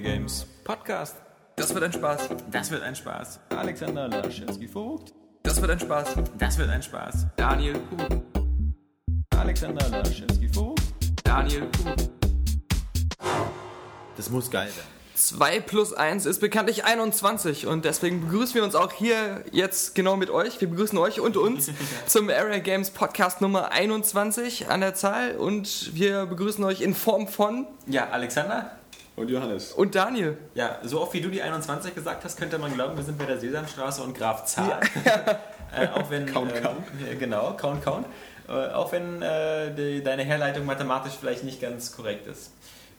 Games Podcast. Das wird ein Spaß. Das wird ein Spaß. Alexander Laschewski-Vogt. Das wird ein Spaß. Das wird ein Spaß. Daniel Kuhn. Alexander Laschewski-Vogt. Daniel Kuhn. Das muss geil werden. 2 plus 1 ist bekanntlich 21 und deswegen begrüßen wir uns auch hier jetzt genau mit euch. Wir begrüßen euch und uns zum Area Games Podcast Nummer 21 an der Zahl und wir begrüßen euch in Form von Ja, Alexander? Und Johannes. und Daniel. Ja, so oft wie du die 21 gesagt hast, könnte man glauben, wir sind bei der Sesamstraße und Graf Zahl. äh, auch wenn, Count, ähm, count. äh, Genau, count, count. Äh, auch wenn äh, die, deine Herleitung mathematisch vielleicht nicht ganz korrekt ist.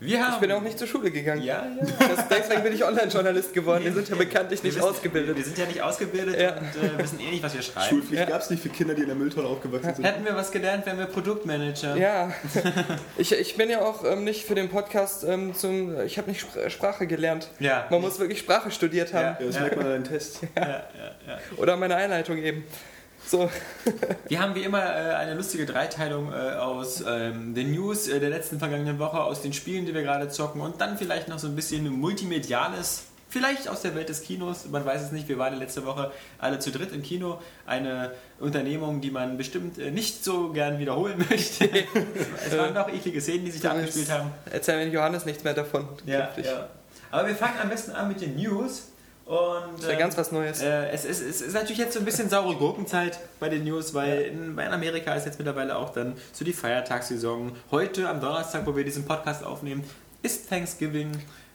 Wir haben, Ich bin auch nicht zur Schule gegangen. Ja, ja. Das, deswegen bin ich Online-Journalist geworden. Wir sind ja bekanntlich nicht wir wissen, ausgebildet. Wir sind ja nicht ausgebildet Ja. und äh, wissen eh nicht, was wir schreiben. Schulpflicht Ja. gab es nicht für Kinder, die in der Mülltonne aufgewachsen sind. Hätten wir was gelernt, wären wir Produktmanager. Ja, ich, ich bin ja auch ähm, nicht für den Podcast ähm, zum. Ich habe nicht Spr Sprache gelernt. Ja. Man muss wirklich Sprache studiert haben. Ja, das merkt man an den Tests. Oder meine Einleitung eben. So, Wir haben wie immer äh, eine lustige Dreiteilung äh, aus ähm, den News äh, der letzten vergangenen Woche, aus den Spielen, die wir gerade zocken und dann vielleicht noch so ein bisschen Multimediales, vielleicht aus der Welt des Kinos, man weiß es nicht. Wir waren letzte Woche alle zu dritt im Kino, eine Unternehmung, die man bestimmt äh, nicht so gern wiederholen möchte. es waren doch eklige Szenen, die sich da abgespielt haben. erzähl mir Johannes nichts mehr davon. Ja, ja. Aber wir fangen am besten an mit den News. Und, Das ist ja ganz was Neues. Äh, es, ist, es ist natürlich jetzt so ein bisschen saure Gurkenzeit bei den News, weil in, in Amerika ist jetzt mittlerweile auch dann so die Feiertagssaison. Heute, am Donnerstag, wo wir diesen Podcast aufnehmen, ist Thanksgiving.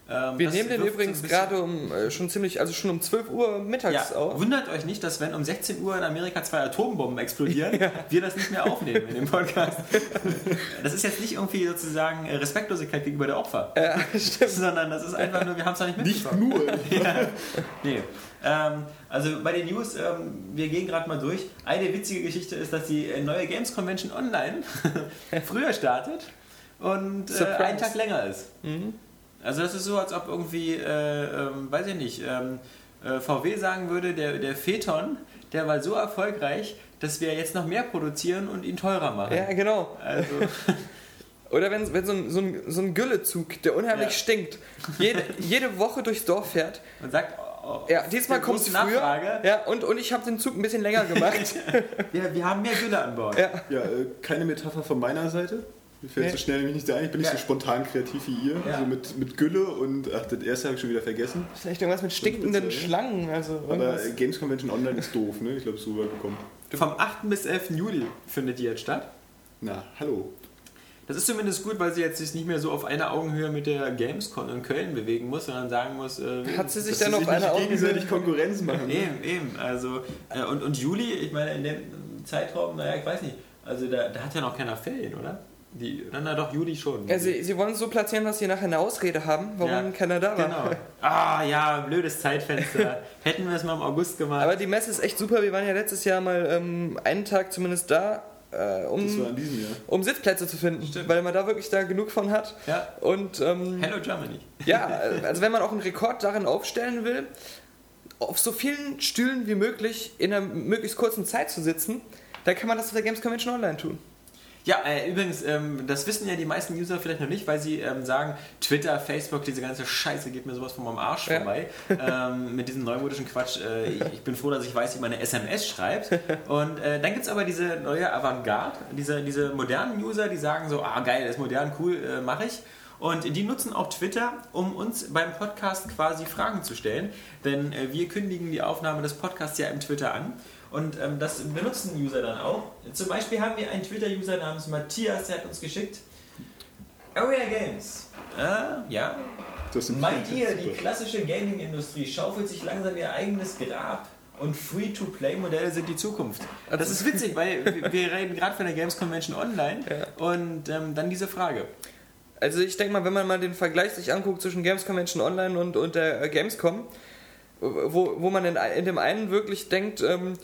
Ähm, Wir nehmen den übrigens gerade um äh, schon ziemlich, also schon um 12 Uhr mittags Ja, auf. wundert euch nicht, dass wenn um 16 Uhr in Amerika zwei Atombomben explodieren, wir das nicht mehr aufnehmen in dem Podcast. Das ist jetzt nicht irgendwie sozusagen äh, Respektlosigkeit gegenüber der Opfer, Ja, stimmt. sondern das ist einfach nur, wir haben es noch nicht Nicht mitbekommen. nur. Nee. Ähm, also bei den News, ähm, wir gehen gerade mal durch. Eine witzige Geschichte ist, dass die äh, neue Games Convention online früher startet und äh, einen Tag länger ist. Also das ist so, als ob irgendwie, äh, ähm, weiß ich nicht, ähm, äh, VW sagen würde, der, der Phaeton, der war so erfolgreich, dass wir jetzt noch mehr produzieren und ihn teurer machen. Ja, genau. Also, Oder wenn, wenn so, ein, so, ein, so ein Güllezug, der unheimlich Ja. stinkt, jede, jede Woche durchs Dorf fährt. man sagt, oh, Ja, diesmal kommt es früher. Nachfrage. Ja, und, und ich habe den Zug ein bisschen länger gemacht. Ja, wir haben mehr Gülle an Bord. ja. Ja, äh, keine Metapher von meiner Seite. Mir fällt Nee. so schnell nämlich nicht ein. Ich bin nicht Ja. so spontan kreativ wie ihr. Ja. Also mit, mit Gülle und, ach, das erste habe ich schon wieder vergessen. Vielleicht irgendwas mit stinkenden. Schlangen. Also Aber irgendwas. Games Convention Online ist doof, ne? Ich glaube, so rübergekommen. Vom 8. bis 11. Juli findet die jetzt statt. Na, hallo. Das ist zumindest gut, weil sie jetzt sich nicht mehr so auf einer Augenhöhe mit der Gamescon in Köln bewegen muss, sondern sagen muss, äh, Hat sie sich dann auf einer Augenhöhe... gegenseitig Konkurrenz machen. Ne? eben, eben, also äh, und, und Juli, ich meine, in dem Zeitraum, naja, ich weiß nicht, also da, da hat ja noch keiner Ferien, oder? Die, na, na doch, Juli schon. Ja, sie, sie wollen es so platzieren, dass sie nachher eine Ausrede haben, warum Ja, keiner da war. Genau. Ah, ja, blödes Zeitfenster. Hätten wir es mal im August gemacht. Aber die Messe ist echt super. Wir waren ja letztes Jahr mal ähm, einen Tag zumindest da, äh, um, um Sitzplätze zu finden, Stimmt. weil man da wirklich da genug von hat. ja, Und ähm, Hello Germany. ja, also wenn man auch einen Rekord darin aufstellen will, auf so vielen Stühlen wie möglich in einer möglichst kurzen Zeit zu sitzen, dann kann man das auf der Games Convention Online tun. Ja, äh, übrigens, ähm, das wissen ja die meisten User vielleicht noch nicht, weil sie ähm, sagen, Twitter, Facebook, diese ganze Scheiße geht mir sowas von meinem Arsch Ja. vorbei. ähm, mit diesem neumodischen Quatsch. Äh, ich, ich bin froh, dass ich weiß, wie man eine SMS schreibt. Und äh, dann gibt es aber diese neue Avantgarde, diese, diese modernen User, die sagen so, ah geil, das ist modern, cool, äh, mache ich. Und die nutzen auch Twitter, um uns beim Podcast quasi Fragen zu stellen. Denn äh, wir kündigen die Aufnahme des Podcasts ja im Twitter an. Und ähm, das benutzen User dann auch. Zum Beispiel haben wir einen Twitter-User namens Matthias, der hat uns geschickt. Area Games. Äh, ja. Das sind Meint ihr, die klassische Gaming-Industrie schaufelt sich langsam ihr eigenes Grab und Free-to-Play-Modelle sind die Zukunft? Das ist witzig, weil wir- reden gerade von der Games Convention Online und ähm, dann diese Frage. Also ich denke mal, wenn man mal den Vergleich sich anguckt zwischen Games Convention Online und, und der äh, Gamescom, wo, wo man in, in dem einen wirklich denkt, ähm,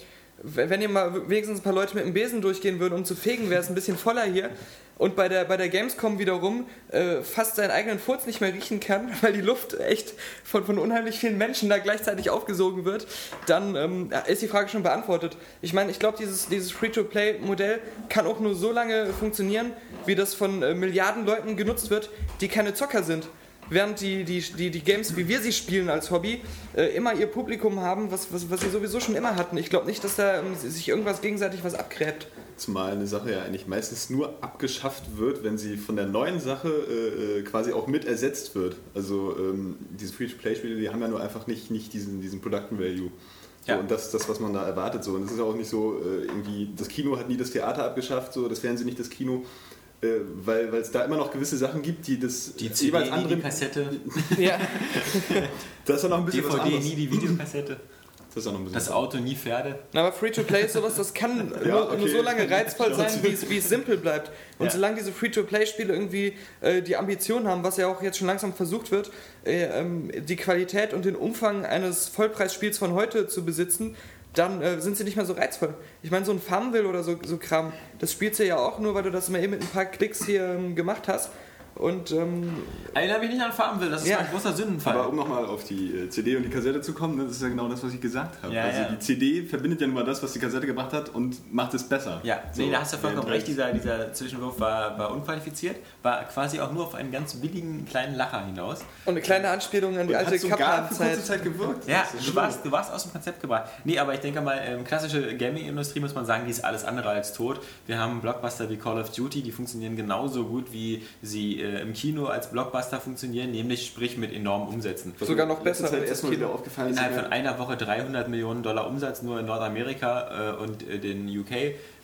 wenn ihr mal wenigstens ein paar Leute mit dem Besen durchgehen würden, um zu fegen, wäre es ein bisschen voller hier. Und bei der, bei der Gamescom wiederum äh, fast seinen eigenen Furz nicht mehr riechen kann, weil die Luft echt von, von unheimlich vielen Menschen da gleichzeitig aufgesogen wird, dann ähm, ist die Frage schon beantwortet. Ich meine, ich glaube, dieses, dieses Free-to-Play-Modell kann auch nur so lange funktionieren, wie das von äh, Milliarden Leuten genutzt wird, die keine Zocker sind. Während die, die, die, die Games, wie wir sie spielen als Hobby, äh, immer ihr Publikum haben, was, was, was sie sowieso schon immer hatten. Ich glaube nicht, dass da ähm, sich irgendwas gegenseitig was abgräbt. Zumal eine Sache ja eigentlich meistens nur abgeschafft wird, wenn sie von der neuen Sache äh, äh quasi auch mit ersetzt wird. Also ähm, diese Free-to-Play-Spiele, die haben ja nur einfach nicht, nicht diesen, diesen Production Value. So, ja. Und das ist das, was man da erwartet. So. Und es ist auch nicht so, äh, irgendwie, das Kino hat nie das Theater abgeschafft, so, das Fernsehen nicht das Kino. Äh, weil es da immer noch gewisse Sachen gibt, die das die CD, jeweils andere. Die Kassette. ja. das ist ja noch ein bisschen DVD, was anderes. nie die Videokassette. Das, das Auto, nie Pferde. Na, aber Free-to-Play ist sowas, das kann ja, nur, okay. nur, so lange reizvoll sein, wie es, wie es simpel bleibt. Und ja. solange diese Free-to-Play-Spiele irgendwie äh, die Ambition haben, was ja auch jetzt schon langsam versucht wird, äh, ähm, die Qualität und den Umfang eines Vollpreisspiels von heute zu besitzen, dann äh, sind sie nicht mehr so reizvoll. Ich meine, so ein Farmville oder so, so Kram, das spielst du ja auch nur, weil du das mal eben mit ein paar Klicks hier ähm, gemacht hast. Und ähm, erinnere mich nicht an Farmville, das ist ja. ein großer Sündenfall. Aber um nochmal auf die äh, CD und die Kassette zu kommen, das ist ja genau das, was ich gesagt habe. Ja, also ja. die CD verbindet ja nun mal das, was die Kassette gebracht hat und macht es besser. Ja, so, nee, da hast du vollkommen recht, dieser, dieser Zwischenwurf war, war unqualifiziert, war quasi auch nur auf einen ganz billigen kleinen Lacher hinaus. Und eine kleine Anspielung an die und alte Kaplan-Zeit. Zeit gewirkt. Ja, du warst, du warst aus dem Konzept gebracht. Nee, aber ich denke mal, ähm, klassische Gaming-Industrie muss man sagen, die ist alles andere als tot. Wir haben Blockbuster wie Call of Duty, die funktionieren genauso gut, wie sie äh, im Kino als Blockbuster funktionieren, nämlich sprich mit enormen Umsätzen. Sogar noch besser. Zeit ist mir wieder aufgefallen. Innerhalb von einer Woche 300 Millionen Dollar Umsatz nur in Nordamerika äh, und äh, den UK.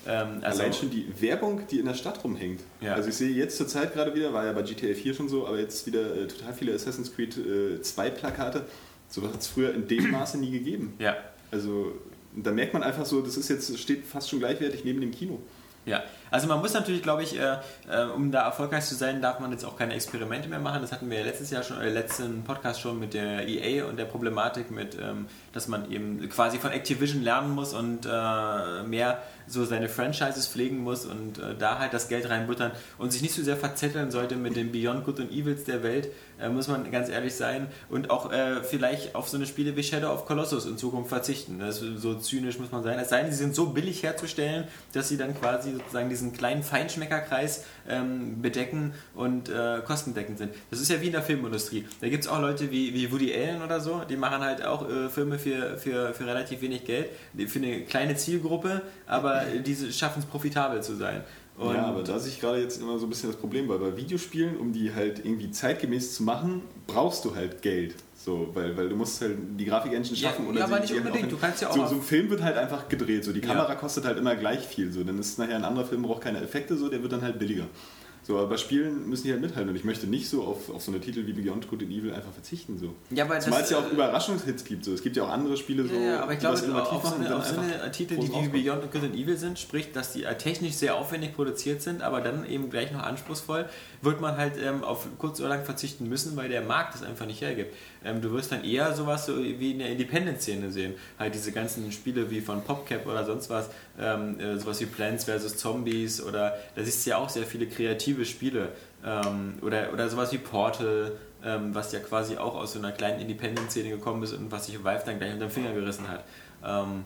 Ähm, also Allein schon die Werbung, die in der Stadt rumhängt. Ja. Also ich sehe jetzt zur Zeit gerade wieder, war ja bei GTA 4 schon so, aber jetzt wieder äh, total viele Assassin's Creed 2 äh, Plakate. So hat es früher in dem Maße nie gegeben. Ja. Also da merkt man einfach so, das ist jetzt steht fast schon gleichwertig neben dem Kino. Ja, also man muss natürlich, glaube ich, äh, äh, um da erfolgreich zu sein, darf man jetzt auch keine Experimente mehr machen. Das hatten wir ja letztes Jahr schon, äh, letzten Podcast schon mit der EA und der Problematik mit, ähm, dass man eben quasi von Activision lernen muss und äh, mehr so seine Franchises pflegen muss und äh, da halt das Geld reinbuttern und sich nicht so sehr verzetteln sollte mit den Beyond Good und Evils der Welt, äh, muss man ganz ehrlich sein. Und auch äh, vielleicht auf so eine Spiele wie Shadow of Colossus in Zukunft verzichten. Das so zynisch muss man sein. Es sei denn, sie sind so billig herzustellen, dass sie dann quasi sozusagen diesen kleinen Feinschmeckerkreis ähm, bedecken und äh, kostendeckend sind. Das ist ja wie in der Filmindustrie. Da gibt es auch Leute wie, wie Woody Allen oder so, die machen halt auch äh, Filme für, für, für relativ wenig Geld, für eine kleine Zielgruppe, aber diese schaffen es profitabel zu sein. Und ja, aber da sehe ich gerade jetzt immer so ein bisschen das Problem, weil bei Videospielen, um die halt irgendwie zeitgemäß zu machen, brauchst du halt Geld. So, weil, weil du musst halt die Grafik-Engine schaffen. Ja, oder ja aber nicht unbedingt, du kannst ja auch... So, so, ein Film wird halt einfach gedreht, so die Kamera ja. kostet halt immer gleich viel, so dann ist nachher ein anderer Film, braucht keine Effekte, so der wird dann halt billiger. So, aber bei Spielen müssen die halt mithalten und ich möchte nicht so auf, auf so eine Titel wie Beyond Good and Evil einfach verzichten. So. Ja, weil Zumal es ja auch Überraschungshits gibt. So. Es gibt ja auch andere Spiele, so, ja, aber ich glaube, auf so eine, auf so eine Titel, die wie Beyond Good and Evil sind, sprich, dass die technisch sehr aufwendig produziert sind, aber dann eben gleich noch anspruchsvoll, wird man halt ähm, auf kurz oder lang verzichten müssen, weil der Markt das einfach nicht hergibt. Ähm, du wirst dann eher sowas so wie in der Independent-Szene sehen. Halt diese ganzen Spiele wie von PopCap oder sonst was, ähm, äh, sowas wie Plants vs. Zombies oder da siehst du ja auch sehr viele kreative Spiele. Ähm, oder, oder sowas wie Portal, ähm, was ja quasi auch aus so einer kleinen Independent-Szene gekommen ist und was sich Valve dann gleich unter den Finger gerissen hat. Ähm,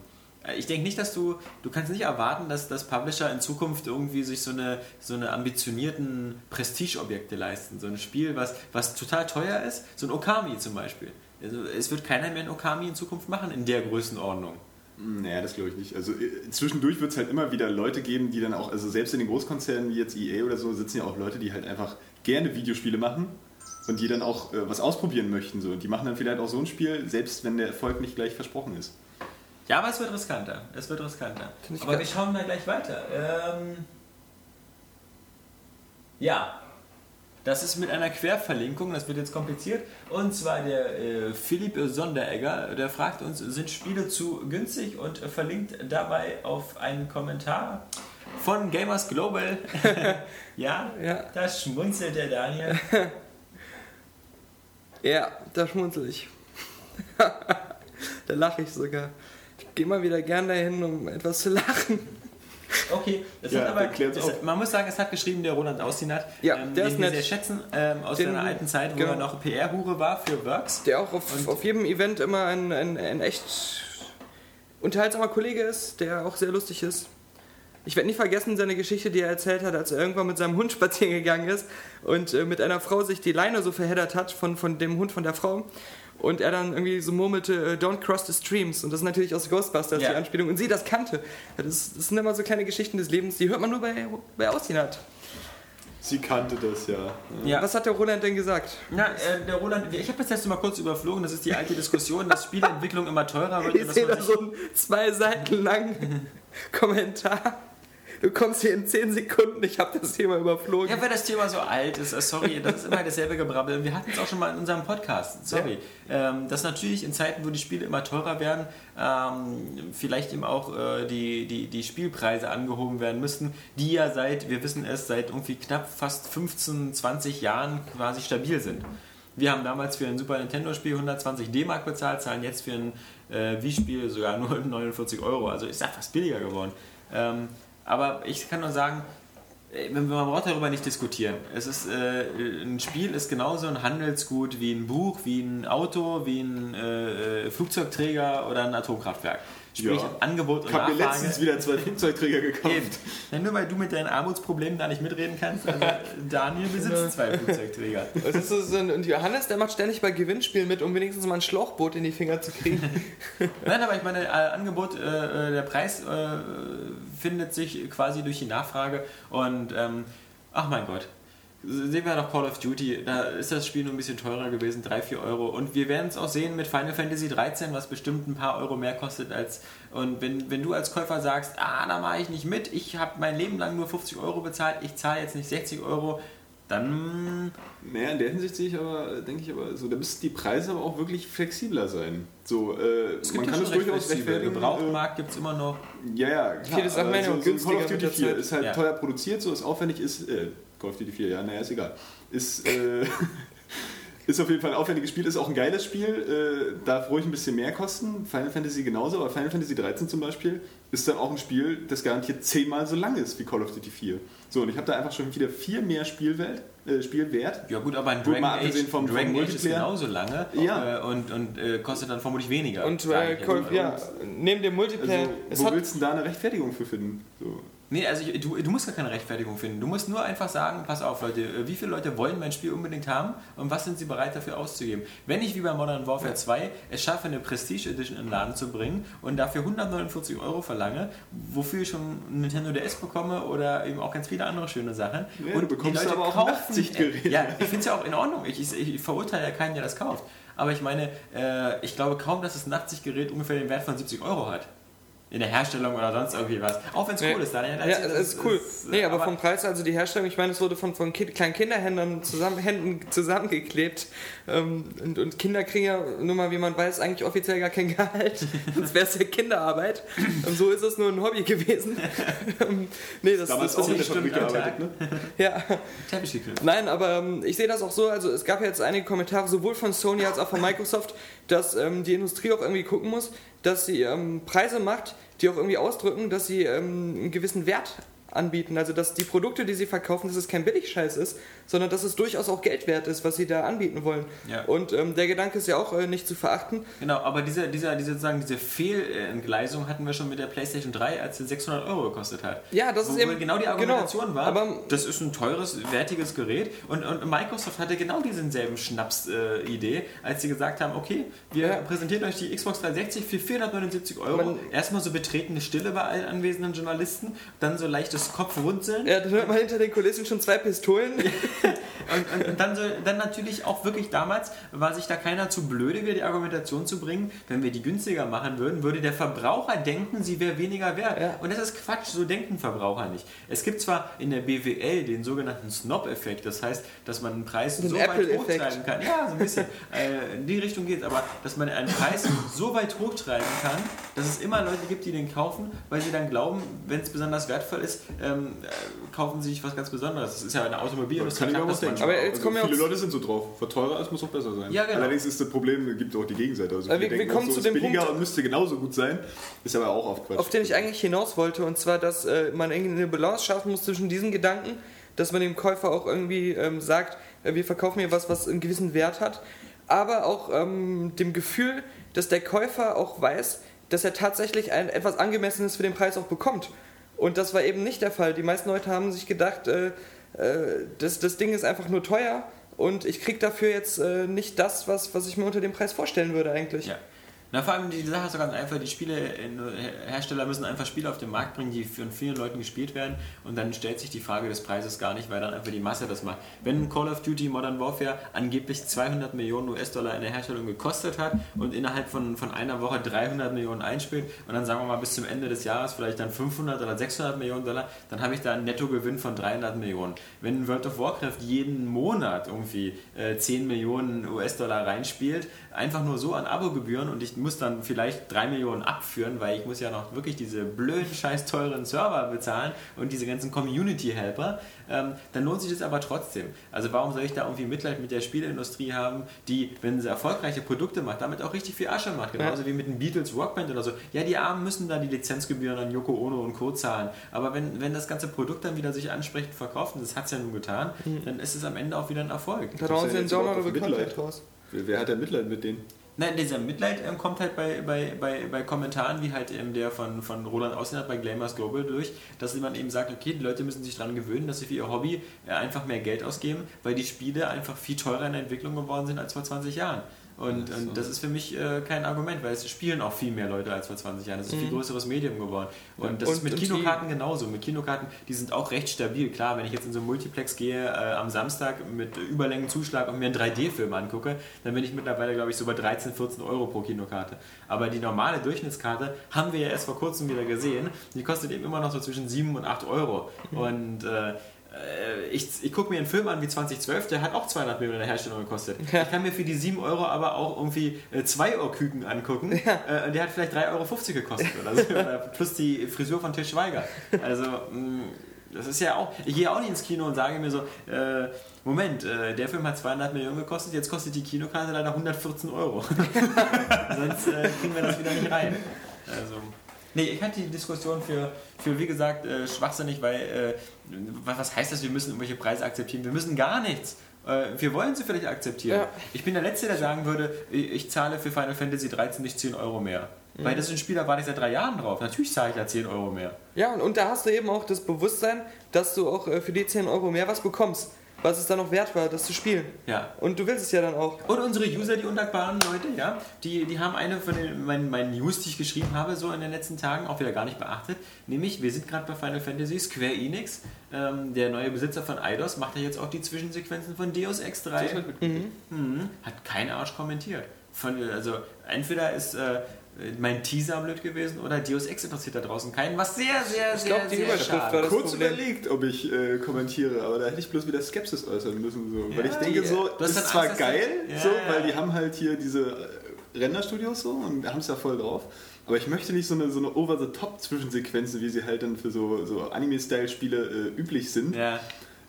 ich denke nicht, dass du, du kannst nicht erwarten, dass, dass Publisher in Zukunft irgendwie sich so eine, so eine ambitionierten Prestigeobjekte leisten. So ein Spiel, was, was total teuer ist, so ein Okami zum Beispiel. Also es wird keiner mehr ein Okami in Zukunft machen in der Größenordnung. Naja, das glaube ich nicht. Also äh, zwischendurch wird es halt immer wieder Leute geben, die dann auch, also selbst in den Großkonzernen wie jetzt EA oder so, sitzen ja auch Leute, die halt einfach gerne Videospiele machen und die dann auch äh, was ausprobieren möchten. So. Und die machen dann vielleicht auch so ein Spiel, selbst wenn der Erfolg nicht gleich versprochen ist. Ja, aber es wird riskanter. Es wird riskanter. Aber wir schauen mal gleich weiter. Ähm ja, das ist mit einer Querverlinkung, das wird jetzt kompliziert. Und zwar der äh, Philipp Sonderegger, der fragt uns, sind Spiele zu günstig und verlinkt dabei auf einen Kommentar von Gamers Global. ja, ja, da schmunzelt der Daniel. ja, da schmunzel ich. da lache ich sogar gehe mal wieder gern dahin, um etwas zu lachen. Okay, das ja, hat aber, es, man muss sagen, es hat geschrieben der Roland Austinat, ja, ähm, der den ist wir nett. sehr schätzen, ähm, aus den, seiner alten Zeit, wo genau. er noch PR-Hure war für Works. Der auch auf, auf jedem Event immer ein, ein, ein echt unterhaltsamer Kollege ist, der auch sehr lustig ist. Ich werde nie vergessen seine Geschichte, die er erzählt hat, als er irgendwann mit seinem Hund spazieren gegangen ist und äh, mit einer Frau sich die Leine so verheddert hat von, von dem Hund von der Frau. Und er dann irgendwie so murmelte, äh, Don't cross the streams. Und das ist natürlich aus Ghostbusters Ja. die Anspielung. Und sie das kannte. Das, das sind immer so kleine Geschichten des Lebens, die hört man nur bei, bei Austinat. Sie kannte das ja. Ja. Was hat der Roland denn gesagt? Na, äh, der Roland, ich habe das jetzt mal kurz überflogen, das ist die alte Diskussion, dass Spieleentwicklung immer teurer wird. Ich sehe da so einen zwei Seiten langen Kommentar. Du kommst hier in 10 Sekunden, ich habe das Thema überflogen. Ja, weil das Thema so alt ist, äh, sorry, das ist immer dasselbe Gebrabbel. Wir hatten es auch schon mal in unserem Podcast, sorry. Ähm, dass natürlich in Zeiten, wo die Spiele immer teurer werden, ähm, vielleicht eben auch äh, die, die, die Spielpreise angehoben werden müssten, die ja seit, wir wissen es, seit irgendwie knapp fast 15, 20 Jahren quasi stabil sind. Wir haben damals für ein Super Nintendo-Spiel 120 D-Mark bezahlt, zahlen jetzt für ein äh, Wii-Spiel sogar nur 49 Euro. Also ist ja fast billiger geworden. Ähm, aber ich kann nur sagen, man braucht darüber nicht diskutieren. Es ist, äh, ein Spiel ist genauso ein Handelsgut wie ein Buch, wie ein Auto, wie ein äh, äh, Flugzeugträger oder ein Atomkraftwerk. Sprich, Ja. Angebot und Ich habe mir Nachfrage. letztens wieder zwei Flugzeugträger gekauft. Eben. Nur weil du mit deinen Armutsproblemen da nicht mitreden kannst. Also Daniel besitzt zwei Flugzeugträger. So, und Johannes, der macht ständig bei Gewinnspielen mit, um wenigstens mal ein Schlauchboot in die Finger zu kriegen. Nein, aber ich meine, äh, Angebot, äh, äh, der Preis äh, findet sich quasi durch die Nachfrage und ähm, ach mein Gott. Sehen wir doch Call of Duty, da ist das Spiel nur ein bisschen teurer gewesen, 3, 4 Euro. Und wir werden es auch sehen mit Final Fantasy 13, was bestimmt ein paar Euro mehr kostet als. Und wenn, wenn du als Käufer sagst, ah, da mache ich nicht mit, ich habe mein Leben lang nur 50 Euro bezahlt, ich zahle jetzt nicht 60 Euro, dann Naja, in der Hinsicht sehe ich aber, denke ich aber, so, da müssten die Preise aber auch wirklich flexibler sein. So, äh, man kann es durchaus rechtfertigen. Gebrauchtmarkt gibt es immer noch. Äh, ja, ja, klar. Viele Sachen so, so günstiger Call of Duty der 4 Zeit. ist halt Ja. teuer produziert, so ist aufwendig, ist, äh, Call of Duty 4, ja, naja, ist egal. Ist, äh, ist auf jeden Fall ein aufwendiges Spiel, ist auch ein geiles Spiel, äh, darf ruhig ein bisschen mehr kosten. Final Fantasy genauso, aber Final Fantasy 13 zum Beispiel ist dann auch ein Spiel, das garantiert zehnmal so lang ist wie Call of Duty 4. So, und ich habe da einfach schon wieder viel mehr Spielwelt, äh, Spielwert. Ja gut, aber ein Gut, Dragon Age, abgesehen vom- vom Dragon Age ist genauso lange Ja. äh, und, und äh, kostet dann vermutlich weniger. Und äh, Call, ja, neben dem Multiplayer, Also, es wo hat, willst du denn da eine Rechtfertigung für finden? So. Nee, also ich, du, du musst gar keine Rechtfertigung finden. Du musst nur einfach sagen, pass auf Leute, äh, wie viele Leute wollen mein Spiel unbedingt haben und was sind sie bereit dafür auszugeben? Wenn ich wie bei Modern Warfare 2 es schaffe, eine Prestige Edition in den Laden zu bringen und dafür 149 Euro verlange, wofür ich schon Nintendo DS bekomme oder eben auch ganz viele andere schöne Sachen. Ja, und du bekommst aber auch ein Nachtsichtgerät. Äh, ja, ich finde es ja auch in Ordnung. Ich, ich, ich verurteile ja keinen, der das kauft. Aber ich meine, äh, ich glaube kaum, dass das Nachtsichtgerät ungefähr den Wert von 70 Euro hat. In der Herstellung oder sonst irgendwie was. Auch wenn es cool ist, Daniel. ja, das ist cool. ist, nee, aber, vom Preis, also die Herstellung, ich meine, es wurde von, von kind, kleinen Kinderhändlern zusammen, Händen zusammengeklebt. Ähm, und, und Kinder kriegen ja, nur mal wie man weiß, eigentlich offiziell gar kein Gehalt. Sonst wäre es ja Kinderarbeit. Und so ist es nur ein Hobby gewesen. Ähm, nee, das, Damals das auch der stimmt, gearbeitet, ne? Ja. Nein, aber ähm, ich sehe das auch so, also es gab ja jetzt einige Kommentare sowohl von Sony als auch von Microsoft, dass ähm, die Industrie auch irgendwie gucken muss, dass sie ähm, Preise macht, die auch irgendwie ausdrücken, dass sie ähm, einen gewissen Wert anbieten. Also dass die Produkte, die sie verkaufen, dass es kein Billigscheiß ist, sondern dass es durchaus auch Geld wert ist, was sie da anbieten wollen. Ja. Und ähm, der Gedanke ist ja auch äh, nicht zu verachten. Genau, aber diese, diese, diese, sozusagen, diese Fehlentgleisung hatten wir schon mit der PlayStation 3, als sie 600 Euro gekostet hat. Ja, das Wo ist eben genau die Argumentation genau, war, aber- das ist ein teures, wertiges Gerät und, und Microsoft hatte genau diesen selben Schnaps-Idee, als sie gesagt haben, okay, wir Ja. präsentieren euch die Xbox 360 für 479 Euro. Man- Erstmal so betretene Stille bei allen anwesenden Journalisten, dann so leichtes Kopfrunzeln Ja, dann hört man hinter den Kulissen schon zwei Pistolen. und, und, und dann, so, dann natürlich auch wirklich damals war sich da keiner zu blöde, wieder die Argumentation zu bringen, wenn wir die günstiger machen würden, würde der Verbraucher denken, sie wäre weniger wert. Ja. Und das ist Quatsch, so denken Verbraucher nicht. Es gibt zwar in der BWL den sogenannten Snob-Effekt, das heißt, dass man einen Preis Den so weit Apple-Effekt. hochtreiben kann. Ja, so ein bisschen. äh, in die Richtung geht aber dass man einen Preis so weit hochtreiben kann, dass es immer Leute gibt, die den kaufen, weil sie dann glauben, wenn es besonders wertvoll ist, ähm, äh, kaufen sie sich was ganz Besonderes. Das ist ja eine Automobilindustrie. Kann ich mir klappt auch das denken. Aber jetzt also kommen wir viele Leute sind so drauf. Was teurer ist, muss auch besser sein. Ja, genau. Allerdings ist das Problem, es gibt auch die Gegenseite. Also wir- wir denken kommen auch so, zu ist dem billiger Punkt- und müsste genauso gut sein. Ist aber auch auf Quatsch. auf den ich eigentlich hinaus wollte, und zwar, dass äh, man irgendwie eine Balance schaffen muss zwischen diesem Gedanken, dass man dem Käufer auch irgendwie ähm, sagt, äh, wir verkaufen hier was, was einen gewissen Wert hat, aber auch ähm, dem Gefühl, dass der Käufer auch weiß, dass er tatsächlich ein etwas Angemessenes für den Preis auch bekommt. Und das war eben nicht der Fall. Die meisten Leute haben sich gedacht, äh, äh, das, das Ding ist einfach nur teuer und ich krieg dafür jetzt äh, nicht das, was, was ich mir unter dem Preis vorstellen würde eigentlich. Ja. Na, vor allem die Sache ist so ganz einfach, die Spielehersteller müssen einfach Spiele auf den Markt bringen, die von vielen Leuten gespielt werden und dann stellt sich die Frage des Preises gar nicht, weil dann einfach die Masse das macht. Wenn Call of Duty Modern Warfare angeblich 200 Millionen US-Dollar in der Herstellung gekostet hat und innerhalb von, von einer Woche 300 Millionen einspielt und dann sagen wir mal bis zum Ende des Jahres vielleicht dann 500 oder 600 Millionen Dollar, dann habe ich da einen Nettogewinn von 300 Millionen. Wenn World of Warcraft jeden Monat irgendwie äh, 10 Millionen US-Dollar reinspielt, einfach nur so an Abogebühren und ich muss dann vielleicht 3 Millionen abführen, weil ich muss ja noch wirklich diese blöden, scheiß teuren Server bezahlen und diese ganzen Community-Helper, ähm, dann lohnt sich das aber trotzdem. Also warum soll ich da irgendwie Mitleid mit der Spieleindustrie haben, die, wenn sie erfolgreiche Produkte macht, damit auch richtig viel Asche macht, genauso ja. wie mit den Beatles Rockband oder so. Ja, die Armen müssen da die Lizenzgebühren an Yoko Ono und Co. zahlen, aber wenn, wenn das ganze Produkt dann wieder sich ansprechend verkauft, und das hat es ja nun getan, mhm. dann ist es am Ende auch wieder ein Erfolg. Da brauchen sie einen Downloadable Content raus. Wer hat denn Mitleid mit denen? Nein, dieser Mitleid ähm, kommt halt bei, bei, bei, bei Kommentaren wie halt ähm, der von, von Roland Aussehen bei Glamers Global durch, dass man eben sagt, okay, die Leute müssen sich daran gewöhnen, dass sie für ihr Hobby äh, einfach mehr Geld ausgeben, weil die Spiele einfach viel teurer in der Entwicklung geworden sind als vor 20 Jahren. Und, so. und das ist für mich äh, kein Argument, weil es spielen auch viel mehr Leute als vor 20 Jahren. Das ist ein mhm. viel größeres Medium geworden. Und das und, ist mit Kinokarten genauso. Mit Kinokarten, die sind auch recht stabil. Klar, wenn ich jetzt in so einen Multiplex gehe äh, am Samstag mit Überlängenzuschlag und mir einen 3D-Film angucke, dann bin ich mittlerweile, glaube ich, so bei 13, 14 Euro pro Kinokarte. Aber die normale Durchschnittskarte haben wir ja erst vor kurzem wieder gesehen. Die kostet eben immer noch so zwischen 7 und 8 Euro. Mhm. Und äh, ich, ich gucke mir einen Film an wie 2012, der hat auch 200 Millionen in der Herstellung gekostet. Ja. Ich kann mir für die 7 Euro aber auch irgendwie 2 äh, Euro Küken angucken. Ja. Äh, der hat vielleicht 3,50 Euro gekostet oder so. Plus die Frisur von Til Schweiger. Also, mm, das ist ja auch. Ich gehe auch nicht ins Kino und sage mir so: äh, Moment, äh, der Film hat 200 Millionen gekostet, jetzt kostet die Kinokarte leider 114 Euro. Sonst äh, kriegen wir das wieder nicht rein. Also. Nee, ich halte die Diskussion für, für wie gesagt, äh, schwachsinnig, weil äh, was heißt das, wir müssen irgendwelche Preise akzeptieren? Wir müssen gar nichts. Äh, wir wollen sie vielleicht akzeptieren. Ja. Ich bin der Letzte, der sagen würde, ich zahle für Final Fantasy 13 nicht 10 Euro mehr. Mhm. Weil das ist ein Spiel, da warte ich seit drei Jahren drauf. Natürlich zahle ich da 10 Euro mehr. Ja, und, und da hast du eben auch das Bewusstsein, dass du auch äh, für die 10 Euro mehr was bekommst was es dann noch wert war, das zu spielen. Ja. Und du willst es ja dann auch. Und unsere User, die undankbaren Leute, ja, die, die haben eine von den, meinen, meinen News, die ich geschrieben habe, so in den letzten Tagen auch wieder gar nicht beachtet. Nämlich, wir sind gerade bei Final Fantasy, Square Enix, ähm, der neue Besitzer von Eidos, macht ja jetzt auch die Zwischensequenzen von Deus Ex 3. Mhm. Mhm. Hat kein Arsch kommentiert. Von, also entweder ist äh, mein Teaser blöd gewesen oder Deus Ex interessiert da draußen keinen, was sehr, sehr, ich glaub, sehr, die Überschrift schade. war das kurz Problem. überlegt, ob ich äh, kommentiere, aber da hätte ich bloß wieder Skepsis äußern müssen. So. Ja, weil ich denke so, das ist zwar Angst, geil, ja, so, weil die haben halt hier diese äh, Renderstudios so und haben es ja voll drauf. Aber ich möchte nicht so eine, so eine Over-the-Top-Zwischensequenzen, wie sie halt dann für so, so Anime-Style-Spiele äh, üblich sind. Ja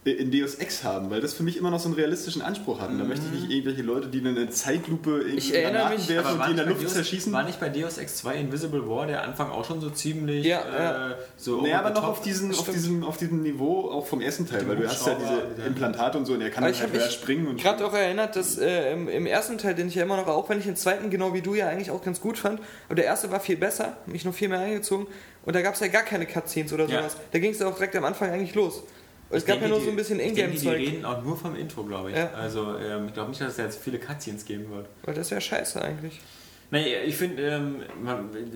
in Deus Ex haben, weil das für mich immer noch so einen realistischen Anspruch hatten. Da möchte ich nicht irgendwelche Leute, die eine Zeitlupe in ich erinnere mich, werfen und die in der Luft Deus, zerschießen. War nicht bei Deus Ex 2 Invisible War der Anfang auch schon so ziemlich ja, äh, so Naja, aber noch auf, diesen, auf, diesem, auf diesem Niveau auch vom ersten Teil, weil du hast ja diese Implantate und so und er kann dann halt höher springen. Ich gerade auch erinnert, dass äh, im, im, ersten Teil, den ich ja immer noch, auch wenn ich den zweiten genau wie du ja eigentlich auch ganz gut fand, aber der erste war viel besser, mich noch viel mehr eingezogen und da gab es ja gar keine Cutscenes oder sowas. Ja. Da ging es ja auch direkt am Anfang eigentlich los. Es gab denke, ja nur so ein bisschen Ingame-Zeug. Die reden auch nur vom Intro, glaube ich. Ja. Also ähm, ich glaube nicht, dass es jetzt viele Cutscenes geben wird. Weil das wäre scheiße eigentlich. Nee, ich finde, ähm,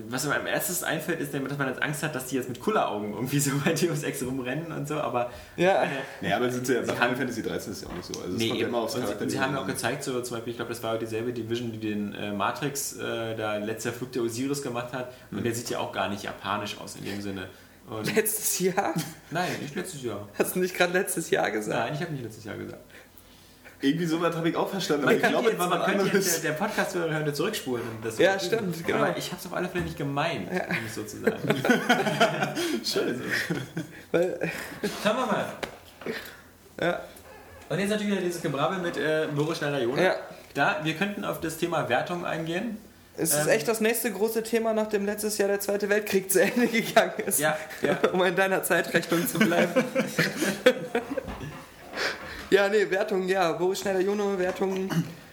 was mir am erstes einfällt, ist, dass man jetzt Angst hat, dass die jetzt mit Kulleraugen irgendwie so bei Deus Ex rumrennen und so, aber... Ja. Äh, nee, aber sind sie ja, bei Final Fantasy 13 ist ja auch nicht so. Also nee, kommt ja immer aufs. Und sie, haben ja auch gezeigt, so zum Beispiel, ich glaube, das war dieselbe Division, die den äh, Matrix, äh, der letzter Flug der Osiris gemacht hat, und mhm. der sieht ja auch gar nicht japanisch aus in dem Sinne. Und letztes Jahr? Nein, nicht letztes Jahr. Hast du nicht gerade letztes Jahr gesagt? Nein, ich habe nicht letztes Jahr gesagt. Irgendwie so weit habe ich auch verstanden. Man, glaube, jetzt, man könnte jetzt der, der podcast hören zurückspulen. Das ja, stimmt. Genau. Aber ich habe es auf alle Fälle nicht gemeint, ja. um es so zu sagen. Schön. Weil, Schauen wir mal. Ja. Und jetzt natürlich wieder dieses Gebrabbel mit äh, Boris Schneider-Jona. Ja. Da, wir könnten auf das Thema Wertung eingehen. Es ist ähm, echt das nächste große Thema, nachdem letztes Jahr der Zweite Weltkrieg zu Ende gegangen ist. Ja, ja. um in deiner Zeitrechnung zu bleiben. ja, nee, Wertung, ja. Boris Schneider-Juno, Wertung.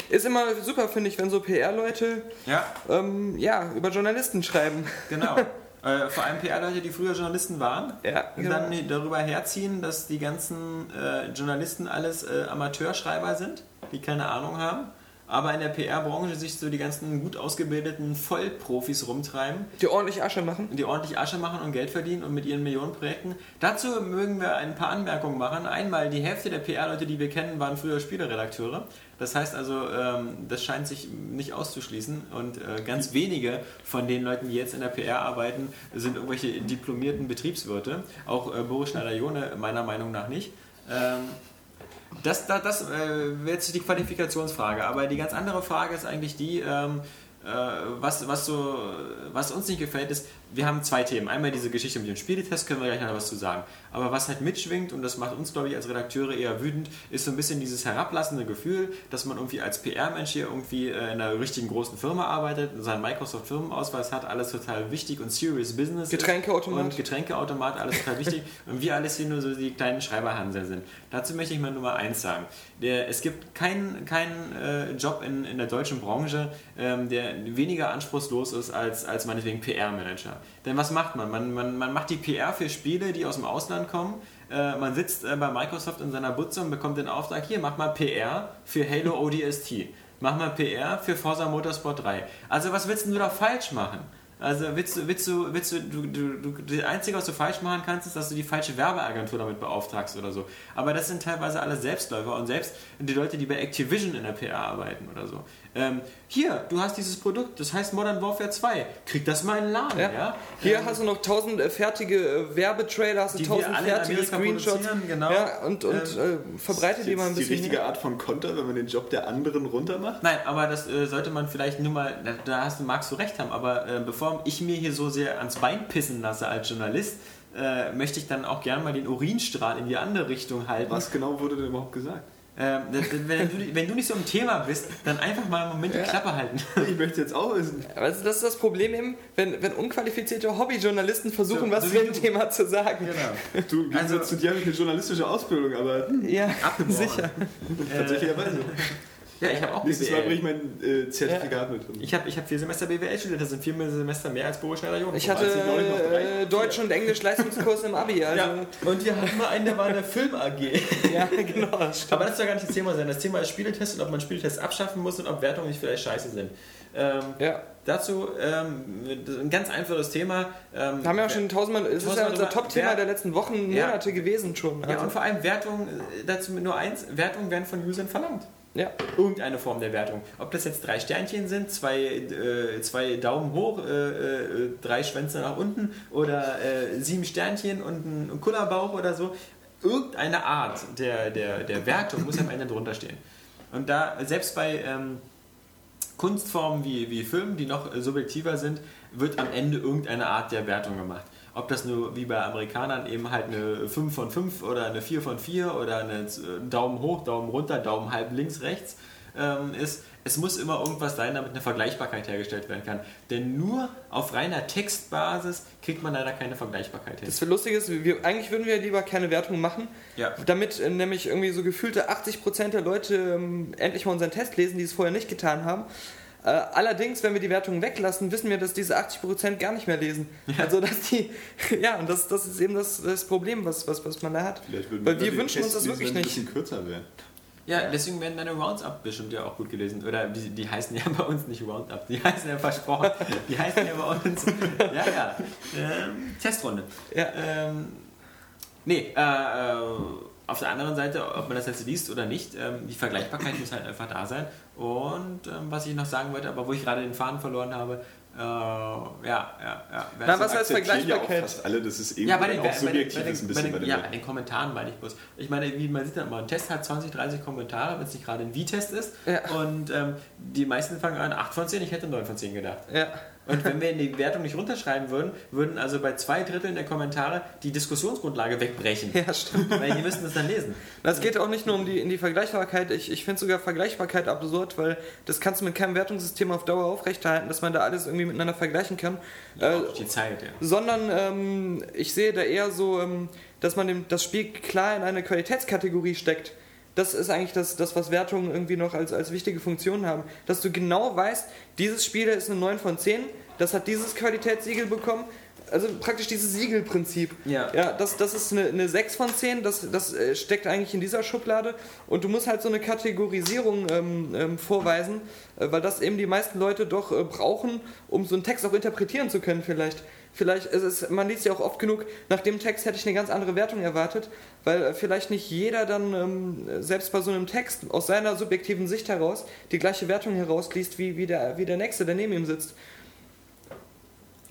Ist immer super, finde ich, wenn so PR-Leute ja. Ähm, ja, über Journalisten schreiben. Genau. Äh, vor allem PR-Leute, die früher Journalisten waren, Ja, und genau. dann darüber herziehen, dass die ganzen äh, Journalisten alles äh, Amateurschreiber sind, die keine Ahnung haben, aber in der PR-Branche sich so die ganzen gut ausgebildeten Vollprofis rumtreiben, Die ordentlich Asche machen. die ordentlich Asche machen und Geld verdienen und mit ihren Millionenprojekten. Dazu mögen wir ein paar Anmerkungen machen. Einmal, die Hälfte der PR-Leute, die wir kennen, waren früher Spieleredakteure. Das heißt also, ähm, das scheint sich nicht auszuschließen. Und äh, ganz wenige von den Leuten, die jetzt in der PR arbeiten, sind irgendwelche diplomierten Betriebswirte. Auch äh, Boris Schneider-Jone meiner Meinung nach nicht. Das, das, das äh, wäre jetzt die Qualifikationsfrage. Aber die ganz andere Frage ist eigentlich die, ähm, äh, was, was, so, was uns nicht gefällt, ist, wir haben zwei Themen. Einmal diese Geschichte mit dem Spieletest, können wir gleich noch was zu sagen. Aber was halt mitschwingt, und das macht uns, glaube ich, als Redakteure eher wütend, ist so ein bisschen dieses herablassende Gefühl, dass man irgendwie als PR-Mensch hier irgendwie äh, in einer richtigen großen Firma arbeitet, seinen Microsoft-Firmenausweis hat, alles total wichtig und serious business. Getränkeautomat. Und Getränkeautomat, alles total wichtig. und wir alles hier nur so die kleinen Schreiberhansel sind. Dazu möchte ich mal Nummer eins sagen. Der, es gibt keinen keinen äh, Job in, in der deutschen Branche, ähm, der weniger anspruchslos ist als, als meinetwegen PR-Manager. Denn was macht man? Man, man? man macht die PR für Spiele, die aus dem Ausland kommen. Äh, man sitzt äh, bei Microsoft in seiner Butze und bekommt den Auftrag, hier, mach mal PR für Halo ODST. Mach mal PR für Forza Motorsport 3. Also was willst du da falsch machen? Also willst du, willst du, willst du, du, du, das Einzige, was du falsch machen kannst, ist, dass du die falsche Werbeagentur damit beauftragst oder so. Aber das sind teilweise alle Selbstläufer und selbst die Leute, die bei Activision in der PR arbeiten oder so. Ähm, hier, du hast dieses Produkt, das heißt Modern Warfare 2. Krieg das mal in den Laden, ja? Ja. Hier Ähm, hast du noch tausend äh, fertige äh, Werbetrailer, hast du Die tausend fertige Screenshots. genau. Ja, und, und äh, verbreite die mal ein die bisschen. richtige Art von Konter, wenn man den Job der anderen runtermacht? Nein, aber das äh, sollte man vielleicht nur mal, da, da hast du, magst du recht haben, aber äh, bevor ich mir hier so sehr ans Bein pissen lasse als Journalist, äh, möchte ich dann auch gerne mal den Urinstrahl in die andere Richtung halten. Was genau wurde denn überhaupt gesagt? Ähm, wenn, du, wenn du nicht so im Thema bist, dann einfach mal einen Moment die Klappe halten. Ich möchte jetzt auch wissen. Also das ist das Problem eben, wenn, wenn unqualifizierte Hobbyjournalisten versuchen, So, was zu wie dem du. Thema zu sagen. Genau. Du, wie Also- also, zu dir habe ich eine journalistische Ausbildung, aber hm, Ja, Abgebrochen. sicher. tatsächlicherweise. Ja, ich habe auch Nächstes Mal bringe ich BWL. mein äh, Zertifikat mit. Ich habe ich hab vier Semester BWL studiert, das sind vier Semester mehr als Boris schneider Ich hatte äh, Deutsch- und Englisch-Leistungskurs im Abi. Also, ja. Und wir hatten mal einen, der war in der Film AG. ja, genau. das. Aber das soll gar nicht das Thema sein. Das Thema ist Spieletest und ob man Spieletest abschaffen muss und ob Wertungen nicht vielleicht scheiße sind. Ähm, Ja. Dazu ähm, ein ganz einfaches Thema. Ähm, Wir haben ja auch schon tausendmal, es ist ja Tausendmal unser Top-Thema der letzten Wochen, Ja. Monate gewesen schon. Ja, Also, und vor allem Wertungen, äh, dazu nur eins, Wertungen werden von Usern verlangt. Ja. Irgendeine Form der Wertung. Ob das jetzt drei Sternchen sind, zwei, äh, zwei Daumen hoch, äh, äh, drei Schwänze nach unten oder äh, sieben Sternchen und ein Kullerbauch oder so. Irgendeine Art der, der, der Wertung muss am Ende drunter stehen. Und da, selbst bei ähm, Kunstformen wie, wie Filmen, die noch äh, subjektiver sind, wird am Ende irgendeine Art der Wertung gemacht. Ob das nur wie bei Amerikanern eben halt eine 5 von 5 oder eine 4 von 4 oder eine äh, Daumen hoch, Daumen runter, Daumen halb links, rechts ähm, ist. Es muss immer irgendwas sein, damit eine Vergleichbarkeit hergestellt werden kann. Denn nur auf reiner Textbasis kriegt man leider keine Vergleichbarkeit hin. Das Lustige ist, wir, eigentlich würden wir lieber keine Wertung machen, Ja. damit äh, nämlich irgendwie so gefühlte 80% der Leute ähm, endlich mal unseren Test lesen, die es vorher nicht getan haben. Äh, allerdings, wenn wir die Wertung weglassen, wissen wir, dass diese 80% gar nicht mehr lesen. Also, dass die, ja, und das, das ist eben das, das Problem, was, was, was man da hat. Vielleicht würden Weil wir wünschen uns das wirklich nicht. Ein bisschen kürzer wäre. Ja, deswegen werden deine Rounds-Up bestimmt ja auch gut gelesen. Oder die, die heißen ja bei uns nicht Roundup, die heißen ja versprochen. Die heißen ja bei uns. Ja, ja. Ähm, Testrunde. Ja. Ähm, nee, äh, äh, auf der anderen Seite, ob man das jetzt liest oder nicht, ähm, die Vergleichbarkeit muss halt einfach da sein. Und ähm, was ich noch sagen wollte, aber wo ich gerade den Faden verloren habe, äh, ja, ja, ja. Wer Na, was heißt Akzeptieren ja Vergleichbarkeit? fast alle, das ist irgendwie ja, bei den, auch subjektiv bei, den, ist ein bei, bisschen den, bei den ja, bei den Kommentaren meine ich bloß. Ich meine, wie man sieht dann ein Test hat 20, 30 Kommentare, wenn es nicht gerade ein Wie-Test ist. Ja. Und ähm, die meisten fangen an 8 von 10, ich hätte 9 von 10 gedacht. Ja. Und wenn wir in die Wertung nicht runterschreiben würden, würden also bei zwei Dritteln der Kommentare die Diskussionsgrundlage wegbrechen. ja, stimmt. Weil die müssten das dann lesen. Das geht auch nicht nur um die, in die Vergleichbarkeit. Ich, ich finde sogar Vergleichbarkeit absurd, weil das kannst du mit keinem Wertungssystem auf Dauer aufrechterhalten, dass man da alles irgendwie miteinander vergleichen kann. Ja, Äh, die Zeit, ja. sondern ähm, ich sehe da eher so, ähm, dass man dem, das Spiel klar in eine Qualitätskategorie steckt. Das ist eigentlich das, das was Wertungen irgendwie noch als, als wichtige Funktion haben. Dass du genau weißt, dieses Spiel ist eine 9 von 10, das hat dieses Qualitätssiegel bekommen also praktisch dieses Siegelprinzip. Ja. Ja, das, das ist eine, eine 6 von 10, das, das äh, steckt eigentlich in dieser Schublade und du musst halt so eine Kategorisierung ähm, ähm, vorweisen, äh, weil das eben die meisten Leute doch äh, brauchen, um so einen Text auch interpretieren zu können vielleicht. Vielleicht ist es, man liest ja auch oft genug, nach dem Text hätte ich eine ganz andere Wertung erwartet, weil äh, vielleicht nicht jeder dann ähm, selbst bei so einem Text aus seiner subjektiven Sicht heraus die gleiche Wertung herausliest wie, wie, der, wie der Nächste, der neben ihm sitzt.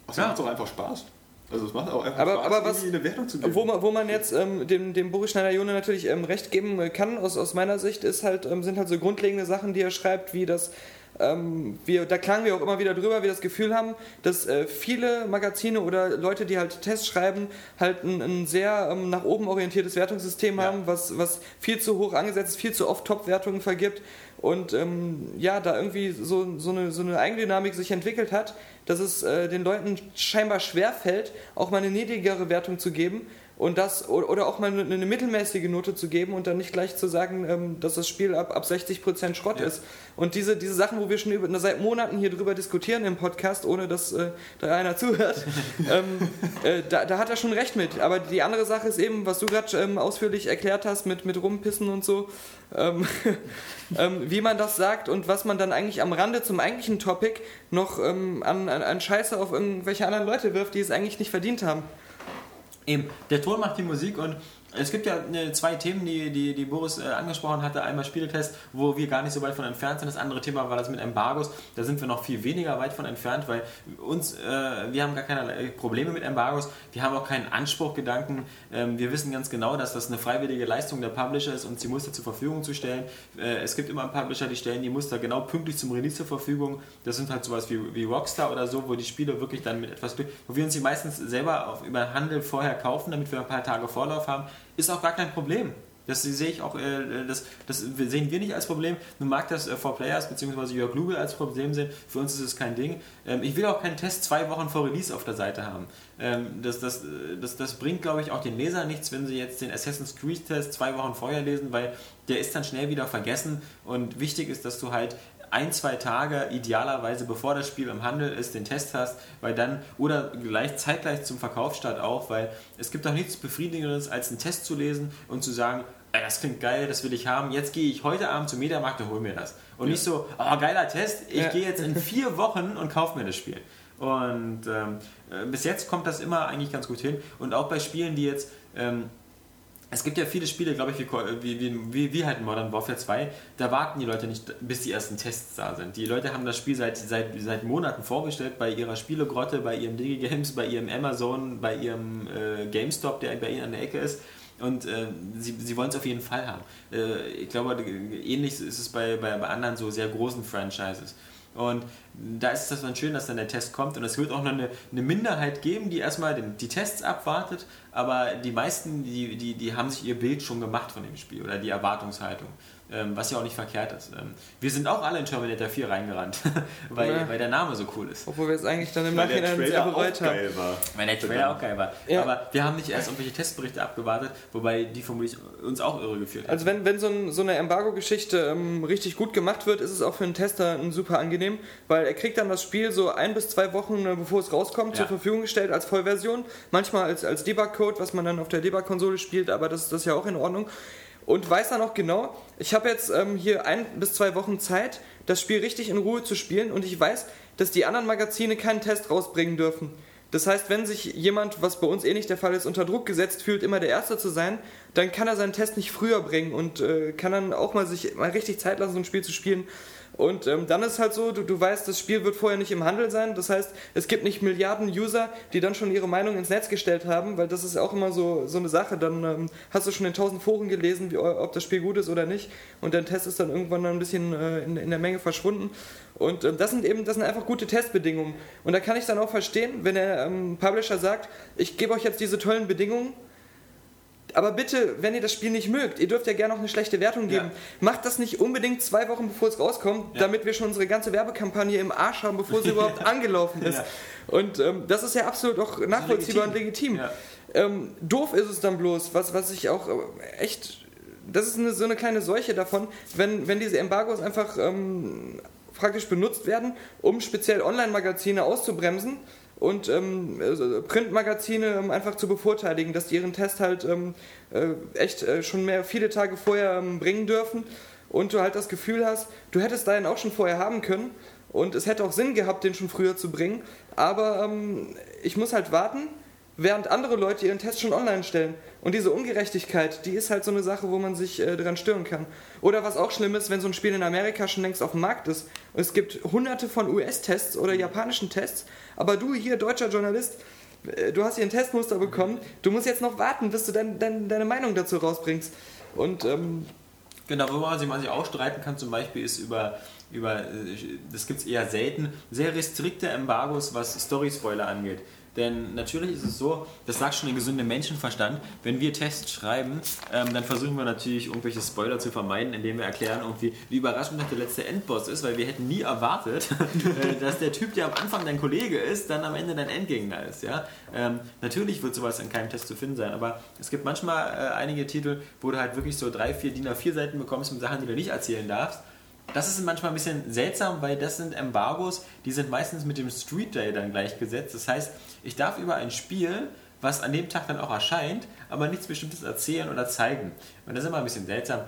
Das macht doch einfach Spaß. Also es macht auch einfach Aber- Spaß, aber was- eine Wertung zu geben. Wo man, wo man jetzt ähm, dem, dem Boris Schneider-Jone natürlich ähm, recht geben kann, aus, aus meiner Sicht, ist halt, ähm, sind halt so grundlegende Sachen, die er schreibt, wie das, ähm, wir, da klagen wir auch immer wieder drüber, wir das Gefühl haben, dass äh, viele Magazine oder Leute, die halt Tests schreiben, halt ein, ein sehr ähm, nach oben orientiertes Wertungssystem Ja. haben, was, was viel zu hoch angesetzt ist, viel zu oft Top-Wertungen vergibt und ähm, ja, da irgendwie so, so, eine, so eine Eigendynamik sich entwickelt hat, dass es äh, den Leuten scheinbar schwer fällt, auch mal eine niedrigere Wertung zu geben und das oder auch mal eine, eine mittelmäßige Note zu geben und dann nicht gleich zu sagen, ähm, dass das Spiel ab, ab 60% Schrott Ja. ist. Und diese, diese Sachen, wo wir schon über, seit Monaten hier drüber diskutieren im Podcast, ohne dass äh, da einer zuhört, ähm, äh, da, da hat er schon recht mit. Aber die andere Sache ist eben, was du gerade ähm, ausführlich erklärt hast mit, mit Rumpissen und so, ähm, ähm, wie man das sagt und was man dann eigentlich am Rande zum eigentlichen Topic noch ähm, an, an, an Scheiße auf irgendwelche anderen Leute wirft, die es eigentlich nicht verdient haben. Eben, der Ton macht die Musik und es gibt ja äh, zwei Themen, die, die, die Boris äh, angesprochen hatte. Einmal Spieletest, wo wir gar nicht so weit von entfernt sind. Das andere Thema war das mit Embargos. Da sind wir noch viel weniger weit von entfernt, weil uns, äh, wir haben gar keine Probleme mit Embargos. Wir haben auch keinen Anspruchgedanken. Ähm, wir wissen ganz genau, dass das eine freiwillige Leistung der Publisher ist, uns die Muster zur Verfügung zu stellen. Es gibt immer Publisher, die stellen die Muster genau pünktlich zum Release zur Verfügung. Das sind halt sowas wie, wie Rockstar oder so, wo die Spiele wirklich dann mit etwas Glück, wo wir uns die meistens selber auf, über Handel vorher kaufen, damit wir ein paar Tage Vorlauf haben, ist auch gar kein Problem. Das sehe ich auch, äh, das, das sehen wir nicht als Problem. Nun mag das äh, For Players bzw. Jörg Lugel als Problem sehen. Für uns ist es kein Ding. Ähm, ich will auch keinen Test zwei Wochen vor Release auf der Seite haben. Ähm, das, das, äh, das, das bringt, glaube ich, auch den Leser nichts, wenn sie jetzt den Assassin's Creed Test zwei Wochen vorher lesen, weil der ist dann schnell wieder vergessen. Und wichtig ist, dass du halt ein, zwei Tage idealerweise bevor das Spiel im Handel ist, den Test hast, weil dann, oder gleich zeitgleich zum Verkaufsstart auch, weil es gibt auch nichts Befriedigendes, als einen Test zu lesen und zu sagen, "Ey, das klingt geil, das will ich haben, jetzt gehe ich heute Abend zum Mediamarkt und hol mir das. Und nicht so, oh, geiler Test, ich Ja. gehe jetzt in vier Wochen und kaufe mir das Spiel. Und ähm, äh, bis jetzt kommt das immer eigentlich ganz gut hin. Und auch bei Spielen, die jetzt ähm, es gibt ja viele Spiele, glaube ich, wie, wie, wie, wie, halt Modern Warfare 2, da warten die Leute nicht, bis die ersten Tests da sind. Die Leute haben das Spiel seit, seit, seit Monaten vorgestellt, bei ihrer Spielegrotte, bei ihrem Digigames, bei ihrem Amazon, bei ihrem äh, GameStop, der bei ihnen an der Ecke ist. Und äh, sie, sie wollen es auf jeden Fall haben. Äh, ich glaube, ähnlich ist es bei, bei, bei anderen so sehr großen Franchises. Und da ist es dann schön, dass dann der Test kommt. Und es wird auch noch eine, eine Minderheit geben, die erstmal den, die Tests abwartet. Aber die meisten, die, die, die haben sich ihr Bild schon gemacht von dem Spiel oder die Erwartungshaltung. Ähm, was ja auch nicht verkehrt ist. Ähm, wir sind auch alle in Terminator 4 reingerannt, weil, Ja. weil der Name so cool ist. Obwohl wir es eigentlich dann im Weil Nachhinein sehr bereut haben. geil war. Weil der Trailer auch geil war. Ja. Aber wir haben nicht erst irgendwelche Testberichte abgewartet, wobei die vermutlich uns auch irre geführt haben. Also wenn, wenn so, ein, so eine Embargo-Geschichte ähm, richtig gut gemacht wird, ist es auch für einen Tester ein super angenehm, weil er kriegt dann das Spiel so ein bis zwei Wochen, äh, bevor es rauskommt, Ja. zur Verfügung gestellt als Vollversion. Manchmal als, als Debug-Code, was man dann auf der Debug-Konsole spielt, aber das, das ist ja auch in Ordnung. Und weiß dann auch genau, ich habe jetzt ähm, hier ein bis zwei Wochen Zeit, das Spiel richtig in Ruhe zu spielen und ich weiß, dass die anderen Magazine keinen Test rausbringen dürfen. Das heißt, wenn sich jemand, was bei uns eh nicht der Fall ist, unter Druck gesetzt fühlt, immer der Erste zu sein, dann kann er seinen Test nicht früher bringen und äh, kann dann auch mal sich mal richtig Zeit lassen, so ein Spiel zu spielen. Und ähm, dann ist halt so, du, du weißt, das Spiel wird vorher nicht im Handel sein. Das heißt, es gibt nicht Milliarden User, die dann schon ihre Meinung ins Netz gestellt haben, weil das ist auch immer so, so eine Sache. Dann ähm, hast du schon in tausend Foren gelesen, wie, ob das Spiel gut ist oder nicht. Und dein Test ist dann irgendwann ein bisschen äh, in, in der Menge verschwunden. Und ähm, das sind eben, das sind einfach gute Testbedingungen. Und da kann ich dann auch verstehen, wenn der ähm, Publisher sagt, ich gebe euch jetzt diese tollen Bedingungen, aber bitte, wenn ihr das Spiel nicht mögt, ihr dürft ja gerne noch eine schlechte Wertung geben. Ja. Macht das nicht unbedingt zwei Wochen bevor es rauskommt, Ja. damit wir schon unsere ganze Werbekampagne im Arsch haben, bevor sie überhaupt angelaufen ist. Ja. Und ähm, das ist ja absolut auch nachvollziehbar und legitim. Ähm, doof ist es dann bloß, was, was ich auch äh, echt. Das ist eine, so eine kleine Seuche davon, wenn, wenn diese Embargos einfach ähm, praktisch benutzt werden, um speziell Online-Magazine auszubremsen und ähm, also Printmagazine ähm, einfach zu bevorteiligen, dass die ihren Test halt ähm, äh, echt äh, schon mehr viele Tage vorher ähm, bringen dürfen. Und du halt das Gefühl hast, du hättest deinen auch schon vorher haben können. Und es hätte auch Sinn gehabt, den schon früher zu bringen, aber ähm, ich muss halt warten, während andere Leute ihren Test schon online stellen. Und diese Ungerechtigkeit, die ist halt so eine Sache, wo man sich äh, dran stören kann. Oder was auch schlimm ist, wenn so ein Spiel in Amerika schon längst auf dem Markt ist und es gibt hunderte von US-Tests oder japanischen Tests, aber du hier, deutscher Journalist, äh, du hast hier ein Testmuster bekommen, du musst jetzt noch warten, bis du dein, dein, deine Meinung dazu rausbringst. Und ähm, Genau, worüber man sich, man sich auch streiten kann, zum Beispiel ist über, über äh, das gibt es eher selten, sehr restrikte Embargos, was Story-Spoiler angeht. Denn natürlich ist es so, das sagt schon der gesunde Menschenverstand, wenn wir Tests schreiben, ähm, dann versuchen wir natürlich irgendwelche Spoiler zu vermeiden, indem wir erklären, irgendwie, wie überraschend der letzte Endboss ist, weil wir hätten nie erwartet, äh, dass der Typ, der am Anfang dein Kollege ist, dann am Ende dein Endgegner ist. Ja? Ähm, natürlich wird sowas in keinem Test zu finden sein, aber es gibt manchmal äh, einige Titel, wo du halt wirklich so drei, vier DIN A4 Seiten bekommst mit Sachen, die du nicht erzählen darfst das ist manchmal ein bisschen seltsam, weil das sind Embargos, die sind meistens mit dem Street Day dann gleichgesetzt. Das heißt, ich darf über ein Spiel, was an dem Tag dann auch erscheint, aber nichts Bestimmtes erzählen oder zeigen. Und das ist immer ein bisschen seltsam.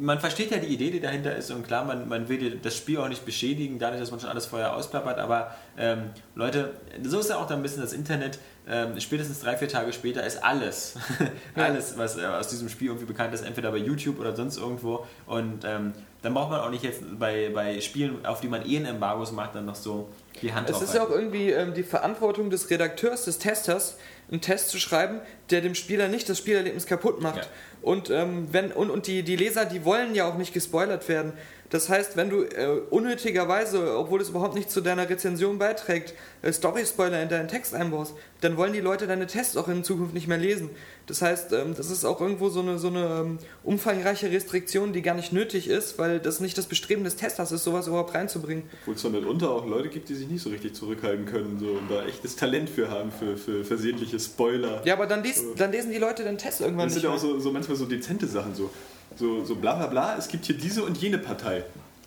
Man versteht ja die Idee, die dahinter ist und klar, man, man will das Spiel auch nicht beschädigen, dadurch, dass man schon alles vorher ausplappert, aber ähm, Leute, so ist ja auch dann ein bisschen das Internet. Ähm, spätestens drei, vier Tage später ist alles, alles, was äh, aus diesem Spiel irgendwie bekannt ist, entweder bei YouTube oder sonst irgendwo. Und ähm, dann braucht man auch nicht jetzt bei, bei Spielen, auf die man eh ein Embargos macht, dann noch so die Hand Es ist ja auch irgendwie ähm, die Verantwortung des Redakteurs, des Testers, einen Test zu schreiben, der dem Spieler nicht das Spielerlebnis kaputt macht. Ja. Und, ähm, wenn, und, und die, die Leser, die wollen ja auch nicht gespoilert werden. Das heißt, wenn du äh, unnötigerweise, obwohl es überhaupt nicht zu deiner Rezension beiträgt, äh, Story-Spoiler in deinen Text einbaust, dann wollen die Leute deine Tests auch in Zukunft nicht mehr lesen. Das heißt, ähm, das ist auch irgendwo so eine, so eine ähm, umfangreiche Restriktion, die gar nicht nötig ist, weil das nicht das Bestreben des Testers ist, sowas überhaupt reinzubringen. Obwohl es von mitunter auch Leute gibt, die sich nicht so richtig zurückhalten können so, und da echtes Talent für haben, für, für versehentliche Spoiler. Ja, aber dann, liest, dann lesen die Leute den Test irgendwann das nicht. Das sind ja auch so, so manchmal so dezente Sachen, so so, so bla bla bla, es gibt hier diese und jene Partei.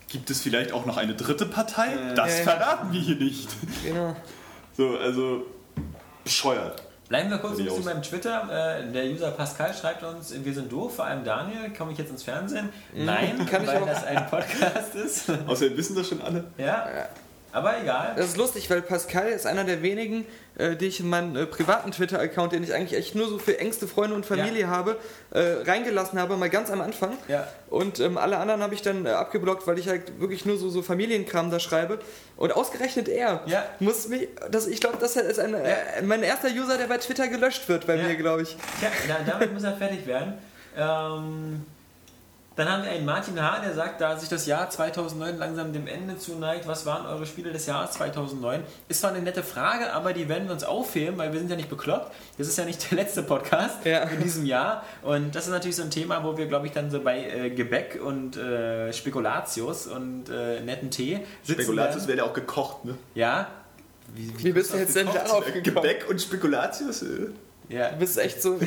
Gibt es vielleicht auch noch eine dritte Partei? Äh, das verraten wir hier nicht. Genau. So, also bescheuert. Bleiben wir kurz ein bisschen beim Twitter. Äh, der User Pascal schreibt uns, wir sind doof, vor allem Daniel. Komme ich jetzt ins Fernsehen? Mhm. Nein, Kann weil das ein Podcast ist. Außerdem wissen das schon alle. Ja. Aber egal. Das ist lustig, weil Pascal ist einer der wenigen, äh, die ich in meinen äh, privaten Twitter-Account, den ich eigentlich echt nur so für engste Freunde und Familie ja. habe, äh, reingelassen habe, mal ganz am Anfang. Ja. Und ähm, alle anderen habe ich dann äh, abgeblockt, weil ich halt wirklich nur so, so Familienkram da schreibe. Und ausgerechnet er ja. muss mich, das, ich glaube, das ist ein. Äh, mein erster User, der bei Twitter gelöscht wird bei mir, glaube ich. Ja, damit muss er fertig werden. Ähm, dann haben wir einen Martin H., der sagt, da sich das Jahr 2009 langsam dem Ende zuneigt, was waren eure Spiele des Jahres 2009? Ist zwar eine nette Frage, aber die werden wir uns aufheben, weil wir sind ja nicht bekloppt. Das ist ja nicht der letzte Podcast ja. in diesem Jahr. Und das ist natürlich so ein Thema, wo wir, glaube ich, dann so bei äh, Gebäck und äh, Spekulatius und äh, netten Tee sitzen Spekulatius wäre ja auch gekocht, ne? Ja. Wie, wie, wie bist du jetzt denn darauf gekommen? Gebäck und Spekulatius? Ja. Du bist echt so...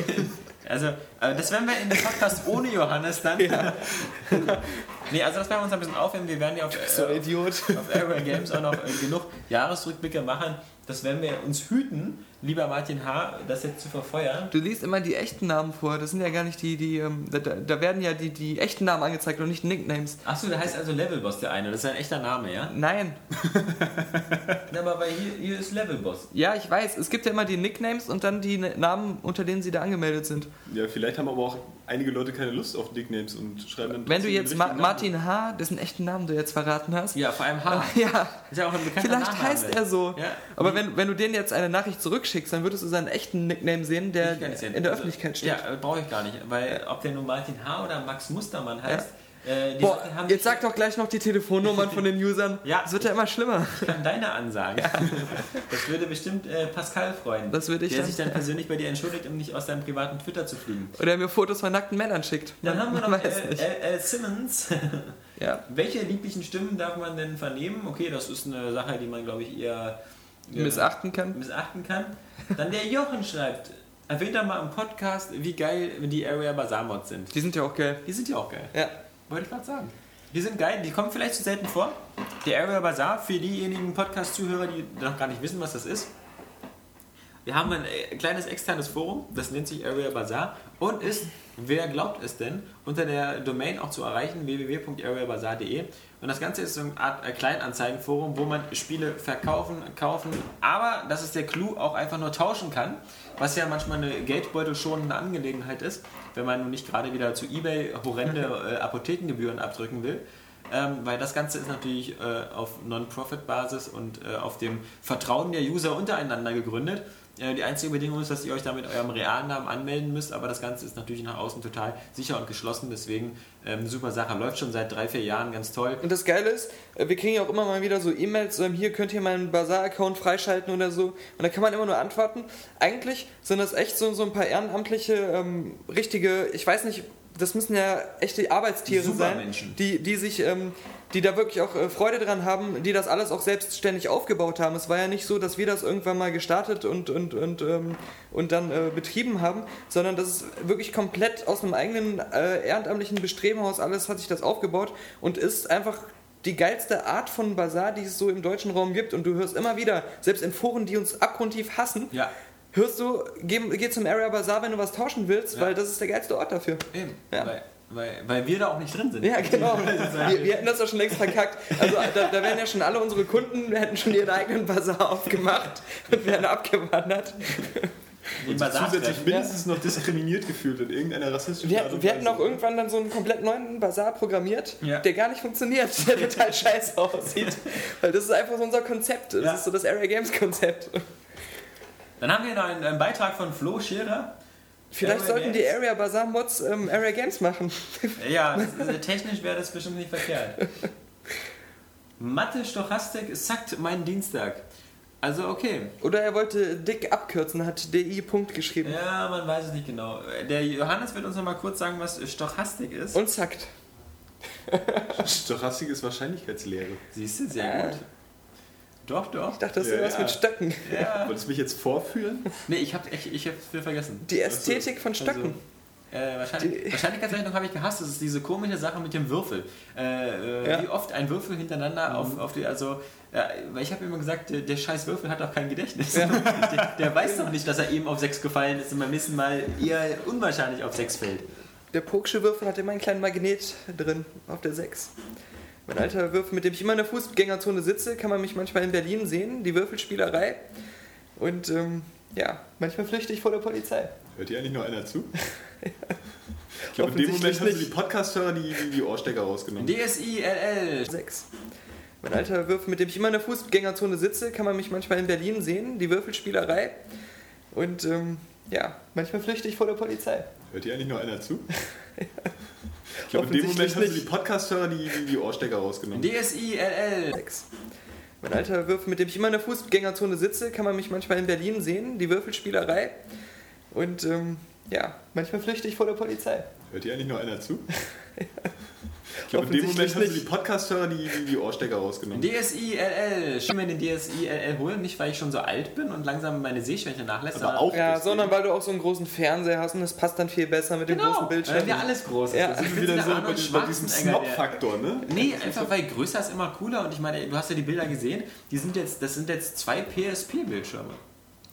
Also, äh, das werden wir in dem Podcast ohne Johannes dann. Ja. nee, also das werden wir uns ein bisschen aufheben. Wir werden ja auf, so äh, Idiot. auf Airway Games auch noch äh, genug Jahresrückblicke machen. Das werden wir uns hüten, lieber Martin H., das jetzt zu verfeuern. Du liest immer die echten Namen vor. Das sind ja gar nicht die, die ähm, da, da, werden ja die, die echten Namen angezeigt und nicht Nicknames. Achso, der heißt also Levelboss, der eine. Das ist ein echter Name, ja? Nein. Na, aber weil hier, hier ist Levelboss. Ja, ich weiß. Es gibt ja immer die Nicknames und dann die Namen, unter denen sie da angemeldet sind. Ja, vielleicht haben aber auch einige Leute keine Lust auf Nicknames und schreiben dann. Wenn du jetzt Ma Martin H., dessen echten Namen du jetzt verraten hast. Ja, vor allem H. ja. Ist ja auch ein bekannter Vielleicht Name heißt er so. Ja. Aber wenn, wenn du denen jetzt eine Nachricht zurückschickst, dann würdest du seinen echten Nickname sehen, der in der also, Öffentlichkeit steht. Ja, brauche ich gar nicht. Weil ob der nun Martin H. oder Max Mustermann heißt. Ja äh, Boah, jetzt sag doch gleich noch die Telefonnummern von den Usern. ja. Es wird ja immer schlimmer. Ich kann deine ansagen. Ja. Das würde bestimmt äh, Pascal freuen. Das würde ich Der dann, sich dann persönlich bei dir entschuldigt, um nicht aus deinem privaten Twitter zu fliegen. Oder mir Fotos von nackten Männern schickt. Dann man, haben wir noch äh, äh, Simmons. ja. Welche lieblichen Stimmen darf man denn vernehmen? Okay, das ist eine Sache, die man, glaube ich, eher äh, missachten kann. Missachten kann. Dann der Jochen schreibt, erwähnt doch mal im Podcast, wie geil die Area Bazaar Mods sind. Die sind ja auch geil. Die sind ja auch geil. Ja. Wollte ich gerade sagen. Die sind geil, die kommen vielleicht zu selten vor. Der Area Bazaar, für diejenigen Podcast-Zuhörer, die noch gar nicht wissen, was das ist, Wir haben ein äh, kleines externes Forum, das nennt sich Area Bazaar und ist, wer glaubt es denn, unter der Domain auch zu erreichen, www.areabazaar.de. Und das Ganze ist so eine Art äh, Kleinanzeigenforum, wo man Spiele verkaufen, kaufen, aber, das ist der Clou, auch einfach nur tauschen kann, was ja manchmal eine geldbeutelschonende Angelegenheit ist, wenn man nun nicht gerade wieder zu Ebay horrende äh, Apothekengebühren abdrücken will. Ähm, weil das Ganze ist natürlich äh, auf Non-Profit-Basis und äh, auf dem Vertrauen der User untereinander gegründet. Äh, die einzige Bedingung ist, dass ihr euch damit eurem realen Namen anmelden müsst, aber das Ganze ist natürlich nach außen total sicher und geschlossen. Deswegen ähm, super Sache. Läuft schon seit drei, vier Jahren ganz toll. Und das Geile ist, äh, wir kriegen ja auch immer mal wieder so E-Mails, ähm, hier könnt ihr meinen Bazaar-Account freischalten oder so. Und da kann man immer nur antworten. Eigentlich sind das echt so, so ein paar ehrenamtliche, ähm, richtige, ich weiß nicht, das müssen ja echte Arbeitstiere sein, die, die sich, ähm, die da wirklich auch äh, Freude dran haben, die das alles auch selbstständig aufgebaut haben. Es war ja nicht so, dass wir das irgendwann mal gestartet und, und, und, ähm, und dann äh, betrieben haben, sondern das ist wirklich komplett aus einem eigenen äh, ehrenamtlichen Bestreben aus alles hat sich das aufgebaut und ist einfach die geilste Art von Bazar, die es so im deutschen Raum gibt. Und du hörst immer wieder, selbst in Foren, die uns abgrundtief hassen, Ja, hörst du, geh, geh zum Area Bazar, wenn du was tauschen willst, Ja. weil das ist der geilste Ort dafür. eben. Ja. Weil, weil, weil wir da auch nicht drin sind. Ja, genau. Wir, wir hätten das doch schon längst verkackt. Also da, da wären ja schon alle unsere Kunden, hätten schon ihren eigenen Bazar aufgemacht und wären abgewandert. Und zusätzlich mindestens noch diskriminiert gefühlt in irgendeiner rassistischen Art Wir, und wir hätten auch irgendwann dann so einen komplett neuen Bazar programmiert, Ja. der gar nicht funktioniert, der total scheiße aussieht. Weil das ist einfach so unser Konzept. Das Ja. ist so das Area Games Konzept. Dann haben wir noch einen, einen Beitrag von Flo Scherer. Vielleicht Area sollten die Games? Area Bazar Mods ähm, Area Games machen. Ja, ist, technisch wäre das bestimmt nicht verkehrt. Mathe Stochastik sackt meinen Dienstag. Also okay. Oder er wollte dick abkürzen, hat DI Punkt geschrieben. Ja, man weiß es nicht genau. Der Johannes wird uns noch mal kurz sagen, was Stochastik ist. Und zackt. Stochastik ist Wahrscheinlichkeitslehre. Siehst du, sehr gut. Doch, doch. Ich dachte, das ist Ja, irgendwas ja. mit Stöcken. Ja. Wolltest du mich jetzt vorführen? Nee, ich hab, ich, ich hab's wieder vergessen. Die Ästhetik von Stöcken. Äh, wahrscheinlich, Wahrscheinlichkeitsrechnung habe ich gehasst. Das ist diese komische Sache mit dem Würfel. Äh, äh, Ja. Wie oft ein Würfel hintereinander auf, auf die, also, ja, weil ich habe immer gesagt, der, der scheiß Würfel hat auch kein Gedächtnis. der, der weiß doch nicht, dass er eben auf 6 gefallen ist und beim nächsten Mal eher unwahrscheinlich auf 6 fällt. Der Poksche Würfel hat immer einen kleinen Magnet drin auf der 6. Mein alter Würfel, mit dem ich immer in der Fußgängerzone sitze, kann man mich manchmal in Berlin sehen, die Würfelspielerei. Und ähm, ja, manchmal flüchte ich vor der Polizei. Hört hier eigentlich noch einer zu? Ich glaube, in dem Moment haben sie die Podcast-Hörer die, die, die Ohrstecker rausgenommen. DSILL. 6. Mein alter Würfel, mit dem ich immer in der Fußgängerzone sitze, kann man mich manchmal in Berlin sehen, die Würfelspielerei. Und ähm, ja, manchmal flüchte ich vor der Polizei. Hört hier eigentlich noch einer zu? Ich glaube, in dem Moment haben sie die Podcast-Hörer die, die, die Ohrstecker rausgenommen. DSILL. 6. Mein alter Würfel, mit dem ich immer in der Fußgängerzone sitze, kann man mich manchmal in Berlin sehen, die Würfelspielerei. Und ähm, ja, manchmal flüchte ich vor der Polizei. Hört hier eigentlich noch einer zu? Ich glaube, in dem Moment haben sie die Podcast-Hörer die, die, die Ohrstecker rausgenommen. DSILL. Ich will mir den DSILL holen, nicht weil ich schon so alt bin und langsam meine Sehschwäche nachlässt, Aber sondern auch Ja, deswegen. sondern weil du auch so einen großen Fernseher hast und das passt dann viel besser mit dem großen Genau, Bildschirm. weil wir alles groß ist. Ja. Das ist wieder der so bei, bei diesem Snob-Faktor, ne? Nee, einfach weil größer ist immer cooler und ich meine, du hast ja die Bilder gesehen, die sind jetzt, das sind jetzt zwei PSP-Bildschirme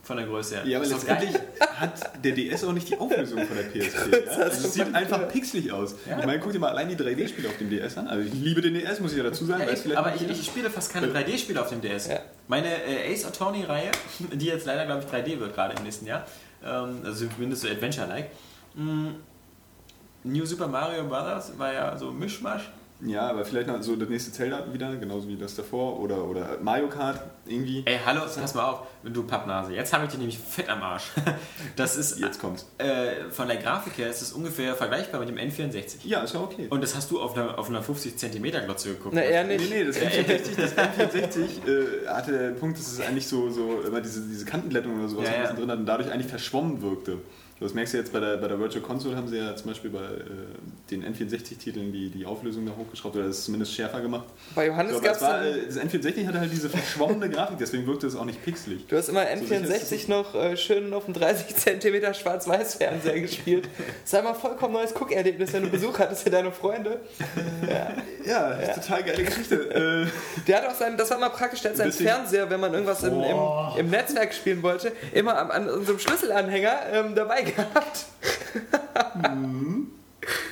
von der Größe her. Ja, aber letztendlich hat der DS auch nicht die Auflösung von der PSP. Ja? Also es sieht einfach pixelig aus. Ich meine, guck dir mal allein die 3D-Spiele auf dem DS an. Also ich liebe den DS, muss ich ja dazu sagen. Ja, aber ich, ich spiele fast keine 3D-Spiele auf dem DS. Ja. Meine äh, Ace Attorney-Reihe, die jetzt leider, glaube ich, 3D wird, gerade im nächsten Jahr, ähm, also zumindest so Adventure-like. Mm, New Super Mario Bros. war ja so Mischmasch. Ja, aber vielleicht noch so das nächste Zelda wieder, genauso wie das davor. Oder, oder Mario Kart irgendwie. Ey, hallo, pass mal auf, du Pappnase. Jetzt habe ich dich nämlich fett am Arsch. Das ist, Jetzt kommt's. äh, von der Grafik her ist es ungefähr vergleichbar mit dem N64. Ja, ist ja okay. Und das hast du auf einer, auf einer 50 cm Glotze geguckt. Na, eher Nee, nicht. nee, das N64, das N64 äh, hatte der Punkt, dass es eigentlich so, so immer diese, diese Kantenblättung oder sowas Ja, ja. drin hat und dadurch eigentlich verschwommen wirkte. Das merkst du jetzt bei der, bei der Virtual Console, haben sie ja zum Beispiel bei äh, den N64-Titeln die, die Auflösung da hochgeschraubt oder das zumindest schärfer gemacht. Bei Johannes So, gab es äh, das N64 hatte halt diese verschwommene Grafik, deswegen wirkte es auch nicht pixelig. Du hast immer So sicher ist N64 noch äh, schön auf dem 30 cm Schwarz-Weiß-Fernseher gespielt. Das war immer vollkommen neues Guckerlebnis, wenn du Besuch hattest für deine Freunde. Ja, das ist total geile Geschichte. äh, Der hat auch seinen, das war mal praktisch, der hat seinen Fernseher, wenn man irgendwas im, im, im Netzwerk spielen wollte, immer am, an unserem Schlüsselanhänger ähm, dabei gehabt.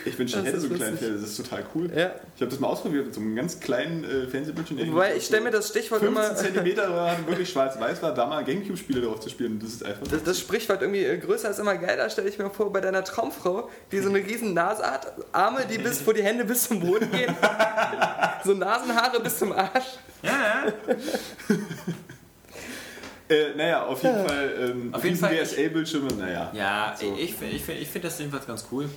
ich wünsche, ich hätte so einen kleinen. Fernseher, das ist total cool. Ja. Ich habe das mal ausprobiert mit so einem ganz kleinen äh, Fernsehbildschirm. Wobei, ich stelle mir das Stichwort 15 immer. Zentimeter war, wirklich schwarz-weiß war, da mal Gamecube-Spiele drauf zu spielen. Das ist einfach. Das, das Sprichwort irgendwie äh, größer ist immer geiler, stelle ich mir vor, bei deiner Traumfrau, die so eine riesen Nase hat, Arme, die bis, wo die Hände bis zum Boden gehen, so Nasenhaare bis zum Arsch. Ja, Äh, naja, auf jeden Fall. Ähm, Auf jeden Fall, DSL-Bildschirme, naja. ja So. ich, ich, ich, ich finde das jedenfalls ganz cool.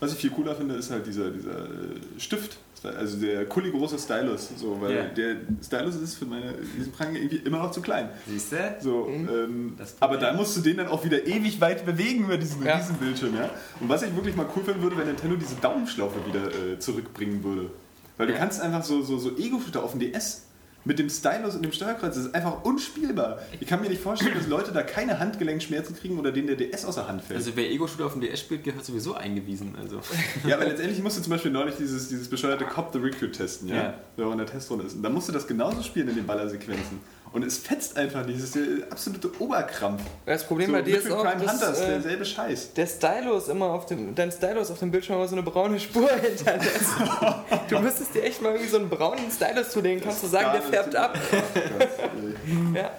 Was ich viel cooler finde, ist halt dieser, dieser äh, Stift. Also der kulli große Stylus. So, weil Ja. der Stylus ist für meine diesen Prange irgendwie immer noch zu klein. Siehst du? So, ähm, Das aber da musst du den dann auch wieder ewig weit bewegen über diesen Ja. riesen Bildschirm, ja. Und was ich wirklich mal cool finden würde, wenn Nintendo diese Daumenschlaufe wieder äh, zurückbringen würde. Weil du Ja. kannst einfach so, so, so Ego-Shooter auf dem DS mit dem Stylus und dem Steuerkreuz, das ist einfach unspielbar. Ich kann mir nicht vorstellen, dass Leute da keine Handgelenkschmerzen kriegen oder denen der DS aus der Hand fällt. Also wer Ego-Shooter auf dem DS spielt, gehört sowieso eingewiesen. Also. Ja, aber letztendlich musst du zum Beispiel neulich dieses, dieses bescheuerte Cop the Recruit testen, ja? Ja. Wenn man in der Testrunde ist. Und dann musst du das genauso spielen in den Ballersequenzen. Und es fetzt einfach nicht. Das ist der absolute Oberkrampf. Das Problem So, bei dir ist auch, Crime dass, Hunters, äh, derselbe Scheiß. der Stylus immer auf dem, dein Stylus auf dem Bildschirm immer so eine braune Spur hinterlässt. du müsstest dir echt mal irgendwie so einen braunen Stylus zulegen, kannst du sagen, der färbt ab. Ja,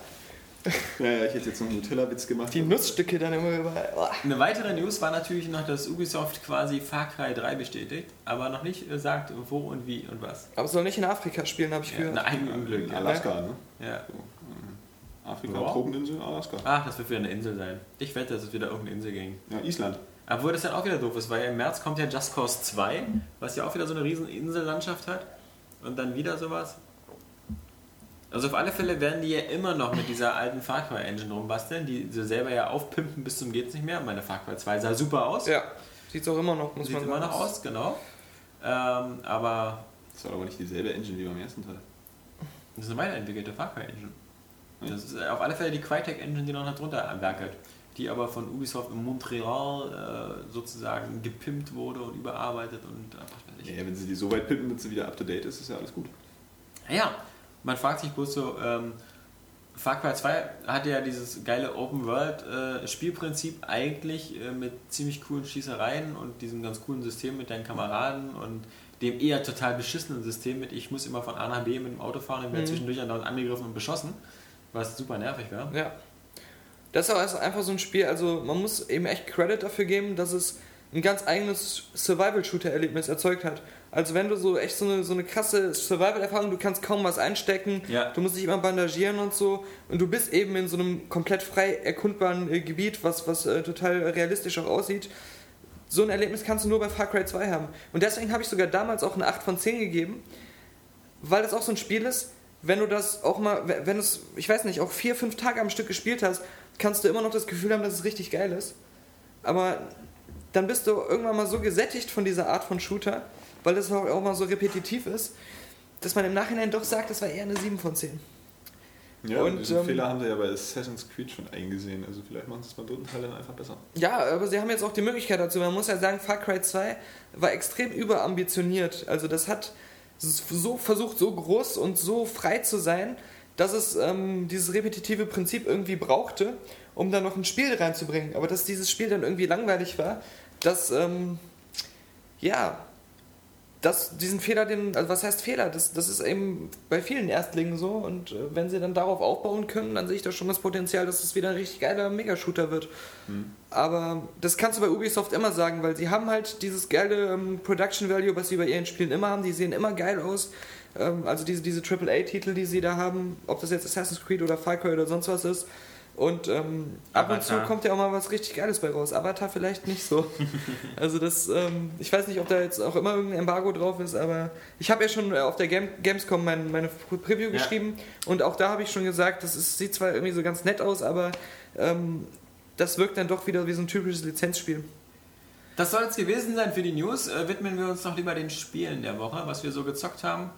Ja, ja, ich hätte jetzt noch einen Nutella-Witz gemacht. die Nussstücke dann immer überall. Oh. Eine weitere News war natürlich noch, dass Ubisoft quasi Far Cry 3 bestätigt, aber noch nicht äh, sagt, wo und wie und was. Aber es soll nicht in Afrika spielen, habe ich Ja, gehört. nein, Unglück. In Ja. Alaska, ne? Ja. Afrika, Ja. Tropeninsel, Alaska. Ach, das wird wieder eine Insel sein. Ich wette, dass es wieder irgendeine Insel ging. Ja, Island. Obwohl das dann auch wieder doof ist, weil im März kommt ja Just Cause 2, was ja auch wieder so eine riesen Insellandschaft hat. Und dann wieder sowas. Also auf alle Fälle werden die ja immer noch mit dieser alten Far Cry Engine rumbasteln, die sie selber ja aufpimpen bis zum geht's nicht mehr. Meine Far Cry 2 sah super aus. Ja, sieht auch immer noch, muss Sieht man immer sagen. noch aus, genau. Ähm, aber Das war aber nicht dieselbe Engine wie beim ersten Teil. das ist eine weiterentwickelte Far Cry Engine. Das ist auf alle Fälle die Crytek Engine, die noch drunter werkelt. Die aber von Ubisoft in Montreal äh, sozusagen gepimpt wurde und überarbeitet und äh, ich. Ja, wenn sie die so weit pimpen, dass sie wieder up to date ist, ist ja alles gut. Ja, man fragt sich bloß so, ähm, Far Cry 2 hatte ja dieses geile Open World äh, Spielprinzip eigentlich äh, mit ziemlich coolen Schießereien und diesem ganz coolen System mit deinen Kameraden und dem eher total beschissenen System mit ich muss immer von A nach B mit dem Auto fahren und werde Mhm. zwischendurch andauernd angegriffen und beschossen, was super nervig wäre. Ja. Das ist auch einfach so ein Spiel, also man muss eben echt Credit dafür geben, dass es ein ganz eigenes Survival-Shooter-Erlebnis erzeugt hat. Also wenn du so echt so eine, so eine krasse Survival-Erfahrung, du kannst kaum was einstecken, Ja. du musst dich immer bandagieren und so und du bist eben in so einem komplett frei erkundbaren äh, Gebiet, was, was äh, total realistisch auch aussieht. So ein Erlebnis kannst du nur bei Far Cry 2 haben. Und deswegen habe ich sogar damals auch eine 8 von 10 gegeben, weil das auch so ein Spiel ist, wenn du das auch mal, wenn es, ich weiß nicht, auch vier, fünf Tage am Stück gespielt hast, kannst du immer noch das Gefühl haben, dass es richtig geil ist. Aber dann bist du irgendwann mal so gesättigt von dieser Art von Shooter, weil das auch mal so repetitiv ist, dass man im Nachhinein doch sagt, das war eher eine 7 von 10. Ja, Und, diesen ähm, Fehler haben sie ja bei Assassin's Creed schon eingesehen. Also vielleicht machen sie es beim dritten Teil dann einfach besser. Ja, aber sie haben jetzt auch die Möglichkeit dazu. Man muss ja sagen, Far Cry 2 war extrem überambitioniert. Also das hat so versucht, so groß und so frei zu sein, dass es ähm, dieses repetitive Prinzip irgendwie brauchte, um dann noch ein Spiel reinzubringen. Aber dass dieses Spiel dann irgendwie langweilig war, dass, ähm, ja, das, diesen Fehler, den, also was heißt Fehler? Das, das ist eben bei vielen Erstlingen so und äh, wenn sie dann darauf aufbauen können, dann sehe ich da schon das Potenzial, dass es wieder ein richtig geiler Megashooter wird. Aber das kannst du bei Ubisoft immer sagen, weil sie haben halt dieses geile ähm, Production Value, was sie bei ihren Spielen immer haben. Die sehen immer geil aus. Ähm, also diese, diese AAA-Titel, die sie da haben, ob das jetzt Assassin's Creed oder Far Cry oder sonst was ist. Und ähm, ab und zu kommt ja auch mal was richtig Geiles bei raus. Avatar vielleicht nicht so. also das, ähm, ich weiß nicht, ob da jetzt auch immer irgendein Embargo drauf ist, aber ich habe ja schon äh, auf der Game Gamescom mein, meine Preview Ja. geschrieben und auch da habe ich schon gesagt, das ist, sieht zwar irgendwie so ganz nett aus, aber ähm, das wirkt dann doch wieder wie so ein typisches Lizenzspiel. Das soll es gewesen sein für die News. Äh, widmen wir uns noch lieber den Spielen der Woche, was wir so gezockt haben.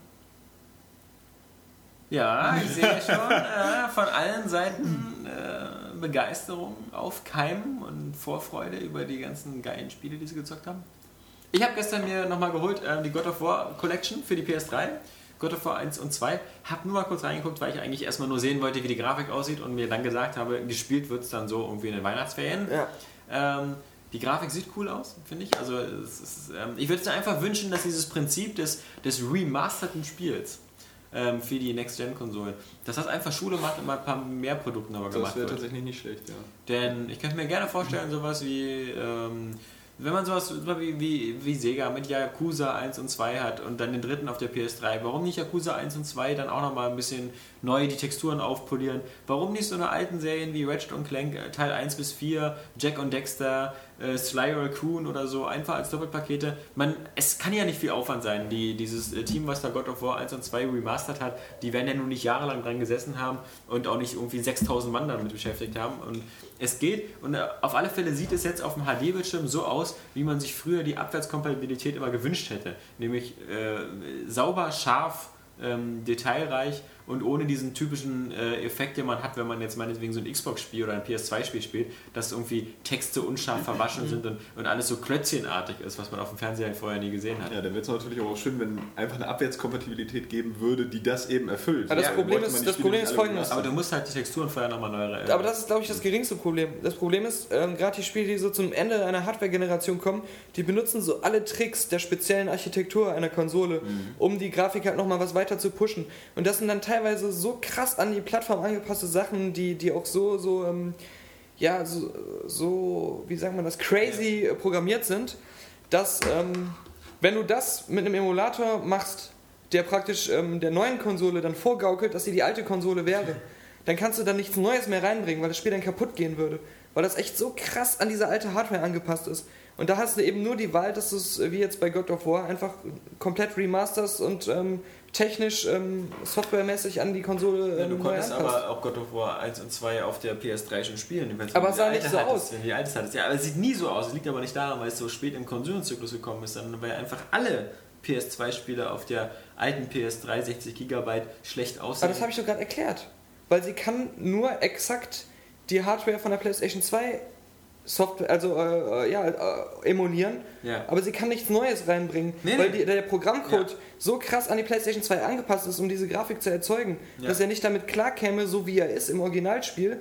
Ja, ich sehe schon äh, von allen Seiten äh, Begeisterung aufkeimen und Vorfreude über die ganzen geilen Spiele, die sie gezockt haben. Ich habe gestern mir nochmal geholt äh, die God of War Collection für die PS3. God of War 1 und 2. Hab nur mal kurz reingeguckt, weil ich eigentlich erstmal nur sehen wollte, wie die Grafik aussieht und mir dann gesagt habe, gespielt wird es dann so irgendwie in den Weihnachtsferien. Ja. Ähm, die Grafik sieht cool aus, finde ich. Also ist, ähm, ich würde mir einfach wünschen, dass dieses Prinzip des, des remasterten Spiels ähm, für die Next-Gen-Konsolen, dass das einfach Schule macht und mal ein paar mehr Produkten aber gemacht Das wäre wird. tatsächlich nicht schlecht, ja. Denn ich könnte mir gerne vorstellen, sowas wie, ähm, wenn man sowas wie, wie, wie Sega mit Yakuza 1 und 2 hat und dann den dritten auf der PS3, warum nicht Yakuza 1 und 2 dann auch nochmal ein bisschen neu die Texturen aufpolieren? Warum nicht so eine alten Serien wie Ratchet und Clank äh, Teil 1 bis 4, Jack und Dexter, äh, Sly Raccoon oder so, einfach als Doppelpakete? Man, es kann ja nicht viel Aufwand sein. Die, dieses äh, Team, was da God of War 1 und 2 remastert hat, die werden ja nun nicht jahrelang dran gesessen haben und auch nicht irgendwie 6000 Mann damit beschäftigt haben. Und es geht und äh, auf alle Fälle sieht es jetzt auf dem HD-Bildschirm so aus, wie man sich früher die Abwärtskompatibilität immer gewünscht hätte. Nämlich äh, sauber, scharf, ähm, detailreich und ohne diesen typischen äh, Effekt, den man hat, wenn man jetzt meinetwegen so ein Xbox-Spiel oder ein PS2-Spiel spielt, dass irgendwie Texte unscharf verwaschen sind und, und alles so klötzchenartig ist, was man auf dem Fernseher vorher nie gesehen hat. Ja, dann wäre es natürlich auch schön, wenn einfach eine Abwärtskompatibilität geben würde, die das eben erfüllt. Aber das Ja, Problem ist- das Problem ist folgendes. Aber du musst halt die Texturen vorher nochmal neu äh, Aber das ist, glaube ich, das geringste Problem. Das Problem ist, ähm, gerade die Spiele, die so zum Ende einer Hardware-Generation kommen, die benutzen so alle Tricks der speziellen Architektur einer Konsole, um die Grafik halt nochmal was weiter zu pushen. Und das sind dann teilweise so krass an die Plattform angepasste Sachen, die, die auch so, so, ähm, ja, so, so, wie sagt man das, crazy äh, programmiert sind, dass, ähm, wenn du das mit einem Emulator machst, der praktisch ähm, der neuen Konsole dann vorgaukelt, dass sie die alte Konsole wäre, dann kannst du dann nichts Neues mehr reinbringen, weil das Spiel dann kaputt gehen würde. Weil das echt so krass an diese alte Hardware angepasst ist. Und da hast du eben nur die Wahl, dass du es, äh, wie jetzt bei God of War, einfach komplett remasters und ähm, technisch, ähm, softwaremäßig an die Konsole Ja, ähm, du neu konntest aber auch God of War 1 und 2 auf der PS3 schon spielen. wenn Aber es sah nicht so hattest, aus. Wenn die alte hattest. Ja, aber es sieht nie so aus. Es liegt aber nicht daran, weil es so spät im Konsumzyklus gekommen ist, sondern weil einfach alle PS2-Spiele auf der alten PS3 60 GB schlecht aussehen. Aber das habe ich doch gerade erklärt. Weil sie kann nur exakt die Hardware von der PlayStation 2 Software, also äh, äh, ja, äh, emulieren, Ja. aber sie kann nichts Neues reinbringen, Nee, weil nee. Die, der Programmcode Ja. so krass an die PlayStation 2 angepasst ist, um diese Grafik zu erzeugen, Ja. dass er nicht damit klarkäme, so wie er ist im Originalspiel,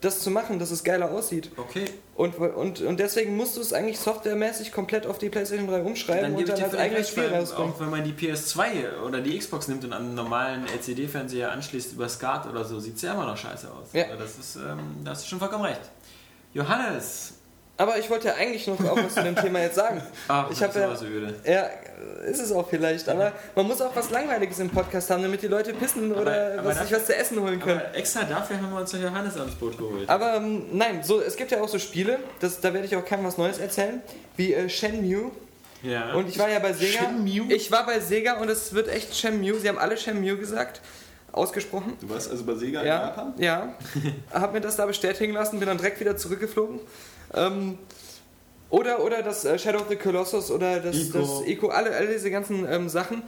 das zu machen, dass es geiler aussieht. Okay, Und, und, und deswegen musst du es eigentlich softwaremäßig komplett auf die PlayStation 3 umschreiben dann und dann als eigenes Spiel rausbringen. auch wenn man die PS2 oder die Xbox nimmt und an einen normalen LCD-Fernseher anschließt über SCART oder so, sieht es ja immer noch scheiße aus. Ja. Das ist, ähm, da hast du schon vollkommen recht. Johannes! Aber ich wollte ja eigentlich noch auch was zu dem Thema jetzt sagen. Ach, Ich das hab ist ja- aber so öde. Ja, ist es auch vielleicht, aber man muss auch was Langweiliges im Podcast haben, damit die Leute pissen oder aber was, sich was zu essen holen können. Aber extra dafür haben wir uns ja Johannes ans Boot geholt. Aber ähm, nein, so, es gibt ja auch so Spiele, das, da werde ich auch keinem was Neues erzählen, wie äh, Shenmue. ja. Und ich war ja bei Sega. Shenmue? Ich war bei Sega und es wird echt Shenmue. Sie haben alle Shenmue gesagt, ausgesprochen. Du warst also bei Sega in Ja, Japan? ja. Hab mir das da bestätigen lassen, bin dann direkt wieder zurückgeflogen. Ähm, oder, oder das äh, Shadow of the Colossus oder das Ico. Ico, das Ico alle, alle diese ganzen ähm, Sachen,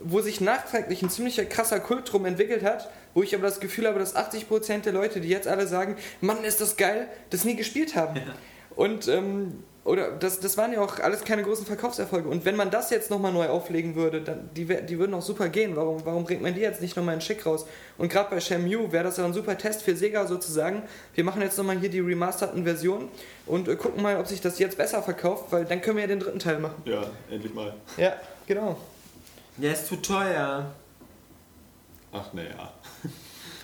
wo sich nachträglich ein ziemlicher krasser Kult drum entwickelt hat, wo ich aber das Gefühl habe, dass 80% der Leute, die jetzt alle sagen, Mann, ist das geil, das nie gespielt haben. Und ähm, oder das, das waren ja auch alles keine großen Verkaufserfolge. Und wenn man das jetzt nochmal neu auflegen würde, dann die, die würden auch super gehen. Warum, warum bringt man die jetzt nicht nochmal in Schick raus? Und gerade bei Shenmue wäre das ja ein super Test für Sega sozusagen. Wir machen jetzt nochmal hier die remasterten Versionen und äh, gucken mal, ob sich das jetzt besser verkauft, weil dann können wir ja den dritten Teil machen. Ja, endlich mal. Ja, genau. ja, ist zu teuer. Ach naja.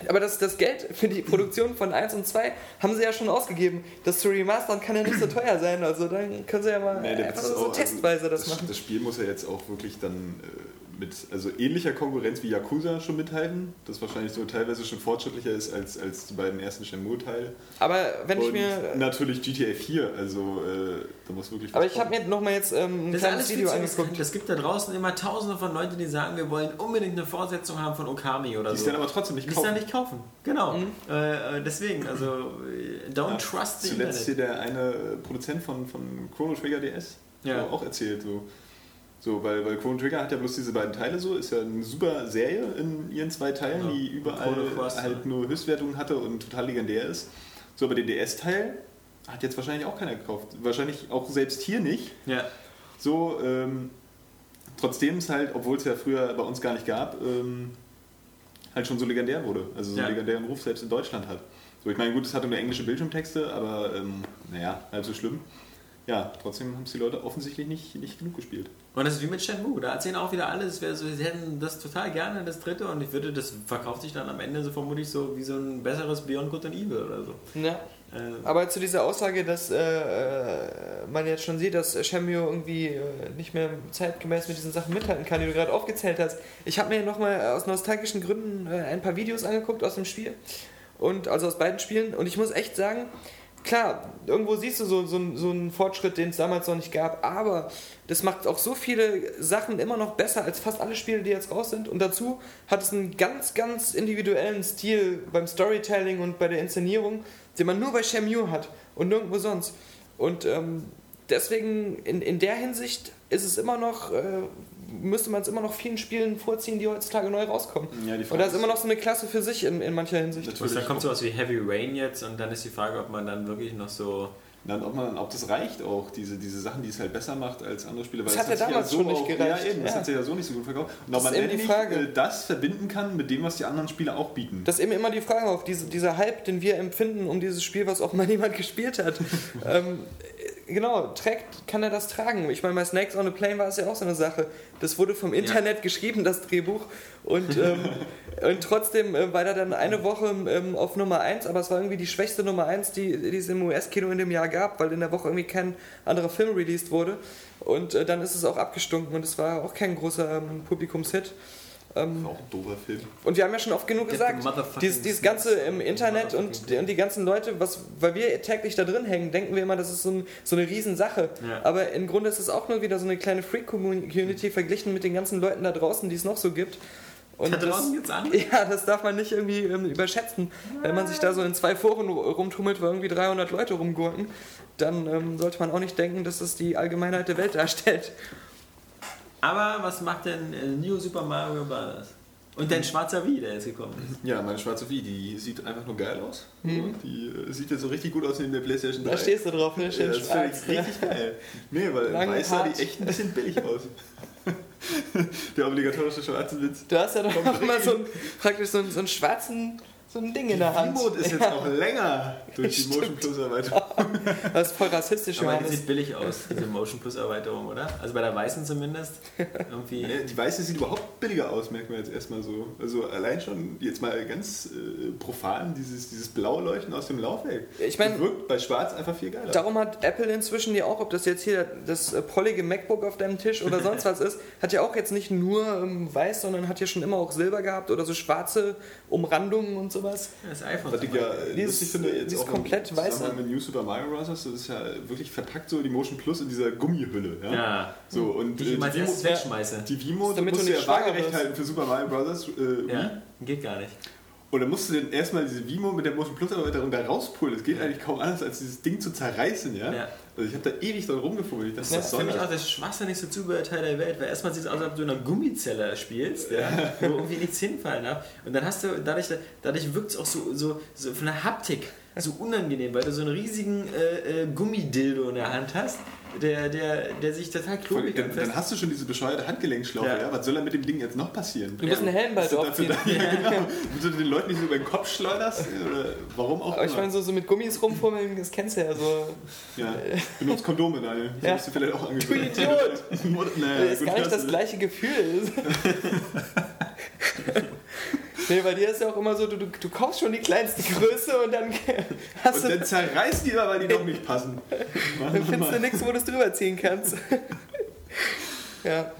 Aber das, das Geld für die Produktion von 1 und 2 haben sie ja schon ausgegeben. Das zu remastern kann ja nicht so teuer sein. Also dann können sie ja mal Nee, einfach so, so also testweise das das, machen. das Spiel muss ja jetzt auch wirklich dann äh, mit also ähnlicher Konkurrenz wie Yakuza schon mithalten, das wahrscheinlich so teilweise schon fortschrittlicher ist als, als die beiden ersten Shenmue-Teile. Aber wenn ich Und mir natürlich GTA 4, also äh, da muss wirklich Aber ich habe mir nochmal jetzt ähm, ein Das kleines Video angeguckt. Es gibt da draußen immer tausende von Leuten, die sagen, wir wollen unbedingt eine Fortsetzung haben von Okami oder Die so. ist dann aber trotzdem nicht Die ist dann kaufen. nicht kaufen. Genau. Mhm. Äh, deswegen, also don't ja, trust the Zuletzt hier der eine Produzent von, von Chrono Trigger DS ja. auch erzählt, so, so weil, weil Chrono Trigger hat ja bloß diese beiden Teile so, ist ja eine super Serie in ihren zwei Teilen, ja. die überall Cross, halt nur Höchstwertungen hatte und total legendär ist. So, aber den DS-Teil hat jetzt wahrscheinlich auch keiner gekauft. Wahrscheinlich auch selbst hier nicht. Ja. So, ähm, trotzdem es halt, obwohl es ja früher bei uns gar nicht gab, ähm, halt schon so legendär wurde. Also so ja. einen legendären Ruf selbst in Deutschland hat. So, ich meine, gut, es hatte nur englische Bildschirmtexte, aber ähm, naja, halb so schlimm. Ja, trotzdem haben es die Leute offensichtlich nicht, nicht genug gespielt. Und das ist wie mit Shenmue, da erzählen auch wieder alle, so, sie hätten das total gerne, das dritte, und ich würde, das verkauft sich dann am Ende so vermutlich so wie so ein besseres Beyond Good and Evil oder so. Ja. Äh, Aber zu dieser Aussage, dass äh, äh, man jetzt schon sieht, dass Shenmue irgendwie äh, nicht mehr zeitgemäß mit diesen Sachen mithalten kann, die du gerade aufgezählt hast. Ich habe mir nochmal aus nostalgischen Gründen äh, ein paar Videos angeguckt aus dem Spiel. Und also aus beiden Spielen. Und ich muss echt sagen, klar, irgendwo siehst du so, so, so einen Fortschritt, den es damals noch nicht gab, aber das macht auch so viele Sachen immer noch besser als fast alle Spiele, die jetzt raus sind. Und dazu hat es einen ganz, ganz individuellen Stil beim Storytelling und bei der Inszenierung, den man nur bei Shenmue hat und nirgendwo sonst. Und ähm, deswegen in, in der Hinsicht ist es immer noch, äh, müsste man es immer noch vielen Spielen vorziehen, die heutzutage neu rauskommen. Ja, und da ist immer noch so eine Klasse für sich in, in mancher Hinsicht. Natürlich. Dann kommt sowas wie Heavy Rain jetzt und dann ist die Frage, ob man dann wirklich noch so dann, ob, man, ob das reicht auch, diese, diese Sachen, die es halt besser macht als andere Spiele. Weil das, hat ja damals ja so schon nicht gereicht. Ja, eben, das hat sich ja so nicht so gut verkauft. Und ob man endlich Frage. das verbinden kann mit dem, was die anderen Spiele auch bieten. Das ist eben immer die Frage auf diese, dieser Hype, den wir empfinden um dieses Spiel, was auch mal niemand gespielt hat. ähm, genau, trägt, kann er das tragen? Ich meine, bei Snakes on a Plane war es ja auch so eine Sache. Das wurde vom Internet ja. geschrieben, das Drehbuch. Und, ähm, und trotzdem äh, war er dann eine Woche ähm, auf Nummer 1, aber es war irgendwie die schwächste Nummer 1, die, die es im US-Kino in dem Jahr gab, weil in der Woche irgendwie kein anderer Film released wurde. Und äh, dann ist es auch abgestunken und es war auch kein großer ähm, Publikumshit. Ähm, auch ein doofer Film. Und wir haben ja schon oft genug gesagt, dieses, dieses Ganze im Internet und die, und die ganzen Leute, was, weil wir täglich da drin hängen, denken wir immer, das ist so, ein, so eine Riesensache. Ja. Aber im Grunde ist es auch nur wieder so eine kleine Freak-Community verglichen mit den ganzen Leuten da draußen, die es noch so gibt. Und da draußen jetzt an? Ja, das darf man nicht irgendwie ähm, überschätzen. Wenn man sich da so in zwei Foren rumtummelt, wo irgendwie 300 Leute rumgurken, dann ähm, sollte man auch nicht denken, dass das die Allgemeinheit der Welt darstellt. Aber was macht denn äh, New Super Mario Bros.? Und dein schwarzer Wii, der jetzt gekommen ist. Ja, meine schwarze Wii, die sieht einfach nur geil aus. Mhm. Die äh, sieht jetzt so richtig gut aus in der PlayStation 3. Da stehst du drauf, ne? Schön ja, das schwarz. richtig geil. Nee, weil Lange weiß sah die echt ein bisschen billig aus. der obligatorische schwarze Witz. Du hast ja doch noch mal so einen, praktisch so einen, so einen schwarzen so ein Ding in der Hand. Die Remote ist jetzt ja. noch länger durch die Motion Plus Erweiterung. Das ist voll rassistisch, Aber die sieht billig aus, diese Motion Plus Erweiterung, oder? Also bei der weißen zumindest. Irgendwie. Die weiße sieht überhaupt billiger aus, merkt man jetzt erstmal so. Also allein schon jetzt mal ganz äh, profan dieses, dieses blaue Leuchten aus dem Laufwerk. Ich meine, wirkt bei Schwarz einfach viel geiler. Darum hat Apple inzwischen ja auch, ob das jetzt hier das äh, prollige MacBook auf deinem Tisch oder sonst was ist, hat ja auch jetzt nicht nur ähm, weiß, sondern hat ja schon immer auch Silber gehabt oder so schwarze Umrandungen und sowas. Das iPhone. Was ich ja lustig finde, jetzt auch komplett weiß. mit New Super Mario Bros. Das ist ja wirklich verpackt so die Motion Plus in dieser Gummihülle. Ja. ja. So, und die, ich äh, die, Vimo, wegschmeiße. die Vimo damit musst du ja waagerecht halten für Super Mario Bros. Äh, ja, geht gar nicht. Und dann musst du dann erstmal diese Vimo mit der Motion Plus Erweiterung da rauspulen. Das geht ja. eigentlich kaum anders, als dieses Ding zu zerreißen, ja. ja. Also ich habe da ewig dran rumgefummelt. Das, das ist für mich auch das schwachsinnigste Zubehörteil der Welt, weil erstmal sieht es aus, als ob du in einer Gummizelle spielst, ja, wo irgendwie nichts hinfallen darf. Und dann hast du, dadurch, dadurch wirkt es auch so, so, so von der Haptik so unangenehm, weil du so einen riesigen äh, äh, Gummidildo in der Hand hast der, der, der sich total klobig dann, dann hast du schon diese bescheuerte Handgelenkschlaufe, ja. ja. Was soll da mit dem Ding jetzt noch passieren? Du musst einen Helm bald aufziehen. Da, ja, genau. Damit du den Leuten nicht so über den Kopf schleuderst? Oder warum auch Aber ich meine, so, so mit Gummis rumfummeln, das kennst du ja so. Ja, benutzt Kondome, Daniel. Das ja. hast du vielleicht auch angeguckt. Du Idiot! naja, das ist gar nicht das gleiche Gefühl. Nee, bei dir ist ja auch immer so, du, du, du kaufst schon die kleinste Größe und dann hast und du. dann zerreißt die aber, weil die noch nicht passen. Mann, dann findest du nichts, wo du es drüber ziehen kannst. ja.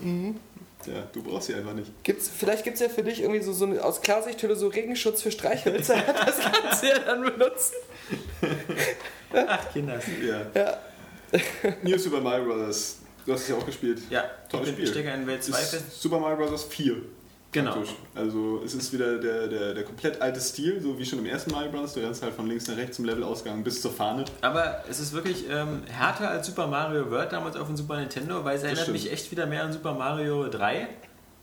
Mhm. Ja, du brauchst sie einfach nicht. Gibt's, vielleicht gibt es ja für dich irgendwie so, so eine, aus Klarsichthülle so Regenschutz für Streichhölzer. das kannst du ja dann benutzen. Ach, Kinder. Ja. ja. New Super Mario Bros. Du hast es ja auch gespielt. Ja, Tolles Spiel. Ich stecke in Welt 2 fest. Super Mario Bros. 4. Genau. Praktisch. Also es ist wieder der, der, der komplett alte Stil, so wie schon im ersten Mario Bros. Du rennst halt von links nach rechts zum Levelausgang bis zur Fahne. Aber es ist wirklich ähm, härter als Super Mario World damals auf dem Super Nintendo, weil es erinnert mich echt wieder mehr an Super Mario 3.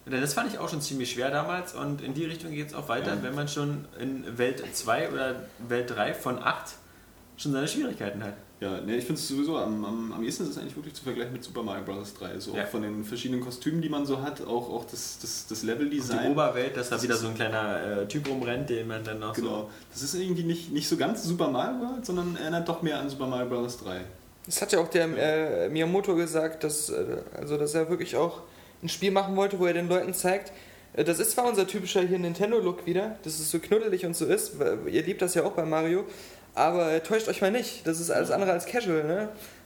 Denn das fand ich auch schon ziemlich schwer damals und in die Richtung geht es auch weiter, wenn man schon in Welt 2 oder Welt 3 von 8 schon seine Schwierigkeiten hat. Ja, ne, ich finde es sowieso am, am, am ehesten ist es eigentlich wirklich zu vergleichen mit Super Mario Bros. 3. So Ja. auch von den verschiedenen Kostümen, die man so hat, auch, auch das, das, das Die Leveldesign. Oberwelt, dass da wieder so ein kleiner äh, Typ rumrennt, den man dann noch Genau. Das ist irgendwie nicht, nicht so ganz Super Mario World, sondern erinnert doch mehr an Super Mario Bros. 3. Das hat ja auch der äh, Miyamoto gesagt, dass, äh, also, dass er wirklich auch ein Spiel machen wollte, wo er den Leuten zeigt, äh, das ist zwar unser typischer hier Nintendo-Look wieder, dass es so knuddelig und so ist, weil ihr liebt das ja auch bei Mario, aber äh, täuscht euch mal nicht, das ist alles andere als casual,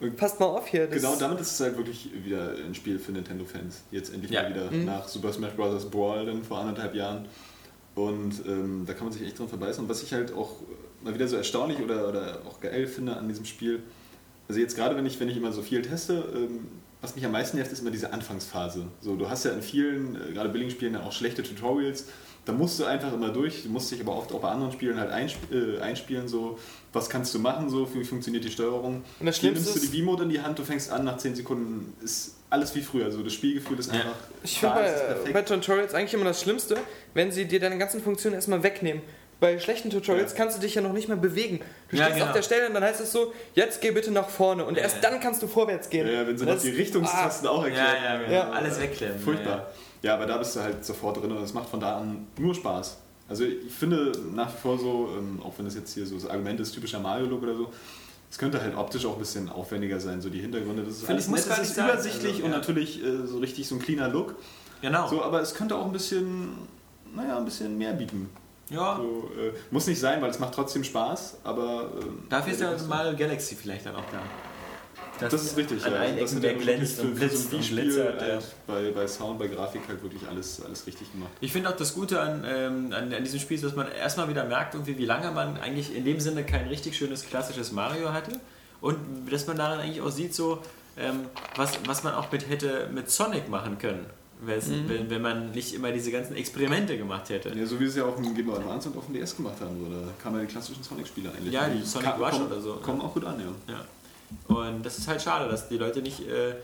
ne? Passt mal auf hier. Das Genau damit ist es halt wirklich wieder ein Spiel für Nintendo-Fans. Jetzt endlich Ja. mal wieder Mhm. nach Super Smash Bros. Brawl dann vor anderthalb Jahren. Und ähm, da kann man sich echt dran verbeißen. Und was ich halt auch mal wieder so erstaunlich oder, oder auch geil finde an diesem Spiel, also jetzt gerade wenn ich, wenn ich immer so viel teste, ähm, was mich am meisten nervt, ist immer diese Anfangsphase. So, du hast ja in vielen, äh, gerade Billing-Spielen, dann auch schlechte Tutorials. Da musst du einfach immer durch. Du musst dich aber oft auch bei anderen Spielen halt einsp äh, einspielen, so was kannst du machen, so wie funktioniert die Steuerung. Und das Schlimmste nimmst du die V-Mode in die Hand, du fängst an, nach 10 Sekunden ist alles wie früher. Also das Spielgefühl ist Ja. einfach. Ich finde bei, bei Tutorials eigentlich immer das Schlimmste, wenn sie dir deine ganzen Funktionen erstmal wegnehmen. Bei schlechten Tutorials Ja. kannst du dich ja noch nicht mehr bewegen. Du Ja, stehst genau. auf der Stelle und dann heißt es so, jetzt geh bitte nach vorne und Ja, erst ja. dann kannst du vorwärts gehen. ja, ja, wenn sie Das- noch die Richtungstasten auch Ja, erklären. ja, genau. Ja. Alles wegklemmen. Furchtbar. Ja, aber da bist du halt sofort drin und das macht von da an nur Spaß. Also ich finde nach wie vor so, ähm, auch wenn das jetzt hier so das Argument ist, typischer Mario-Look oder so, es könnte halt optisch auch ein bisschen aufwendiger sein, so die Hintergründe, das ist Finde alles nett, gar es nicht ist übersichtlich Also, und ja. natürlich äh, so richtig so ein cleaner Look. Genau. So, aber es könnte auch ein bisschen, naja, ein bisschen mehr bieten. ja. So, äh, muss nicht sein, weil es macht trotzdem Spaß, aber... ähm, Dafür ist ja Mario Galaxy vielleicht dann auch da. Das ist richtig, An ja. allen das Ecken ja der wirklich glänzt und blitzt und Spiel glitzert, halt ja. bei, bei Sound, bei Grafik halt wirklich alles, alles richtig gemacht. Ich finde auch das Gute an, ähm, an, an diesem Spiel ist, dass man erstmal wieder merkt, irgendwie, wie lange man eigentlich in dem Sinne kein richtig schönes klassisches Mario hatte und dass man daran eigentlich auch sieht, so ähm, was, was man auch mit hätte mit Sonic machen können, wenn's- wenn, wenn man nicht immer diese ganzen Experimente gemacht hätte. Ja, so wie sie es ja auf dem Game Boy Advance und auf dem DS gemacht haben. Da kamen ja die klassischen Sonic-Spiele eigentlich. Ja, die Sonic Rush oder so. Kommen auch gut an, ja. Ja. Und das ist halt schade, dass die Leute nicht. Äh,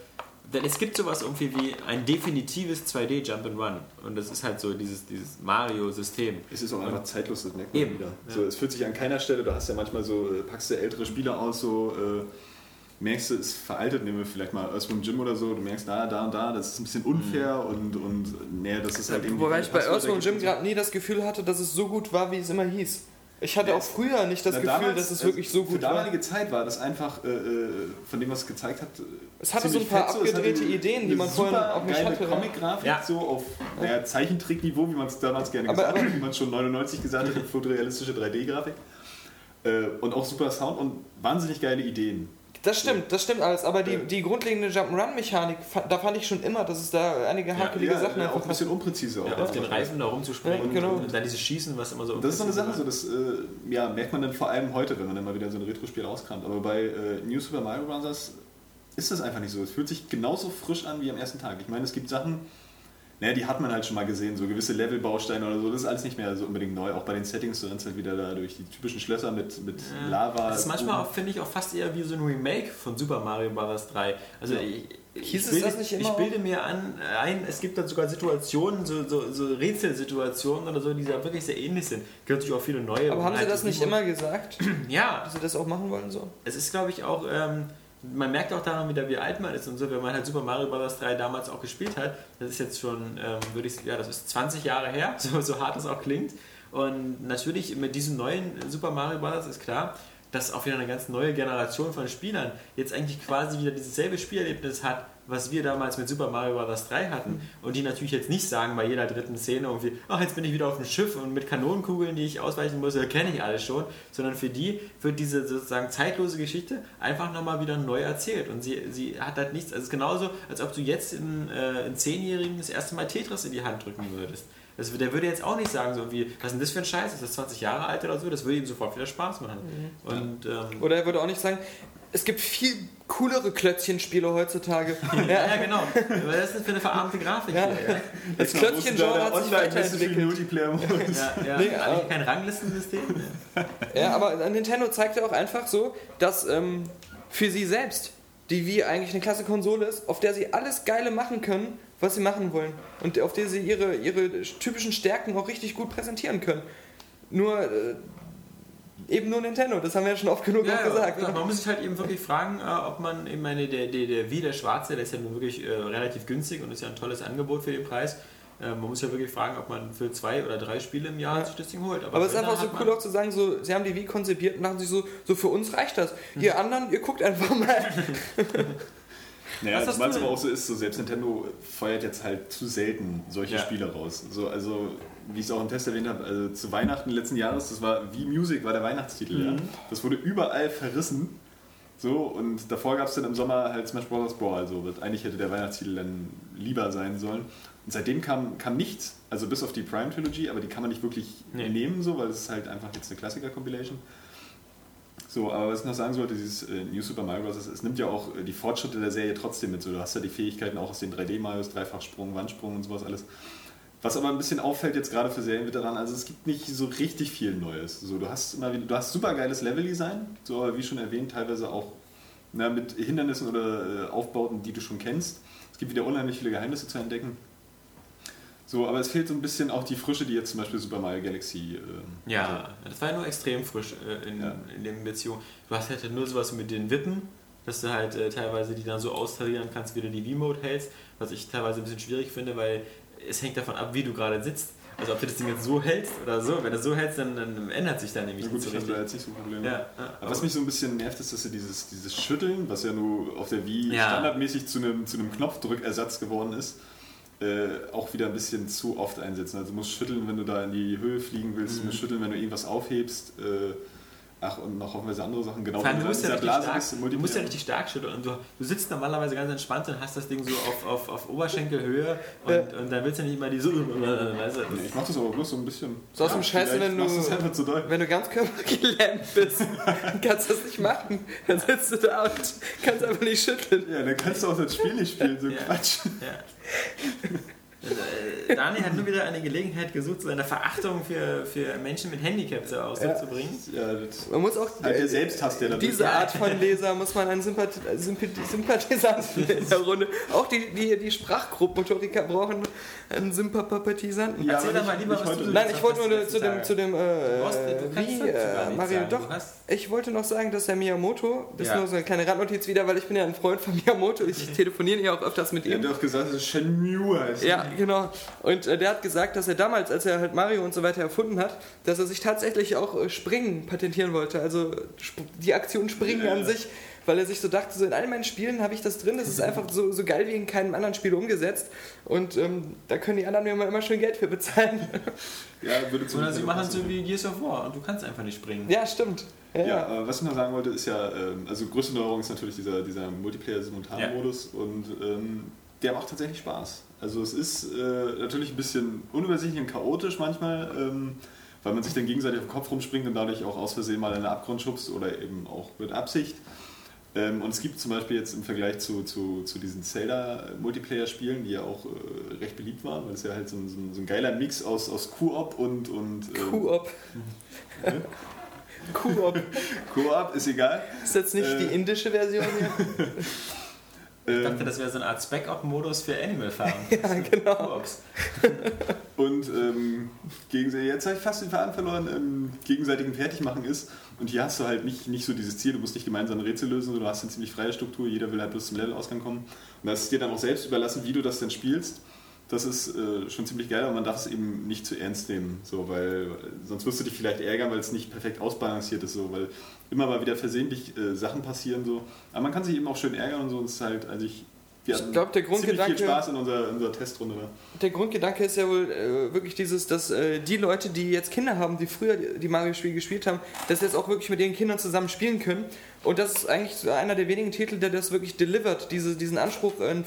denn es gibt sowas irgendwie wie ein definitives 2D Jump and Run. Und das ist halt so dieses, dieses Mario-System. Es ist auch einfach zeitlos, das merkt man Eben, wieder. ja. So, es fühlt sich an keiner Stelle, du hast ja manchmal so, äh, packst du ältere Spieler aus, so äh, merkst du, es ist veraltet, nehmen wir vielleicht mal Earthworm Jim oder so, du merkst, da, da und da, das ist ein bisschen unfair und, und nee, das ist halt irgendwie... Wobei ich bei Earthworm und so. gerade nie das Gefühl hatte, dass es so gut war, wie es immer hieß. Ich hatte Ja, auch früher nicht das Na, Gefühl, damals, dass es äh, wirklich so Für gut war. damalige Zeit war das einfach, äh, äh, von dem, was es gezeigt hat, Es hatte so ein paar fett Es abgedrehte Ideen, die man vorher auch nicht geile hatte. Comic-Grafik, Ja. so auf naja, Zeichentrickniveau, wie man es damals gerne Aber- gesagt aber- hat, wie man schon 99 gesagt hat, fotorealistische 3D-Grafik. Äh, und auch super Sound und wahnsinnig geile Ideen. Das stimmt, das stimmt alles, aber die, Ja. die grundlegende Jump'n'Run-Mechanik, da fand ich schon immer, dass es da einige hakelige Sachen ja, einfach auch ein bisschen unpräzise. Ja, auch auf den. Reifen da rumzuspringen Ja, genau. und dann dieses Schießen, was immer so. Und das ist so eine Sache, so das äh, ja, merkt man dann vor allem heute, wenn man dann mal wieder so ein Retro-Spiel rauskramt. Aber bei äh, New Super Mario Bros. ist das einfach nicht so. Es fühlt sich genauso frisch an wie am ersten Tag. Ich meine, es gibt Sachen, naja, die hat man halt schon mal gesehen, so gewisse Levelbausteine oder so. Das ist alles nicht mehr so unbedingt neu. Auch bei den Settings, du rennst halt wieder da durch die typischen Schlösser mit, mit Lava. Das ist manchmal, finde ich, auch fast eher wie so ein Remake von Super Mario Bros. 3. Also Ja. ich, ich, Hieß es bilde, das nicht immer ich bilde mir an, ein, es gibt dann sogar Situationen, so, so, so Rätselsituationen oder so, die da wirklich sehr ähnlich sind. Es gibt natürlich auch viele neue. Aber haben sie das nicht immer gesagt, Ja, dass sie das auch machen wollen so? es ist, glaube ich, auch, ähm, man merkt auch daran wieder, wie alt man ist und so, wenn man halt Super Mario Bros. 3 damals auch gespielt hat. Das ist jetzt schon, ähm, würde ich, ja, das ist 20 Jahre her, so, so hart es auch klingt. Und natürlich mit diesem neuen Super Mario Bros. ist klar, dass auch wieder eine ganz neue Generation von Spielern jetzt eigentlich quasi wieder dieses selbe Spielerlebnis hat, was wir damals mit Super Mario Bros. 3 hatten. Und die natürlich jetzt nicht sagen bei jeder dritten Szene irgendwie, ach, jetzt bin ich wieder auf dem Schiff und mit Kanonenkugeln, die ich ausweichen muss, das kenne ich alles schon. Sondern für die wird diese sozusagen zeitlose Geschichte einfach nochmal wieder neu erzählt. Und sie, sie hat halt nichts, also es ist genauso, als ob du jetzt in, äh, in Zehnjährigen das erste Mal Tetris in die Hand drücken würdest. Das, der würde jetzt auch nicht sagen, so wie, was ist denn das für ein Scheiß? Ist das 20 Jahre alt oder so? Das würde ihm sofort wieder Spaß machen. Und ähm, Oder er würde auch nicht sagen, es gibt viel coolere Klötzchenspiele heutzutage. ja, ja, genau. Was ist das für eine verarmte Grafik Ja. hier? Ja, Das Klötzchengenre hat sich weiterentwickelt. Multiplayer-Modus. ja, ja. Nee, Eigentlich aber- kein Ranglistensystem. Ja, aber Nintendo zeigt ja auch einfach so, dass ähm, für sie selbst die Wii eigentlich eine klasse Konsole ist, auf der sie alles Geile machen können, was sie machen wollen. Und auf der sie ihre, ihre typischen Stärken auch richtig gut präsentieren können. Nur äh, eben nur Nintendo, das haben wir ja schon oft genug auch gesagt. ja, ne? man muss sich halt eben wirklich fragen, äh, ob man, ich meine, der, der, der Wii, der schwarze, der ist ja nun wirklich äh, relativ günstig und ist ja ein tolles Angebot für den Preis. Äh, man muss ja wirklich fragen, ob man für zwei oder drei Spiele im Jahr Ja. sich das Ding holt. Aber es ist einfach so cool auch zu sagen, so, sie haben die Wii konzipiert und dachten sich so, so für uns reicht das. Ihr anderen, ihr guckt einfach mal. Naja, Was du aber auch so ist, so selbst Nintendo feuert jetzt halt zu selten solche Ja. Spiele raus. So, also, wie ich es auch im Test erwähnt habe, also zu Weihnachten letzten Jahres, das war wie Music, war der Weihnachtstitel, ja. Das wurde überall verrissen. So, und davor gab es dann im Sommer halt Smash Bros. Brawl, so, was eigentlich hätte der Weihnachtstitel dann lieber sein sollen. Und seitdem kam, kam nichts, also bis auf die Prime Trilogy, aber die kann man nicht wirklich Nee. nehmen, so, weil es ist halt einfach jetzt eine Klassiker-Compilation. So, aber was ich noch sagen sollte, dieses äh, New Super Mario Bros., es, es nimmt ja auch äh, die Fortschritte der Serie trotzdem mit. So, du hast ja die Fähigkeiten auch aus den 3D-Marios, Dreifachsprung, Wandsprung und sowas alles. Was aber ein bisschen auffällt jetzt gerade für Serienveteranen, also es gibt nicht so richtig viel Neues. So, du hast immer wieder, du hast super geiles Leveldesign, so aber wie schon erwähnt, teilweise auch na, mit Hindernissen oder äh, Aufbauten, die du schon kennst. Es gibt wieder unheimlich viele Geheimnisse zu entdecken. So, aber es fehlt so ein bisschen auch die Frische, die jetzt zum Beispiel Super Mario Galaxy ähm, Ja, das war ja nur extrem frisch äh, in, Ja. in den Beziehungen. Du hast halt nur sowas mit den Wippen, dass du halt äh, teilweise die dann so austarieren kannst, wie du die V-Mode hältst, was ich teilweise ein bisschen schwierig finde, weil es hängt davon ab, wie du gerade sitzt. Also ob du das Ding jetzt so hältst oder so. Wenn du so hältst, dann, dann ändert sich dann nämlich Na gut, nicht ich so da richtig. jetzt nicht so Probleme. Ja, ja, Aber was mich so ein bisschen nervt, ist, dass sie dieses, dieses Schütteln, was ja nur auf der Wii Ja. standardmäßig zu einem, zu einem Knopfdrückersatz geworden ist, äh, auch wieder ein bisschen zu oft einsetzen. Also du musst schütteln, wenn du da in die Höhe fliegen willst, du musst schütteln, wenn du irgendwas aufhebst. Äh, ach, und noch hoffenweise andere Sachen. Genau, wenn du musst, ja stark, bist, du musst ja richtig stark schütteln und du, du sitzt normalerweise ganz entspannt und hast das Ding so auf, auf, auf Oberschenkelhöhe und, und dann willst du nicht immer die so. Weißt du, Nee, ich mach das aber bloß so ein bisschen. So aus dem vielleicht wenn du-. Wenn du ganz körpergelähmt bist, kannst du das nicht machen. Dann sitzt du da und kannst einfach nicht schütteln. Ja, dann kannst du auch das Spiel nicht spielen, so Ja. Quatsch. Ja. Äh, Daniel hat nur wieder eine Gelegenheit gesucht, seine Verachtung für, für Menschen mit Handicap zur Ausdruck zu bringen. Ja, das Man muss auch halt der Selbsthass, der da diese Art von Leser muss man einen Sympath Sympath Sympathisanten in der Runde. Auch die, die, die Sprachgruppenmotoriker brauchen einen Sympathisanten. Ja, Erzähl doch mal lieber, was du Nein, ich wollte nur zu dem, zu dem äh, wie, äh, Mario, sagen. doch. Du hast- Ich wollte noch sagen, dass der Miyamoto, das Ja. ist nur so eine kleine Randnotiz wieder, weil ich bin ja ein Freund von Miyamoto, ich telefoniere ja auch öfters mit Er ihm. hat doch gesagt, dass es Shenmue heißt. Ja, genau. Und äh, der hat gesagt, dass er damals, als er halt Mario und so weiter erfunden hat, dass er sich tatsächlich auch äh, Springen patentieren wollte. Also sp die Aktion Springen Ja. an sich, weil er sich so dachte, so in all meinen Spielen habe ich das drin, das ist einfach so, so geil wie in keinem anderen Spiel umgesetzt. Und ähm, da können die anderen mir immer, immer schön Geld für bezahlen. Ja, würde zu Oder sie machen so wie Gears of War und du kannst einfach nicht springen. ja, stimmt. Ja, Ja, ja. äh, was ich noch sagen wollte, ist ja, ähm, also größte Neuerung ist natürlich dieser, dieser Multiplayer-Simultan-Modus und ähm, der macht tatsächlich Spaß. Also es ist äh, natürlich ein bisschen unübersichtlich und chaotisch manchmal, ähm, weil man sich dann gegenseitig auf den Kopf rumspringt und dadurch auch aus Versehen mal in den Abgrund schubst oder eben auch mit Absicht. Ähm, und es gibt zum Beispiel jetzt im Vergleich zu, zu, zu diesen Zelda-Multiplayer-Spielen, die ja auch äh, recht beliebt waren, weil es ja halt so ein, so ein, so ein geiler Mix aus, aus Koop und, und ähm, Koop. Koop. Koop, ist egal. Ist jetzt nicht Äh. die indische Version hier? Ich Ähm, dachte, das wäre so eine Art Spec-Op-Modus für Animal Farm. Ja, genau. Und ähm, gegenseitig, jetzt habe ich fast den Faden verloren, ähm, gegenseitigen Fertigmachen ist. Und hier hast du halt nicht, nicht so dieses Ziel, du musst nicht gemeinsam ein Rätsel lösen, sondern du hast eine ziemlich freie Struktur, jeder will halt bloß zum Levelausgang kommen. Und das ist dir dann auch selbst überlassen, wie du das denn spielst. Das ist äh, schon ziemlich geil, aber man darf es eben nicht zu ernst nehmen, so, weil sonst wirst du dich vielleicht ärgern, weil es nicht perfekt ausbalanciert ist, so, weil immer mal wieder versehentlich äh, Sachen passieren. So. Aber man kann sich eben auch schön ärgern und so. Und es ist halt, also ich, wir Ich hatten glaub, der Grundgedanke- viel Spaß in unserer, in unserer Testrunde da. Der Grundgedanke ist ja wohl äh, wirklich dieses, dass äh, die Leute, die jetzt Kinder haben, die früher die, Mario-Spiele gespielt haben, das jetzt auch wirklich mit ihren Kindern zusammen spielen können. Und das ist eigentlich einer der wenigen Titel, der das wirklich delivert, diese, diesen Anspruch, ein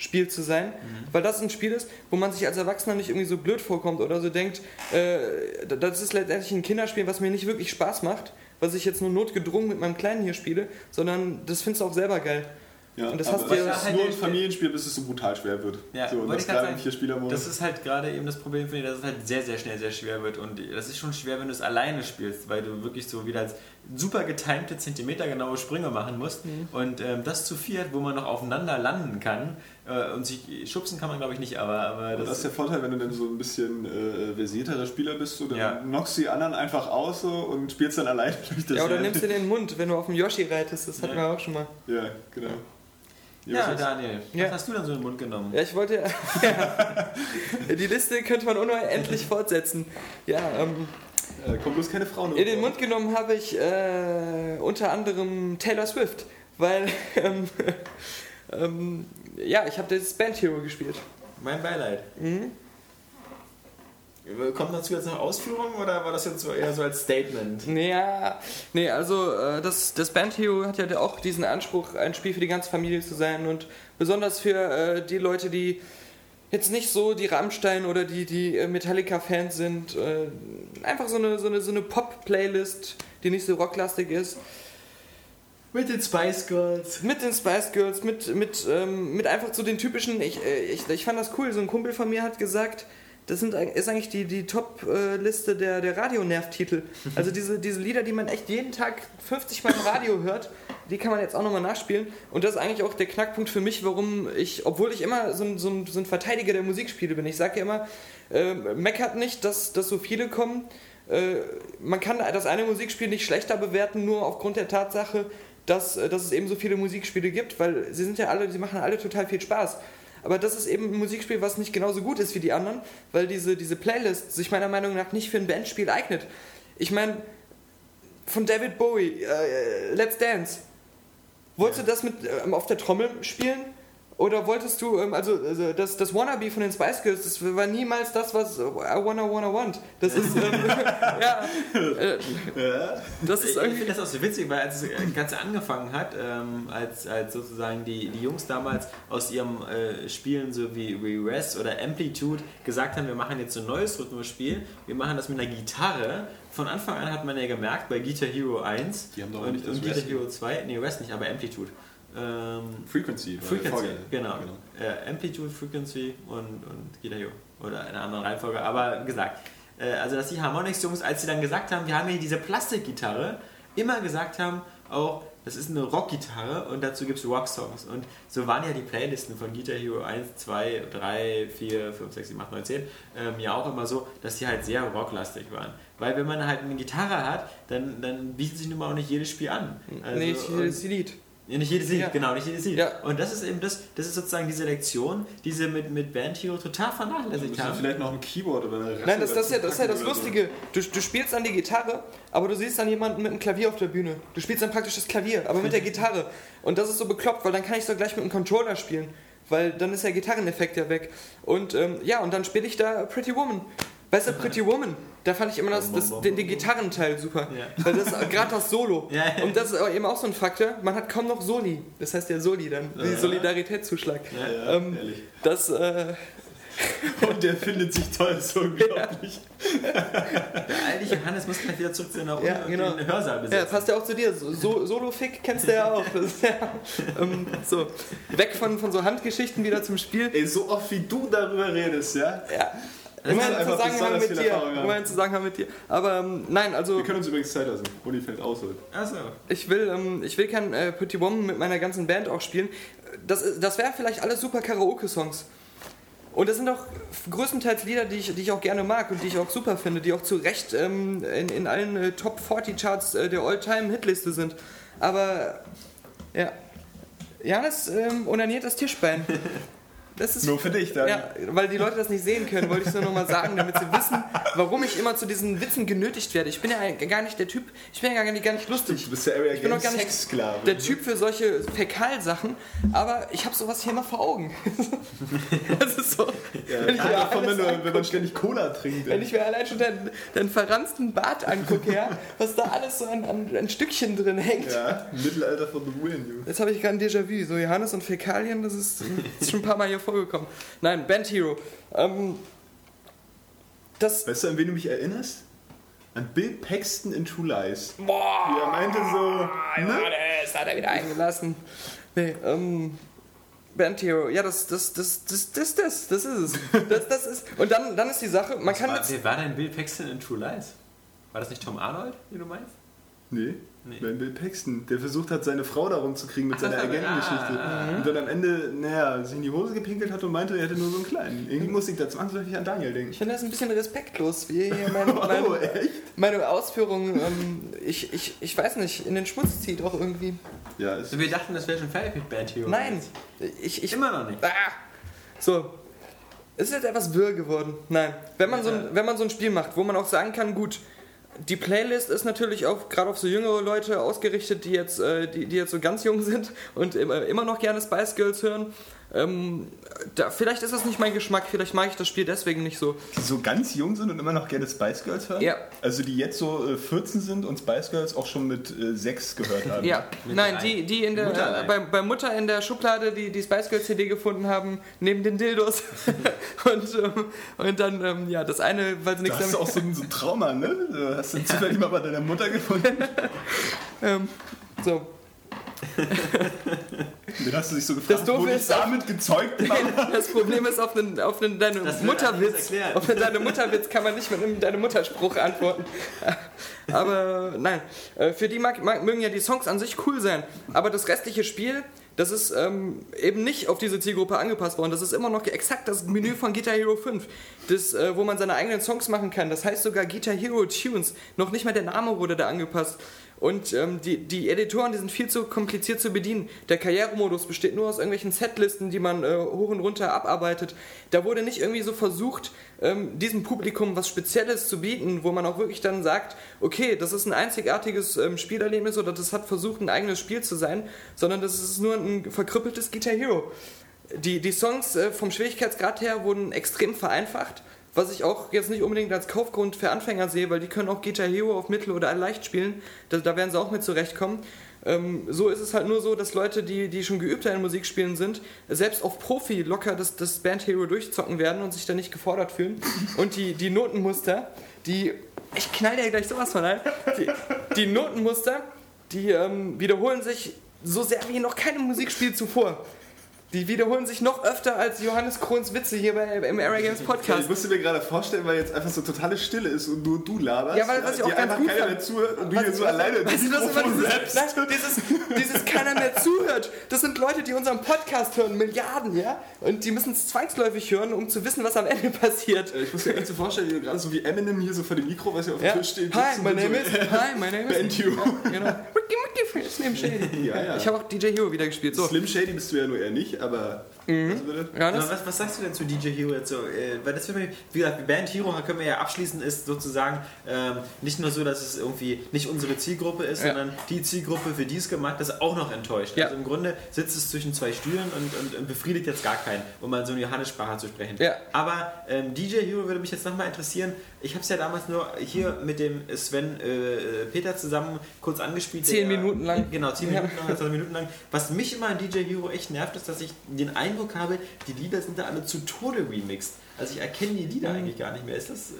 Familienspiel zu sein. Weil das ein Spiel ist, wo man sich als Erwachsener nicht irgendwie so blöd vorkommt oder so denkt, äh, das ist letztendlich ein Kinderspiel, was mir nicht wirklich Spaß macht. was ich jetzt nur notgedrungen mit meinem Kleinen hier spiele, sondern das findest du auch selber geil. Ja, Und das aber hast du ist ja halt nur ein Familienspiel, bis es so brutal schwer wird. Ja, so, und das sagen, Vier-Spieler-Modus. Das ist halt gerade eben das Problem, finde ich, dass es halt sehr, sehr schnell sehr schwer wird. Und das ist schon schwer, wenn du es alleine spielst, weil du wirklich so wieder als super getimte, zentimetergenaue Sprünge machen musst. Mhm. Und ähm, das zu viert, wo man noch aufeinander landen kann äh, und sich schubsen kann man, glaube ich, nicht, aber, aber Und das ist der Vorteil, wenn du dann so ein bisschen äh, versierterer Spieler bist, so, dann Ja. knockst du die anderen einfach aus so, und spielst dann alleine durch das Ja, oder nimmst du den Mund, wenn du auf dem Yoshi reitest, das hatten Ja. wir auch schon mal. Ja, genau. Ja, was ist- Daniel, Ja. was hast du dann so in den Mund genommen? Ja, ich wollte ja. Die Liste könnte man unendlich fortsetzen. Ja, ähm, äh, kommt bloß keine Frauen in den Mund genommen habe ich äh, unter anderem Taylor Swift, weil ähm, ähm, ja, ich habe das Band Hero gespielt. Mein Beileid. Mhm. Kommt dazu jetzt noch Ausführungen oder war das jetzt eher so als Statement? Ja, nee, also äh, das, das Band Hero hat ja auch diesen Anspruch, ein Spiel für die ganze Familie zu sein und besonders für äh, die Leute, die jetzt nicht so die Rammstein oder die, die äh, Metallica-Fans sind. Äh, einfach so eine, so eine, so eine Pop-Playlist, die nicht so rocklastig ist. Mit den Spice Girls. Mit den Spice Girls, mit, mit, ähm, mit einfach so den typischen, ich, äh, ich, ich fand das cool, so ein Kumpel von mir hat gesagt, das sind, ist eigentlich die, die Top-Liste der, der Radionerv-Titel. Also diese, diese Lieder, die man echt jeden Tag 50 Mal im Radio hört, die kann man jetzt auch nochmal nachspielen. Und das ist eigentlich auch der Knackpunkt für mich, warum ich, obwohl ich immer so ein, so ein, so ein Verteidiger der Musikspiele bin, ich sage ja immer, äh, meckert nicht, dass, dass so viele kommen. Äh, man kann das eine Musikspiel nicht schlechter bewerten, nur aufgrund der Tatsache, dass, äh, dass es eben so viele Musikspiele gibt, weil sie sind ja alle, sie machen alle total viel Spaß. Aber das ist eben ein Musikspiel, was nicht genauso gut ist wie die anderen, weil diese, diese Playlist sich meiner Meinung nach nicht für ein Bandspiel eignet. Ich meine, von David Bowie, äh, Let's Dance. Wolltest du das mit ähm, auf der Trommel spielen? Oder wolltest du, ähm, also, also das, das Wannabe von den Spice Girls, das war niemals das, was I wanna wanna want. Das ist, ähm, ja, äh, das ist Ich irgendwie, finde das auch so witzig, weil als das Ganze angefangen hat, ähm, als, als sozusagen die, die Jungs damals aus ihrem äh, Spielen so wie, wie Rest oder Amplitude gesagt haben, wir machen jetzt so ein neues Rhythmusspiel, wir machen das mit einer Gitarre. Von Anfang an hat man ja gemerkt, bei Guitar Hero 1 Die haben doch und, nicht das und Guitar. Hero 2, nee, Rest nicht, aber Amplitude. Ähm, Frequency. Frequency, Vorgänger. genau. Äh, Amplitude, Frequency und, und Guitar Hero. Oder in einer anderen Reihenfolge. Aber gesagt, äh, also dass die Harmonix-Jungs, als sie dann gesagt haben, wir haben hier diese Plastikgitarre, immer gesagt haben, auch, das ist eine Rockgitarre und dazu gibt es Rocksongs. Und so waren ja die Playlisten von Guitar Hero 1, 2, 3, 4, 5, 6, 7, 8, 9, 10 ähm, ja auch immer so, dass die halt sehr rocklastig waren. Weil wenn man halt eine Gitarre hat, dann, dann bietet sich nun mal auch nicht jedes Spiel an. Also, nee, und- das Lied. ja, nicht jedes Lied, Ja. genau, nicht jedes Lied. Ja. Und das ist eben das, das ist sozusagen diese Lektion, die sie mit, mit Band Hero total vernachlässigt haben. vielleicht noch ein Keyboard oder eine Nein, das, das, ist ja, das ist ja das oder so. Lustige. Du, du spielst dann die Gitarre, aber du siehst dann jemanden mit einem Klavier auf der Bühne. Du spielst dann praktisch das Klavier, aber mit der Gitarre. Und das ist so bekloppt, weil dann kann ich so gleich mit einem Controller spielen. Weil dann ist der Gitarreneffekt ja weg. Und ähm, ja, und dann spiele ich da Pretty Woman. Weißt du, Pretty Woman, da fand ich immer das, das, den, den Gitarrenteil super. Ja. Weil das gerade das Solo. Ja, ja. Und das ist aber eben auch so ein Faktor, man hat kaum noch Soli. Das heißt ja Soli dann, die Solidaritätszuschlag. Ja, Ähm, ehrlich. Das, äh, Und der findet sich toll, ist so unglaublich. Der alte Johannes muss gleich wieder zurück zu einer Uni Ja, genau. den Hörsaal Ja, besetzen. passt ja auch zu dir. So, so, Solo-Fick kennst du ja auch. Ja, ähm, so. Weg von, von so Handgeschichten wieder zum Spiel. Ey, so oft wie du darüber redest, ja? Ja. Das Immer ist in einfach Zusammenhang besonders mit dir. Haben. Immer in Zusammenhang mit dir. Aber ähm, nein, also Wir können uns übrigens Zeit lassen. Uni fällt aus heute. Achso. ich will, ähm, ich will kein äh, Petit Woman mit meiner ganzen Band auch spielen. Das, ist- das wären vielleicht alles super Karaoke-Songs. Und das sind auch größtenteils Lieder, die ich, die ich auch gerne mag und die ich auch super finde, die auch zu Recht ähm, in, in allen äh, Top 40 Charts äh, der All-Time-Hitliste sind. Aber ja, Janis ähm, onaniert das Tischbein. Das ist Nur für dich dann. ja, weil die Leute das nicht sehen können, wollte ich es nur nochmal sagen, damit sie wissen, warum ich immer zu diesen Witzen genötigt werde. Ich bin ja gar nicht der Typ, ich bin ja gar nicht, gar nicht lustig. Du bist Area Ich bin Games gar nicht der Typ für solche Fäkalsachen, aber ich habe sowas hier immer vor Augen. das ist so. Ja, wenn, ich mir davon, wenn, du, wenn man ständig Cola trinkt. wenn ich mir allein schon deinen, deinen verranzten Bart angucke, ja, was da alles so an, an, an Stückchen drin hängt. ja, Mittelalter von The Ruin. Jetzt habe ich gerade ein Déjà-vu. So Johannes und Fäkalien, das ist, ist schon ein paar Mal hier vorgekommen. Nein, Band Hero. Ähm, das, Weißt du, an wen du mich erinnerst? an Bill Paxton in True Lies. Boah! Wie er meinte so, ne? Johannes, hat er wieder eingelassen. Nee, ähm. Band Hero, ja, das, das, das, das, das, das, das ist es. Das, das ist, und dann, dann ist die Sache, man kann War, jetzt. wer war denn Bill Paxton in True Lies? War das nicht Tom Arnold, wie du meinst? Nee. Nee. Nein, Bill Paxton, der versucht hat, seine Frau darum zu kriegen mit Ach, seiner Agentengeschichte. ah, Und dann am Ende, naja, sich in die Hose gepinkelt hat und meinte, er hätte nur so einen kleinen. Irgendwie muss ich da zwangsläufig an Daniel denken. Ich finde das ein bisschen respektlos, wie hier meine, Oh, meine, echt? meine Ausführungen, ähm, ich, ich, ich weiß nicht, in den Schmutz zieht auch irgendwie. Ja, ist wir dachten, das wäre schon fertig mit Band Hero. Nein, ich, ich, Immer noch nicht. Ah! So. Es ist jetzt etwas wirr geworden. Nein. Wenn man, so ein, wenn man so ein Spiel macht, wo man auch sagen kann, gut, die Playlist ist natürlich auch gerade auf so jüngere Leute ausgerichtet, die jetzt, äh, die, die jetzt so ganz jung sind und immer, immer noch gerne Spice Girls hören. Ähm, da, vielleicht ist das nicht mein Geschmack, vielleicht mag ich das Spiel deswegen nicht so. die so ganz jung sind und immer noch gerne Spice Girls hören? Ja. Also die jetzt so äh, 14 sind und Spice Girls auch schon mit äh, 6 gehört haben. Ja, Mit nein, die, die in der, Mutter äh, bei, bei Mutter in der Schublade die, die Spice Girls CD gefunden haben, neben den Dildos. und, ähm, und dann, ähm, ja, das eine, weil sie nichts hast du auch so ein, so ein Trauma, ne? Du hast du zufällig mal bei deiner Mutter gefunden. ähm, so. Dann hast du dich so Das gefragt, Doofe wurde ich damit gezeugt? Mama? Das Problem ist, auf einen, auf einen deine Das Mutterwitz, auf einen deine Mutterwitz kann man nicht mit einem deine Mutterspruch antworten. Aber nein, äh, für die mag, mag, mögen ja die Songs an sich cool sein, aber das restliche Spiel, das ist ähm, eben nicht auf diese Zielgruppe angepasst worden. Das ist immer noch exakt das Menü von Guitar Hero 5, das, äh, wo man seine eigenen Songs machen kann. Das heißt sogar Guitar Hero Tunes. Noch nicht mal der Name wurde da angepasst. Und ähm, die, die Editoren, die sind viel zu kompliziert zu bedienen. Der Karrieremodus besteht nur aus irgendwelchen Setlisten, die man äh, hoch und runter abarbeitet. Da wurde nicht irgendwie so versucht, ähm, diesem Publikum was Spezielles zu bieten, wo man auch wirklich dann sagt, okay, das ist ein einzigartiges ähm, Spielerlebnis oder das hat versucht, ein eigenes Spiel zu sein, sondern das ist nur ein verkrüppeltes Guitar Hero. Die, die Songs äh, vom Schwierigkeitsgrad her wurden extrem vereinfacht, was ich auch jetzt nicht unbedingt als Kaufgrund für Anfänger sehe, weil die können auch Guitar Hero auf Mittel oder leicht spielen. Da, da werden sie auch mit zurechtkommen. Ähm, so ist es halt nur so, dass Leute, die, die schon geübter in Musikspielen sind, selbst auf Profi locker das, das Band Hero durchzocken werden und sich da nicht gefordert fühlen. Und die, die Notenmuster, die. Ich knall dir gleich sowas von ein. Die, die Notenmuster, die ähm, wiederholen sich so sehr wie noch keinem Musikspiel zuvor. Die wiederholen sich noch öfter als Johannes Krohns Witze hier bei, im Area Games Ich Podcast. musste mir gerade vorstellen, weil jetzt einfach so totale Stille ist und nur du laberst. Ja, weil- was ich auch ganz einfach gut keiner mehr zuhört und du Was- hier so was- alleine weißt du, das ist immer Mikrofon dieses, nein, dieses, dieses keiner mehr zuhört. Das sind Leute, die unseren Podcast hören, Milliarden, ja? Und die müssen es zwangsläufig hören, um zu wissen, was am Ende passiert. Ich muss mir echt so vorstellen, wie gerade so wie Eminem hier so vor dem Mikro, was ja auf dem Ja. Tisch steht. Hi, my name is. Hi, my name is. Band Hero. Ja, genau. Friends name Shady. Ja, ja. Ich habe auch DJ Hero wieder gespielt. So. Slim Shady bist du ja nur eher nicht, aber. Mhm. Was bitte? Ja, Aber das, was, was sagst du denn zu DJ Hero jetzt so? Äh, weil das mir, wie gesagt, Band Hero können wir ja abschließen, ist sozusagen ähm, nicht nur so, dass es irgendwie nicht unsere Zielgruppe ist, Ja. sondern die Zielgruppe, für die es gemacht ist, auch noch enttäuscht. Ja. Also im Grunde sitzt es zwischen zwei Stühlen und, und, und befriedigt jetzt gar keinen, um mal so eine Johannessprache zu sprechen. Ja. Aber ähm, DJ Hero würde mich jetzt nochmal interessieren. Ich habe es ja damals nur hier mit dem Sven äh, Peter zusammen kurz angespielt. Zehn der- Minuten lang. Genau, zehn Ja. Minuten lang, 20 Minuten lang. Was mich immer an DJ Hero echt nervt, ist, dass ich den Eindruck habe, die Lieder sind da alle zu Tode remixed. Also ich erkenne die Mhm. Lieder eigentlich gar nicht mehr. Ist das äh,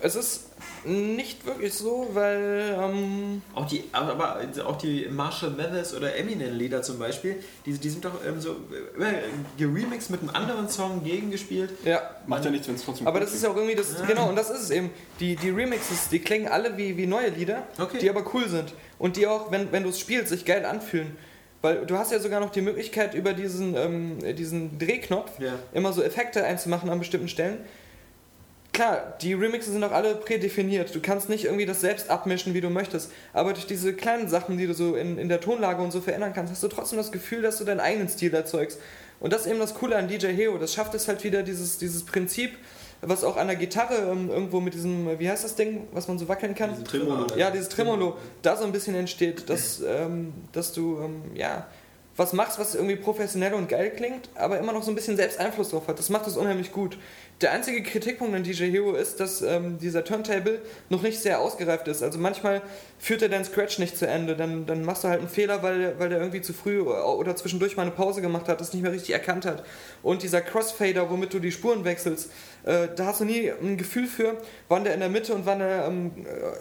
es ist nicht wirklich so, weil. Ähm, auch die, aber auch die Marshall Mathers oder Eminem Lieder zum Beispiel, die, die sind doch ähm, so äh, geremixed mit einem anderen Song gegengespielt. ja, Macht ja nichts, wenn es trotzdem Aber das ist ja auch irgendwie das, genau, und das ist es eben. Die, die Remixes, die klingen alle wie, wie neue Lieder, Okay. die aber cool sind. Und die auch, wenn, wenn du es spielst, sich geil anfühlen. Weil du hast ja sogar noch die Möglichkeit, über diesen, ähm, diesen Drehknopf Ja. immer so Effekte einzumachen an bestimmten Stellen. Klar, die Remixes sind auch alle prädefiniert. Du kannst nicht irgendwie das selbst abmischen, wie du möchtest. Aber durch diese kleinen Sachen, die du so in, in der Tonlage und so verändern kannst, hast du trotzdem das Gefühl, dass du deinen eigenen Stil erzeugst. Und das ist eben das Coole an DJ Hero. Das schafft es halt wieder, dieses, dieses Prinzip, was auch an der Gitarre ähm, irgendwo mit diesem, wie heißt das Ding, was man so wackeln kann? Diese Tremolo. Ja, dieses Tremolo, da so ein bisschen entsteht, dass, ähm, dass du, ähm, ja, was machst, was irgendwie professionell und geil klingt, aber immer noch so ein bisschen selbst Einfluss drauf hat. Das macht es unheimlich gut. Der einzige Kritikpunkt an DJ Hero ist, dass ähm, dieser Turntable noch nicht sehr ausgereift ist. Also manchmal führt er dein Scratch nicht zu Ende. Dann, dann machst du halt einen Fehler, weil, weil der irgendwie zu früh oder zwischendurch mal eine Pause gemacht hat, das nicht mehr richtig erkannt hat. Und dieser Crossfader, womit du die Spuren wechselst, äh, da hast du nie ein Gefühl für, wann der in der Mitte und wann er ähm,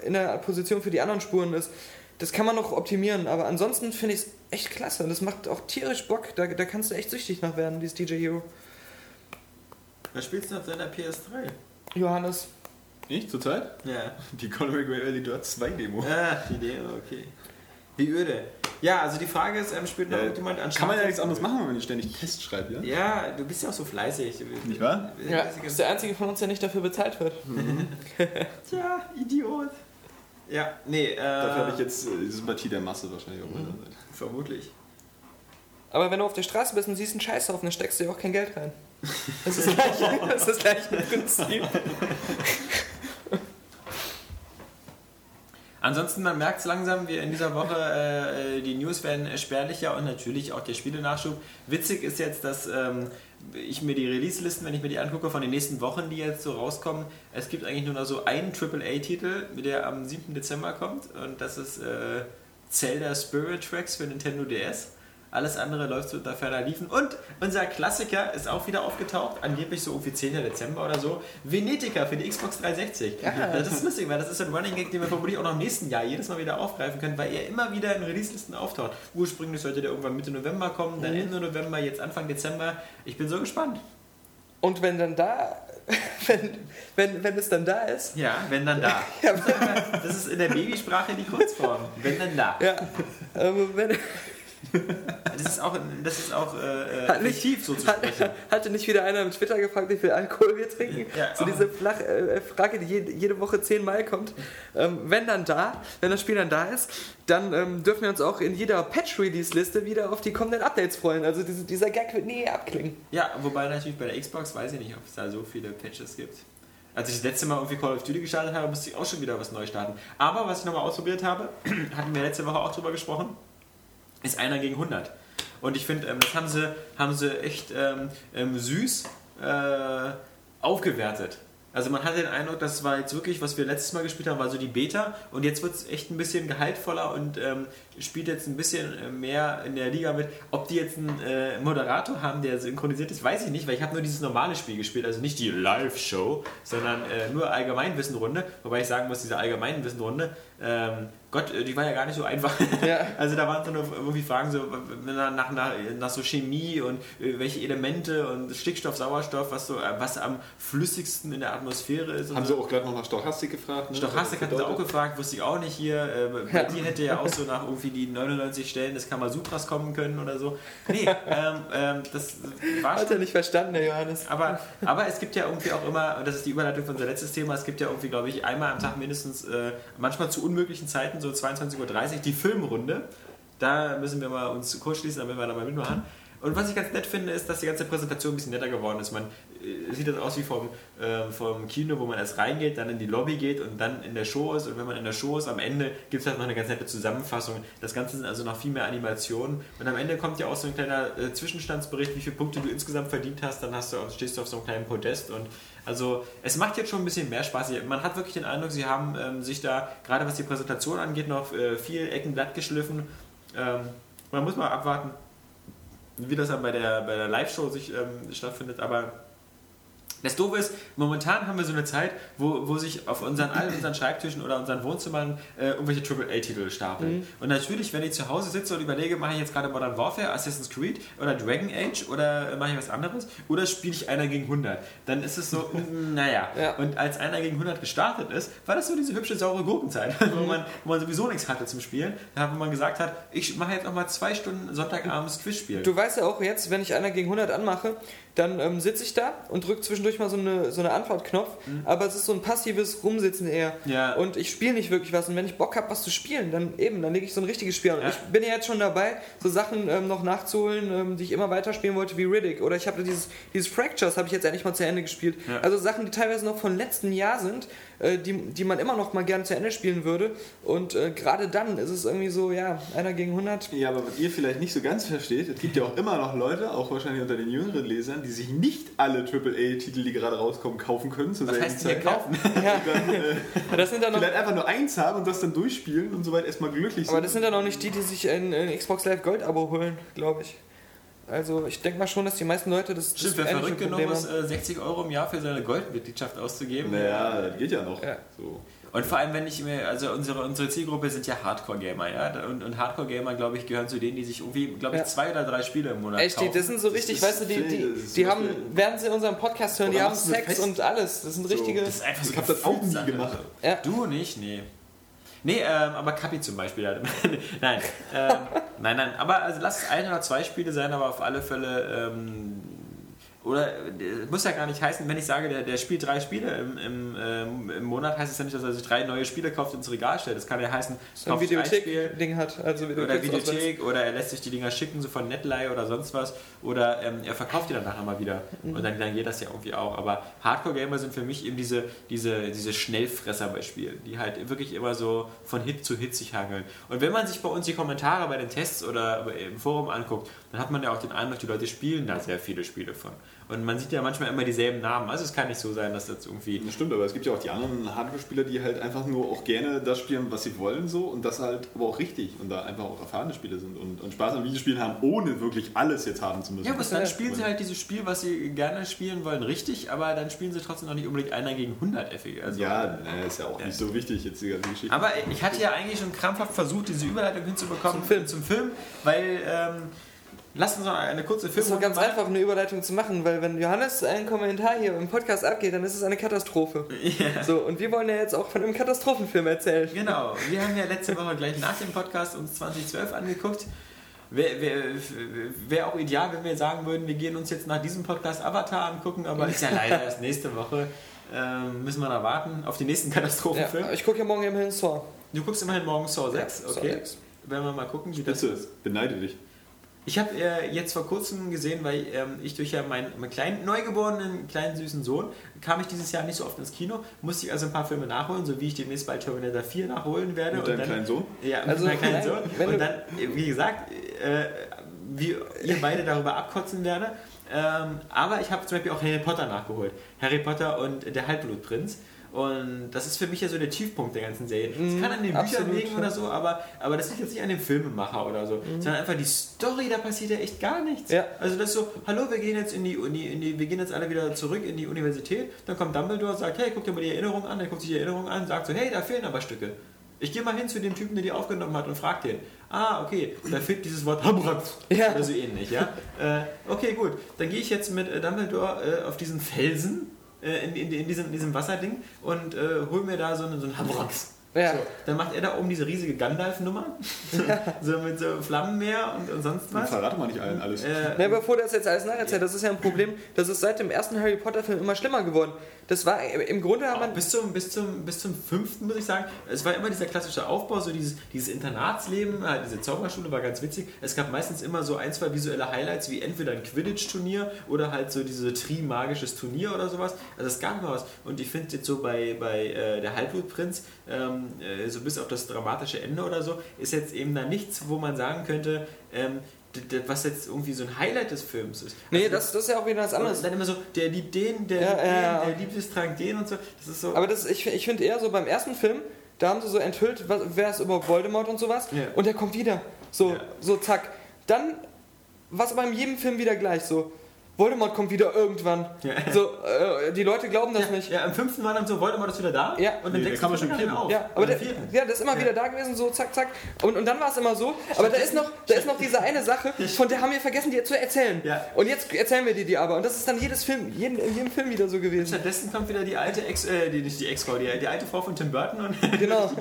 in der Position für die anderen Spuren ist. Das kann man noch optimieren, aber ansonsten finde ich es echt klasse. Das macht auch tierisch Bock. Da, da kannst du echt süchtig nach werden, dieses DJ Hero. Was spielst du auf deiner PS3? Johannes. Ich zurzeit? Ja. Die Conor McGregor Early Dirt 2 Demo. Ah, die Demo, okay. Wie öde. Ja, also die Frage ist, ähm, spielt noch Äh, irgendjemand an Kann man ja nichts anderes machen, wenn man ständig Test schreibt, ja? Ja, du bist ja auch so fleißig. Nicht wahr? Ja, ist der einzige von uns, der nicht dafür bezahlt wird. Tja, Idiot. Ja, nee, äh, Dafür habe ich jetzt äh, die Sympathie der Masse wahrscheinlich auf meiner Seite. vermutlich. Aber wenn du auf der Straße bist und siehst einen Scheißhaufen, dann steckst du ja auch kein Geld rein. Das ist das gleiche, das ist das gleiche Prinzip. Ansonsten, man merkt es langsam, wir in dieser Woche, äh, die News werden spärlicher und natürlich auch der Spielenachschub. Witzig ist jetzt, dass ähm, ich mir die Release-Listen, wenn ich mir die angucke, von den nächsten Wochen, die jetzt so rauskommen, es gibt eigentlich nur noch so einen AAA-Titel, der am 7. Dezember kommt und das ist äh, Zelda Spirit Tracks für Nintendo DS. Alles andere läuft so unter ferner Liefen. Und unser Klassiker ist auch wieder aufgetaucht, angeblich so irgendwie 10. Dezember oder so. Venetica für die Xbox 360. Ja. Das ist lustig, weil das ist ein Running Gag, den wir vermutlich auch noch im nächsten Jahr jedes Mal wieder aufgreifen können, weil er immer wieder in Release-Listen auftaucht. Ursprünglich sollte der irgendwann Mitte November kommen, dann Ende November, jetzt Anfang Dezember. Ich bin so gespannt. Und wenn dann da, wenn, wenn, wenn es dann da ist, Ja, wenn dann da. Das ist in der Babysprache die Kurzform. Wenn dann da. ja, ähm, wenn, Das ist auch, das ist auch äh, Hat nicht- effektiv so zu hat, sprechen. hatte nicht wieder einer im Twitter gefragt, wie viel Alkohol wir trinken? Ja, so diese Flach, äh, Frage, die jede, jede Woche zehnmal kommt. Ähm, wenn dann da, wenn das Spiel dann da ist, dann ähm, dürfen wir uns auch in jeder Patch-Release-Liste wieder auf die kommenden Updates freuen. Also diese, dieser Gag wird nie abklingen. Ja, wobei natürlich bei der Xbox weiß ich nicht, ob es da so viele Patches gibt. Als ich das letzte Mal irgendwie Call of Duty gestartet habe, musste ich auch schon wieder was neu starten. Aber was ich nochmal ausprobiert habe, hatten wir letzte Woche auch drüber gesprochen, ist einer gegen 100. Und ich finde, ähm, das haben sie, haben sie echt ähm, ähm, süß äh, aufgewertet. Also man hatte den Eindruck, das war jetzt wirklich, was wir letztes Mal gespielt haben, war so die Beta und jetzt wird es echt ein bisschen gehaltvoller und ähm, spielt jetzt ein bisschen äh, mehr in der Liga mit. Ob die jetzt einen äh, Moderator haben, der synchronisiert ist, weiß ich nicht, weil ich habe nur dieses normale Spiel gespielt, also nicht die Live-Show, sondern äh, nur Allgemeinwissenrunde, wobei ich sagen muss, diese Allgemeinwissenrunde, ähm, Gott, äh, die war ja gar nicht so einfach. Ja. Also da waren so nur irgendwie Fragen so nach, nach, nach, so Chemie und äh, welche Elemente und Stickstoff, Sauerstoff, was so äh, was am flüssigsten in der Atmosphäre ist. Haben so. sie auch gerade noch nach Stochastik gefragt? Ne? Stochastik Was hatten sie auch gefragt, wusste ich auch nicht hier. Bei dir hätte ja auch so nach irgendwie die 99 Stellen des Kamasutras kommen können oder so. Nee, ähm, ähm, das war Hat er nicht verstanden, der Johannes. aber, aber es gibt ja irgendwie auch immer, und das ist die Überleitung von unser letztes Thema, es gibt ja irgendwie, glaube ich, einmal am Tag mindestens, äh, manchmal zu unmöglichen Zeiten, so 22.30 Uhr, die Filmrunde. Da müssen wir mal uns kurz schließen, damit wir da mal mitmachen. Und was ich ganz nett finde, ist, dass die ganze Präsentation ein bisschen netter geworden ist. Man äh, sieht das aus wie vom, äh, vom Kino, wo man erst reingeht, dann in die Lobby geht und dann in der Show ist. Und wenn man in der Show ist, am Ende gibt es halt noch eine ganz nette Zusammenfassung. Das Ganze sind also noch viel mehr Animationen. Und am Ende kommt ja auch so ein kleiner äh, Zwischenstandsbericht, wie viele Punkte du insgesamt verdient hast. Dann hast du, stehst du auf so einem kleinen Podest. Und also es macht jetzt schon ein bisschen mehr Spaß. Man hat wirklich den Eindruck, sie haben ähm, sich da, gerade was die Präsentation angeht, noch äh, viel Ecken glatt geschliffen. Ähm, man muss mal abwarten, wie das dann bei der, bei der Live-Show sich ähm, stattfindet, aber das Doofe ist, momentan haben wir so eine Zeit, wo, wo sich auf unseren, allen unseren Schreibtischen oder unseren Wohnzimmern äh, irgendwelche AAA-Titel stapeln. Und natürlich, wenn ich zu Hause sitze und überlege, mache ich jetzt gerade Modern Warfare, Assassin's Creed oder Dragon Age oder mache ich was anderes oder spiele ich einer gegen 100, dann ist es so, mm, naja. Ja. Und als einer gegen 100 gestartet ist, war das so diese hübsche, saure Gurkenzeit, wo, man, wo man sowieso nichts hatte zum Spielen, da wo man gesagt hat, ich mache jetzt noch mal zwei Stunden Sonntagabends Quiz spielen. Du weißt ja auch jetzt, wenn ich einer gegen 100 anmache, dann ähm, sitze ich da und drücke zwischendurch mal so eine, so eine Antwortknopf, aber es ist so ein passives Rumsitzen eher. Mhm. Ja. Und ich spiele nicht wirklich was. Und wenn ich Bock habe, was zu spielen, dann eben, dann lege ich so ein richtiges Spiel an. Und Ja. Ich bin ja jetzt schon dabei, so Sachen ähm, noch nachzuholen, ähm, die ich immer weiter spielen wollte, wie Riddick. Oder ich habe dieses, dieses Fractures, habe ich jetzt endlich mal zu Ende gespielt. Ja. Also Sachen, die teilweise noch von letztem Jahr sind, äh, die, die man immer noch mal gerne zu Ende spielen würde. Und äh, gerade dann ist es irgendwie so, ja, einer gegen 100. Ja, aber was ihr vielleicht nicht so ganz versteht, es gibt ja auch immer noch Leute, auch wahrscheinlich unter den jüngeren Lesern, die sich nicht alle AAA-Titel, die gerade rauskommen, kaufen können zur Was heißt Zeit. kaufen? Ja, Dann, äh, das sind dann noch vielleicht einfach nur eins haben und das dann durchspielen und soweit erstmal glücklich Aber sind. das sind dann auch nicht die, die sich ein, ein Xbox Live Gold Abo holen, glaube ich. Also ich denke mal schon, dass die meisten Leute das, Stimmt, das wer verrückt genug Problem ist, haben. äh, 60 Euro im Jahr für seine Goldmitgliedschaft auszugeben. naja, das geht ja noch. Ja. So. Und vor allem, wenn ich mir, also unsere, unsere Zielgruppe sind ja Hardcore-Gamer, ja. Und, und Hardcore-Gamer, glaube ich, gehören zu denen, die sich irgendwie, glaube ich, Ja. zwei oder drei Spiele im Monat Echt, die, kaufen. das sind so richtig, weißt du, die, die, die haben, während sie unseren Podcast hören, die haben Sex Fest- und alles. Das sind richtige. Das ist einfach so Ich hab das auch nie gemacht. Ja. Du nicht? Nee. Nee, ähm, aber Kapi zum Beispiel. nein, ähm, nein, nein. Aber also lass es ein oder zwei Spiele sein, aber auf alle Fälle. Ähm, oder äh, muss ja gar nicht heißen, wenn ich sage, der, der spielt drei Spiele im, im, ähm, im Monat, heißt es ja nicht, dass er sich drei neue Spiele kauft und ins Regal stellt. Das kann ja heißen, so kauft ein Videothek-Ding hat. Also oder Videothek Videothek oder er lässt sich die Dinger schicken, so von Netlay oder sonst was. Oder ähm, er verkauft die dann nachher mal wieder. Und dann, dann geht das ja irgendwie auch. Aber Hardcore-Gamer sind für mich eben diese, diese, diese Schnellfresser bei Spielen, die halt wirklich immer so von Hit zu Hit sich hangeln. Und wenn man sich bei uns die Kommentare bei den Tests oder im Forum anguckt, dann hat man ja auch den Eindruck, die Leute spielen da sehr viele Spiele von. Und man sieht ja manchmal immer dieselben Namen. Also es kann nicht so sein, dass das irgendwie Das stimmt, aber es gibt ja auch die anderen Hardcore-Spieler, die halt einfach nur auch gerne das spielen, was sie wollen, so und das halt aber auch richtig und da einfach auch erfahrene Spieler sind und, und Spaß am Videospielen haben, ohne wirklich alles jetzt haben zu müssen. Ja, aber dann spielen sie halt dieses Spiel, was sie gerne spielen wollen, richtig, aber dann spielen sie trotzdem noch nicht unbedingt einer gegen 100 effig. Also, ja, naja, ist ja auch Ja. nicht so wichtig jetzt die ganze Geschichte. Aber ich hatte ja eigentlich schon krampfhaft versucht, diese Überleitung hinzubekommen Zum Film. zum Film weil ähm, lass uns noch eine kurze Das ist Film doch ganz einfach, eine Überleitung zu machen, weil wenn Johannes einen Kommentar hier im Podcast abgeht, dann ist es eine Katastrophe. So, und wir wollen ja jetzt auch von einem Katastrophenfilm erzählen. Genau, wir haben ja letzte Woche gleich nach dem Podcast uns 2012 angeguckt. Wäre wär, wär auch ideal, wenn wir sagen würden, wir gehen uns jetzt nach diesem Podcast Avatar angucken, aber ist ja leider erst nächste Woche. Ähm, müssen wir da warten auf den nächsten Ja, Katastrophenfilm. ich gucke ja morgen immerhin Saw. Du guckst immerhin morgen Saw 6, Ja, Saw okay. 6. Werden wir mal gucken, wie das Bitte, ist. beneide dich. Ich habe äh, jetzt vor kurzem gesehen, weil ähm, ich durch ja meinen, meinen kleinen, neugeborenen, kleinen süßen Sohn, kam ich dieses Jahr nicht so oft ins Kino, musste ich also ein paar Filme nachholen, so wie ich demnächst bald Terminator 4 nachholen werde. Mit und deinem dann, kleinen Sohn? Ja, mit Also, meinem kleinen Sohn. Und dann, wie gesagt, äh, wie ihr beide darüber abkotzen werde. Ähm, aber ich habe zum Beispiel auch Harry Potter nachgeholt. Harry Potter und der Halbblutprinz. Und das ist für mich ja so der Tiefpunkt der ganzen Serie. Es kann an den Büchern absolut, liegen ja. oder so, aber, aber das liegt jetzt nicht an dem Filmemacher oder so, sondern einfach die Story, da passiert ja echt gar nichts. Ja. Also das ist so, hallo, wir gehen jetzt in die Uni, in die, wir gehen jetzt alle wieder zurück in die Universität, dann kommt Dumbledore, sagt, hey, guck dir mal die Erinnerung an, dann guckt sich die Erinnerung an, sagt so, hey, da fehlen aber Stücke. Ich gehe mal hin zu dem Typen, der die aufgenommen hat und frag den. Ah, okay, da fehlt dieses Wort Habratz. Ja. Oder so ähnlich, ja. Äh, okay, gut. Dann gehe ich jetzt mit äh, Dumbledore äh, auf diesen Felsen, äh, in, in, in, diesem, in diesem Wasserding und äh, hol mir da so einen, so einen Habratz. Ja. So, dann macht er da oben diese riesige Gandalf-Nummer. so mit so Flammenmeer und, und sonst Dann was. verrate mal nicht allen alles. Äh, Na, bevor du das jetzt alles nacherzählt, das ist ja ein Problem, das ist seit dem ersten Harry Potter Film immer schlimmer geworden. Das war im Grunde hat man bis, zum, bis, zum, bis zum fünften, muss ich sagen, es war immer dieser klassische Aufbau, so dieses, dieses Internatsleben, halt diese Zauberschule war ganz witzig. Es gab meistens immer so ein, zwei visuelle Highlights, wie entweder ein Quidditch-Turnier oder halt so diese Tri-magisches Turnier oder sowas. Also es gab immer was. Und ich finde jetzt so bei, bei äh, der Halbblutprinz, ähm, äh, so bis auf das dramatische Ende oder so, ist jetzt eben da nichts, wo man sagen könnte, ähm, was jetzt irgendwie so ein Highlight des Films ist. Nee, Also, das, das ist ja auch wieder was anderes. dann immer so, der liebt den, der Ja, liebt ja, den, der liebt es, trank den und so. Das ist so. Aber das, ich, ich finde eher so beim ersten Film, da haben sie so enthüllt, was, wer ist überhaupt Voldemort und sowas. Ja. Und der kommt wieder. So, so zack. Dann war es aber in jedem Film wieder gleich so. Voldemort kommt wieder irgendwann. Ja. So, äh, die Leute glauben das ja, nicht. Ja, am fünften Mal dann so, Voldemort ist wieder da. Ja. Und dann Nee, kam du ja schon im mehr auf. Ja, aber der, im ja, das ist immer wieder da gewesen, so zack, zack. Und, und dann war es immer so. Aber da ist, noch, da ist noch diese eine Sache, von der haben wir vergessen, dir zu erzählen. Ja. Und jetzt erzählen wir dir die aber. Und das ist dann jedes Film, jeden, in jedem Film wieder so gewesen. Stattdessen kommt wieder die alte Ex, äh, die, nicht die Ex-Frau, die, die alte Frau von Tim Burton und Genau.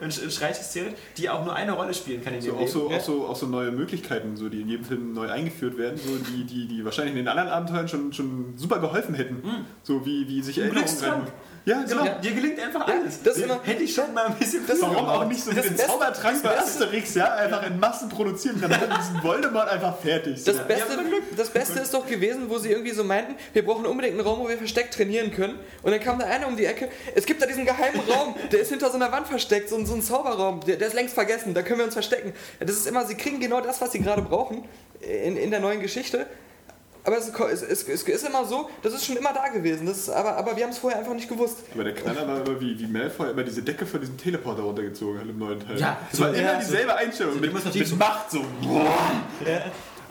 und, sch- und schreit hysterisch, die auch nur eine Rolle spielen kann in So, auch, so, auch, so, auch so neue Möglichkeiten, so, die in jedem Film neu eingeführt werden, so, die, die, die wahrscheinlich in den anderen Abenteuern schon, schon super geholfen hätten. So wie, wie sich Erinnerungen retten. Ja, genau. Ja, dir gelingt einfach alles. das immer- Hätte ich schon mal ein bisschen Das- Warum auch nicht so Das den Beste- Zaubertrank bei Asterix, ja, einfach in Massen produzieren kann, dann diesen Voldemort einfach fertig. Das So. Beste, Ja, Glück. das Beste ist doch gewesen, wo sie irgendwie so meinten, wir brauchen unbedingt einen Raum, wo wir versteckt trainieren können. Und dann kam da einer um die Ecke, es gibt da diesen geheimen Raum, der ist hinter so einer Wand versteckt, so, ein- so ein Zauberraum, der, der ist längst vergessen, da können wir uns verstecken. Das ist immer, sie kriegen genau das, was sie gerade brauchen in, in der neuen Geschichte. Aber es, ist- es, es, es ist immer so, das ist schon immer da gewesen. Das ist, aber, aber wir haben es vorher einfach nicht gewusst. Aber der Knaller war immer, wie, wie Malfoy immer diese Decke von diesem Teleporter runtergezogen hat im neuen Teil. Ja, das war so- immer ja, dieselbe Einstellung. mit, muss mit natürlich so- Macht so.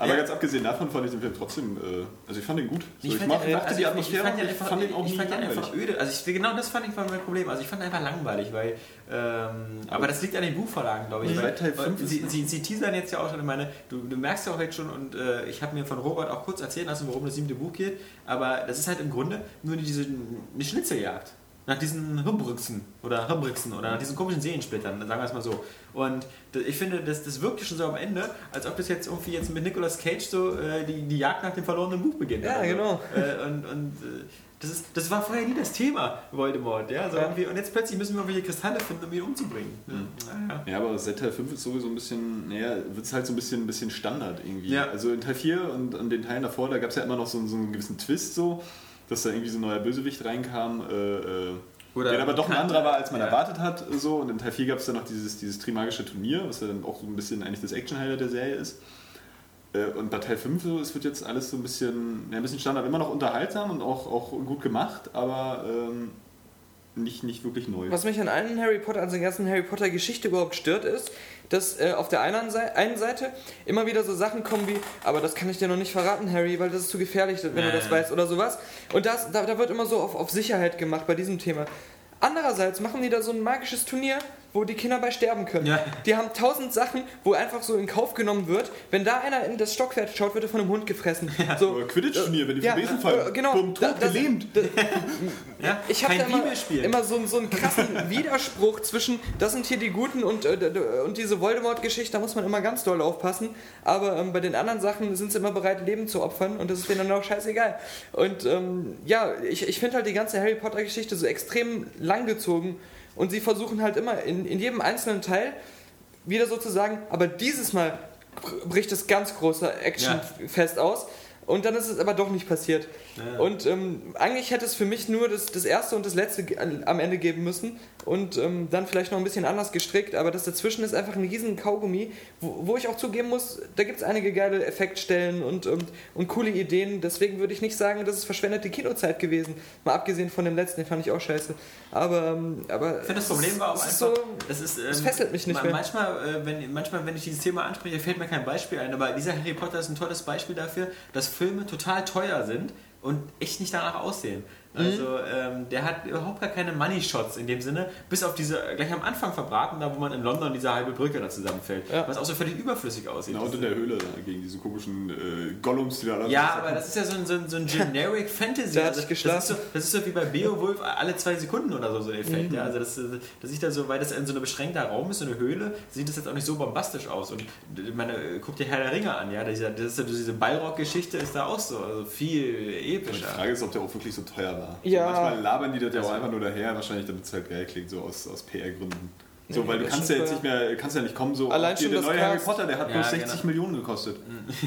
Aber ganz abgesehen davon fand ich den Film trotzdem, äh, also ich fand ihn gut. So, ich, fand mag, den- mochte also die ich- Atmosphäre ich fand ich einfach, fand ihn auch ich fand den langweilig. einfach öde. Also ich, genau das fand ich war mein Problem. Also ich fand ihn einfach langweilig, weil ähm, aber das liegt an den Buchvorlagen, glaube ich. Und Weil, Teil fünf weil sie, sie, sie teasern jetzt ja auch schon, ich meine, du, du merkst ja auch jetzt schon und äh, ich habe mir von Robert auch kurz erzählen lassen, worum das siebte Buch geht, aber das ist halt im Grunde nur diese eine Schnitzeljagd. Nach diesen Hirnbrüchsen oder Hirnbrüchsen oder nach diesen komischen Seelensplittern, sagen wir es mal so. Und ich finde, das, das wirkte schon so am Ende, als ob das jetzt irgendwie jetzt mit Nicolas Cage so äh, die, die Jagd nach dem verlorenen Buch beginnt. Ja, oder so. genau. Äh, und und äh, das, ist, das war vorher nie das Thema, Voldemort. Ja? So Ja. irgendwie, und jetzt plötzlich müssen wir irgendwelche Kristalle finden, um ihn umzubringen. Mhm. Naja. Ja, aber seit Teil 5 ist sowieso ein bisschen, naja, wird es halt so ein bisschen, ein bisschen Standard irgendwie. Ja. Also in Teil 4 und an den Teilen davor, da gab es ja immer noch so, so einen gewissen Twist so, dass da irgendwie so ein neuer Bösewicht reinkam, äh, äh, Oder der aber doch ein anderer war, als man Ja. erwartet hat. So. Und in Teil 4 gab es dann noch dieses, dieses Trimagische Turnier, was ja dann auch so ein bisschen eigentlich das Action-Highlight der Serie ist. Äh, Und bei Teil 5 so, es wird jetzt alles so ein bisschen, ja, ein bisschen Standard, immer noch unterhaltsam und auch, auch gut gemacht, aber ähm, nicht, nicht wirklich neu. Was mich an allen Harry Potter, also der ganzen Harry Potter Geschichte überhaupt stört, ist, dass äh, auf der einen, einen Seite immer wieder so Sachen kommen wie, aber das kann ich dir noch nicht verraten, Harry, weil das ist zu gefährlich, wenn du das weißt oder sowas. Und das, da, da wird immer so auf, auf Sicherheit gemacht bei diesem Thema. Andererseits machen die da so ein magisches Turnier, wo die Kinder bei sterben können. Ja. Die haben tausend Sachen, wo einfach so in Kauf genommen wird, wenn da einer in das Stockwerk schaut, wird er von einem Hund gefressen. So, Oder Quidditch-Turnier, wenn die ja, vom Besen fallen. äh, genau. Bumm, tot, Da- das- gelähmt. Ja? ich habe da immer, immer so, so einen krassen Widerspruch zwischen, das sind hier die Guten und, äh, und diese Voldemort-Geschichte, da muss man immer ganz doll aufpassen. Aber ähm, bei den anderen Sachen sind sie immer bereit, Leben zu opfern und das ist denen dann auch scheißegal. Und ähm, ja, ich, ich finde halt die ganze Harry Potter-Geschichte so extrem langgezogen und sie versuchen halt immer in, in jedem einzelnen Teil wieder so zu sagen, aber dieses Mal bricht das ganz große Actionfest aus. Und dann ist es aber doch nicht passiert. Und ähm, eigentlich hätte es für mich nur das, das erste und das letzte am Ende geben müssen und ähm, dann vielleicht noch ein bisschen anders gestrickt, aber das dazwischen ist einfach ein riesen Kaugummi, wo, wo ich auch zugeben muss, da gibt es einige geile Effektstellen und, und, und coole Ideen. Deswegen würde ich nicht sagen, das ist verschwendete Kinozeit gewesen. Mal abgesehen von dem letzten, den fand ich auch scheiße. Aber, ähm, aber Ich finde, das es Problem war auch es einfach, so, das ist, ähm, es fesselt mich nicht ma- mehr. Manchmal, äh, wenn, manchmal, wenn ich dieses Thema anspreche, fällt mir kein Beispiel ein, aber dieser Harry Potter ist ein tolles Beispiel dafür, dass Filme total teuer sind und echt nicht danach aussehen. Mhm. Also ähm, der hat überhaupt gar keine Money Shots in dem Sinne, bis auf diese äh, gleich am Anfang verbraten, da wo man in London diese halbe Brücke da zusammenfällt, Ja. was auch so völlig überflüssig aussieht. Genau, und in der Höhle gegen diese komischen äh, Gollums, die da alle Ja, aber das ist ja so ein, so ein, so ein Generic Fantasy. Da hat also, sich geschlafen. das, ist so, das ist so wie bei Beowulf alle zwei Sekunden oder so, so ein Effekt. Mhm. Ja, also das, das sieht da so, weil das in so einem beschränkter Raum ist, so eine Höhle, sieht das jetzt auch nicht so bombastisch aus. Und meine, guck dir Herr der Ringe an, ja, das ist ja diese Ballrock-Geschichte ist da auch so, also viel Die epischer. Frage ist, ob der auch wirklich so teuer war. Ja. So, manchmal labern die das ja auch einfach nur daher, wahrscheinlich damit es halt geil klingt, so aus, aus PR-Gründen. So, weil du kannst ja jetzt nicht mehr, kannst ja nicht kommen, so, Allein hier, schon der neue Harry. Potter, der hat Ja, bloß 60 genau. Millionen gekostet.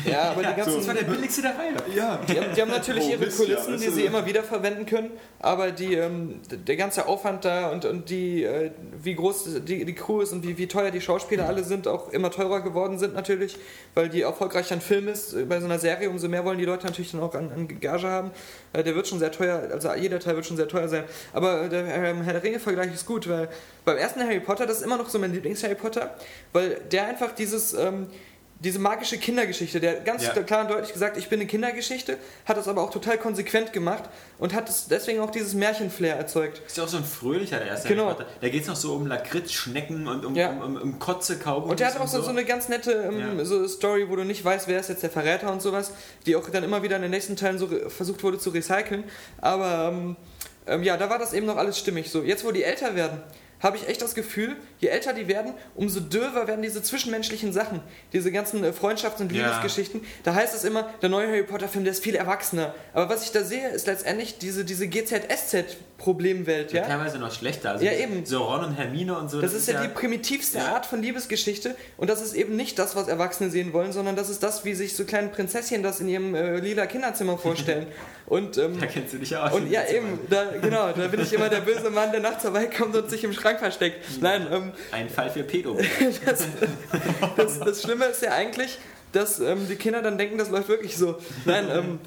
ja, aber die ganzen Das war der billigste der Reihe. Ja, Die haben, die haben natürlich Oh, ihre Mist, ja, Kulissen, das die sie so. immer wieder verwenden können, aber die, ähm, der ganze Aufwand da und, und die, äh, wie groß die, die Crew ist und wie, wie teuer die Schauspieler alle sind, auch immer teurer geworden sind natürlich, weil die erfolgreicher ein Film ist. Äh, Bei so einer Serie, umso mehr wollen die Leute natürlich dann auch an, an Gage haben. Äh, der wird schon sehr teuer, also jeder Teil wird schon sehr teuer sein. Aber äh, der ähm, Herr der Ringe-Vergleich ist gut, weil beim ersten Harry Potter, das ist immer noch so mein Lieblings-Harry Potter, weil der einfach dieses... Ähm, diese magische Kindergeschichte, der ganz Ja. klar und deutlich gesagt, ich bin eine Kindergeschichte, hat das aber auch total konsequent gemacht und hat es deswegen auch dieses Märchenflair erzeugt. Ist ja auch so ein fröhlicher, der erste Genau. Potter. Da geht es noch so um Lakritz, Schnecken und um, Ja. um, um, um Kotze, Kaugummis Und der hat auch so, so eine ganz nette ähm, Ja. so Story, wo du nicht weißt, wer ist jetzt der Verräter und sowas, die auch dann immer wieder in den nächsten Teilen so versucht wurde zu recyceln. Aber ähm, ähm, ja, da war das eben noch alles stimmig. So, jetzt wo die älter werden, habe ich echt das Gefühl, je älter die werden, umso dürfer werden diese zwischenmenschlichen Sachen, diese ganzen äh, Freundschafts- und Ja. Liebesgeschichten. Da heißt es immer, der neue Harry Potter-Film, der ist viel erwachsener. Aber was ich da sehe, ist letztendlich diese, diese GZSZ-Problemwelt, ja? Teilweise noch schlechter. Also Ja, eben. So Ron und Hermine und so. Das, ist ja, die primitivste Ja. Art von Liebesgeschichte und das ist eben nicht das, was Erwachsene sehen wollen, sondern das ist das, wie sich so kleine Prinzesschen das in ihrem äh, lila Kinderzimmer vorstellen. Und, ähm, Da kennst du dich ja auch. und ja, eben, da, genau, da bin ich immer der böse Mann, der nachts vorbeikommt und sich im Schrank versteckt. Nein, ähm, Ein Fall für Pedo. das, das Schlimme ist ja eigentlich, dass ähm, die Kinder dann denken, das läuft wirklich so. Nein, ähm,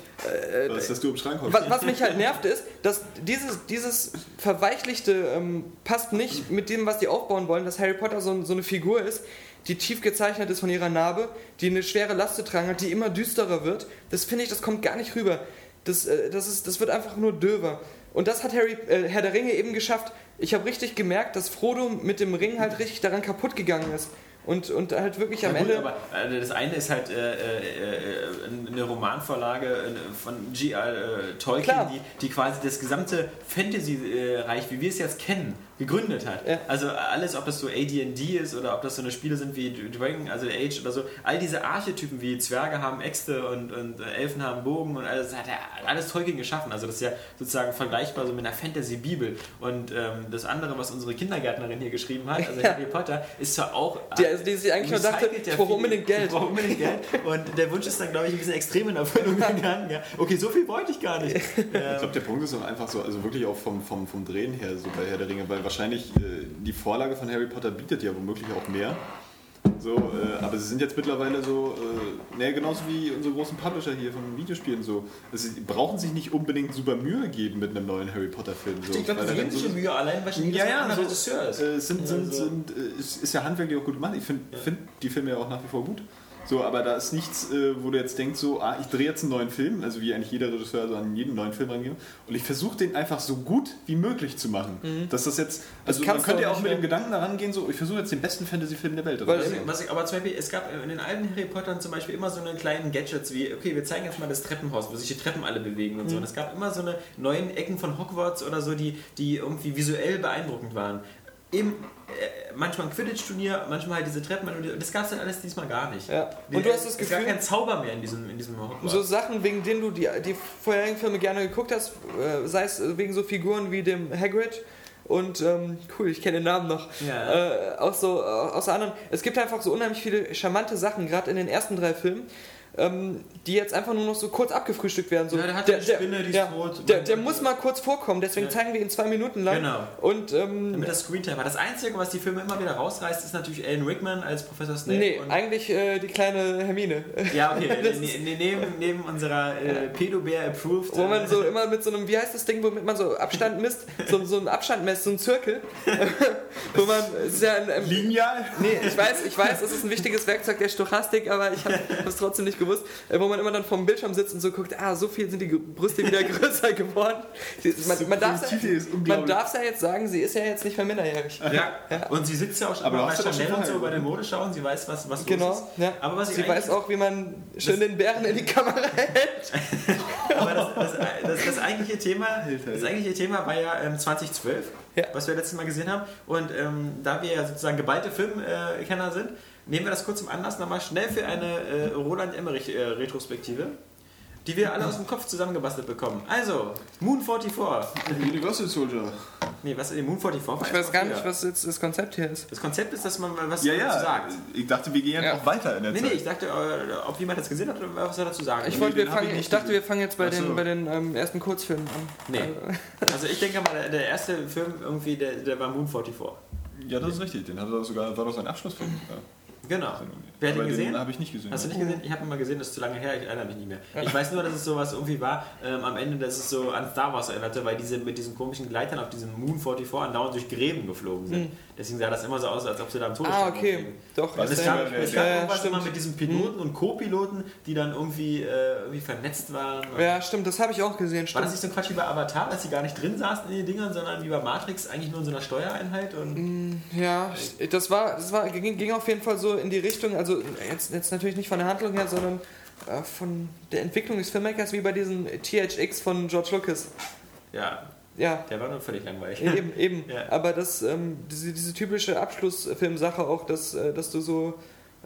Was hast du im Schrank was, was mich halt nervt ist, dass dieses, dieses Verweichlichte ähm, passt nicht mit dem, was die aufbauen wollen, dass Harry Potter so, so eine Figur ist, die tief gezeichnet ist von ihrer Narbe, die eine schwere Last zu tragen hat, die immer düsterer wird. Das finde ich, das kommt gar nicht rüber. Das, äh, das, ist, das wird einfach nur döver. Und das hat Harry, äh, Herr der Ringe eben geschafft. Ich habe richtig gemerkt, dass Frodo mit dem Ring halt richtig daran kaputt gegangen ist. Und, und halt wirklich am Ja, gut, Ende. aber äh, das eine ist halt äh, äh, äh, eine Romanvorlage äh, von G.R. Tolkien, die, die quasi das gesamte Fantasy-Reich, wie wir es jetzt kennen, gegründet hat. Ja. Also alles, ob das so AD&D ist oder ob das so eine Spiele sind wie Dragon, also Age oder so, all diese Archetypen wie Zwerge haben Äxte und, und äh, Elfen haben Bogen und alles, hat er alles Tolkien geschaffen. Also das ist ja sozusagen vergleichbar so mit einer Fantasy-Bibel. Und ähm, das andere, was unsere Kindergärtnerin hier geschrieben hat, also Ja. Harry Potter, ist zwar auch Die, also die sich eigentlich nur dachte, ich brauche unbedingt Geld. Ich brauche unbedingt Geld. Und der Wunsch ist dann, glaube ich, ein bisschen extrem in Erfüllung gegangen. Ja. Okay, so viel wollte ich gar nicht. Ich glaube, der Punkt ist auch einfach so, also wirklich auch vom, vom, vom Drehen her, so bei Herr der Ringe, weil wahrscheinlich äh, die Vorlage von Harry Potter bietet ja womöglich auch mehr. So, äh, aber sie sind jetzt mittlerweile so, äh, naja, genauso wie unsere großen Publisher hier von Videospielen so. Also, sie brauchen sich nicht unbedingt super Mühe geben mit einem neuen Harry Potter-Film. So, Ich glaube, er geben sich so- Mühe allein, weil Ja, ja, ein so, Regisseur ist. äh, sind, sind, Also- sind, äh, ist, ist ja handwerklich auch gut gemacht. Ich finde find die Filme ja auch nach wie vor gut. So, aber da ist nichts, äh, wo du jetzt denkst, so, ah, ich drehe jetzt einen neuen Film, also wie eigentlich jeder Regisseur so an jeden neuen Film rangeht, und ich versuche den einfach so gut wie möglich zu machen. Dass das jetzt, also man kannst du könnte ja auch mit dem Gedanken daran gehen, so, ich versuche jetzt den besten Fantasy-Film der Welt. Weil- was? Ich, aber zum Beispiel, es gab in den alten Harry Pottern zum Beispiel immer so eine kleinen Gadgets wie, okay, wir zeigen jetzt mal das Treppenhaus, wo sich die Treppen alle bewegen und so. Und es gab immer so eine neuen Ecken von Hogwarts oder so, die, die irgendwie visuell beeindruckend waren. Eben, manchmal ein Quidditch-Turnier, manchmal halt diese Treppen, das gab es dann alles diesmal gar nicht. Ja. Und du hast das es gab Gefühl- keinen Zauber mehr in diesem, in diesem Hogwarts. So Sachen, wegen denen du die, die vorherigen Filme gerne geguckt hast, äh, sei es wegen so Figuren wie dem Hagrid und, ähm, cool, ich kenne den Namen noch, Ja. äh, auch so äh, aus anderen. Es gibt einfach so unheimlich viele charmante Sachen, gerade in den ersten drei Filmen, ähm, die jetzt einfach nur noch so kurz abgefrühstückt werden. So, Ja, der hat eine Spinne, die ist ja, tot. Der, der muss mal kurz vorkommen, deswegen Ja. zeigen wir ihn zwei Minuten lang. Genau. Und, ähm, Mit der Screentime. Das Einzige, was die Filme immer wieder rausreißt, ist natürlich Alan Rickman als Professor Snape. nee, und eigentlich äh, die kleine Hermine. Ja, okay. Das ne, ne, neben, neben unserer äh, Pedobär-approved. Wo man äh, so immer mit so einem, wie heißt das Ding, womit man so Abstand misst? So, so ein Abstand misst, so ein Zirkel. wo man, ist ja ein, ein, Lineal? Nee, ich weiß, ich weiß, es ist ein wichtiges Werkzeug der Stochastik, aber ich habe es trotzdem nicht gewusst. Äh, wo man immer dann vom Bildschirm sitzt und so guckt, ah, so viel sind die Brüste wieder größer geworden. Man, man darf darf's ja jetzt sagen, sie ist ja jetzt nicht mehr minderjährig. Ja. und sie sitzt ja auch schon Aber bei ja Chanel schon und so bei den Modeschauen. Sie weiß, was, was los Genau, ist. ja. Aber was sie weiß auch, wie man schön den Bären in die Kamera hält. Aber das, das, das, das, eigentliche Thema, das eigentliche Thema war ja ähm, 2012, Ja. was wir letztes Mal gesehen haben. Und ähm, da wir ja sozusagen geballte Filmkenner sind, nehmen wir das kurz zum Anlass nochmal schnell für eine äh, Roland Emmerich-Retrospektive, die wir alle aus dem Kopf zusammengebastelt bekommen. Also, Moon 44. Universal Soldier. Nee, was ist Moon 44? war Ich weiß gar nicht, was jetzt das Konzept hier ist. Das Konzept ist, dass man was Ja, dazu ja. sagt. Ich dachte, wir gehen Ja. auch weiter in der Nee, Zeit. nee, ich dachte, äh, ob jemand das gesehen hat oder was er dazu sagen Ich, wollte, wir ich fangen, nicht ich dachte, wir fangen jetzt bei so. den, bei den ähm, ersten Kurzfilmen an. Nee. Also ich denke mal, der, der erste Film irgendwie, der, der war Moon 44. Ja, das ist richtig. Den hat er sogar, war doch sein Abschlussfilm. Ja. Genau. Wer hat ihn gesehen? Den habe ich nicht gesehen. Hast du nicht gesehen? Ich habe ihn mal gesehen, das ist zu lange her, ich erinnere mich nicht mehr. Ich weiß nur, dass es sowas irgendwie war, ähm, am Ende, dass es so an Star Wars erinnerte, weil diese mit diesen komischen Gleitern auf diesem Moon 44 andauernd durch Gräben geflogen sind. Deswegen sah das immer so aus, als ob sie da am Todesstern Ah, okay. rumfliegen. Doch, es ist ja, gab, es gab ja, irgendwas stimmt. immer mit diesen Piloten und Co-Piloten, die dann irgendwie, äh, irgendwie vernetzt waren. ja, stimmt, das habe ich auch gesehen. War Stimmt. das nicht so ein Quatsch wie bei Avatar, dass sie gar nicht drin saßen in den Dingern, sondern wie bei Matrix eigentlich nur in so einer Steuereinheit? Und Ja, das war, das war ging, ging auf jeden Fall so in die Richtung, also jetzt, jetzt natürlich nicht von der Handlung her, sondern äh, von der Entwicklung des Filmmakers wie bei diesen THX von George Lucas. ja, ja, Der war nur völlig langweilig. eben, eben. Ja. Aber das, ähm, diese, diese typische Abschlussfilmsache auch, dass, äh, dass du so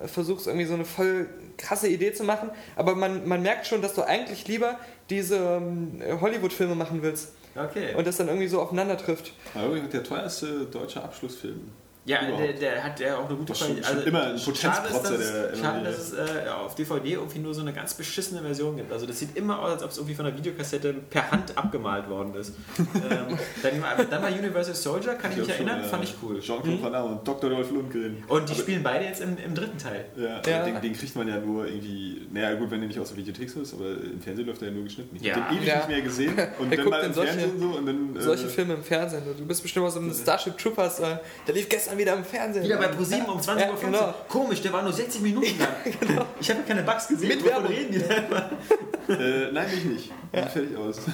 äh, versuchst, irgendwie so eine voll krasse Idee zu machen, aber man, man merkt schon, dass du eigentlich lieber diese ähm, Hollywood-Filme machen willst Okay. und das dann irgendwie so aufeinander trifft. Aber übrigens der teuerste deutsche Abschlussfilm. Ja, der, der hat ja auch eine gute Qualität. schon immer ein schade Potenzprotzer, schade, immer dass es äh, auf DVD irgendwie nur so eine ganz beschissene Version gibt. Also das sieht immer aus, als ob es irgendwie von der Videokassette per Hand abgemalt worden ist. ähm, dann, dann war Universal Soldier, kann ich mich glaub schon, erinnern, ja. fand ich cool. Jean-Claude Van Damme und Dr. Dolph Lundgren. Und die spielen beide jetzt im, im dritten Teil. Ja, Ja. aber Den, den kriegt man ja nur irgendwie, naja gut, wenn der nicht aus der Videothek ist, aber im Fernsehen läuft der ja nur geschnitten. Ich Ja. hab den ewig Ja. nicht mehr gesehen und Wer dann guckt mal denn im solche- Fernsehen so und dann... äh, Solche Filme im Fernsehen. Du bist bestimmt aus so einem Starship Troopers, äh, der lief gestern wieder im Fernsehen. Wieder bei ProSieben um 20.15 Ja, Uhr. genau. Komisch, der war nur 60 Minuten lang. Ich habe keine Bugs gesehen. Mit wovon Werbung. reden die denn? Äh, nein, ich nicht. Bin fertig aus.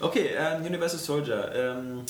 Okay, ähm, Universal Soldier. Ähm,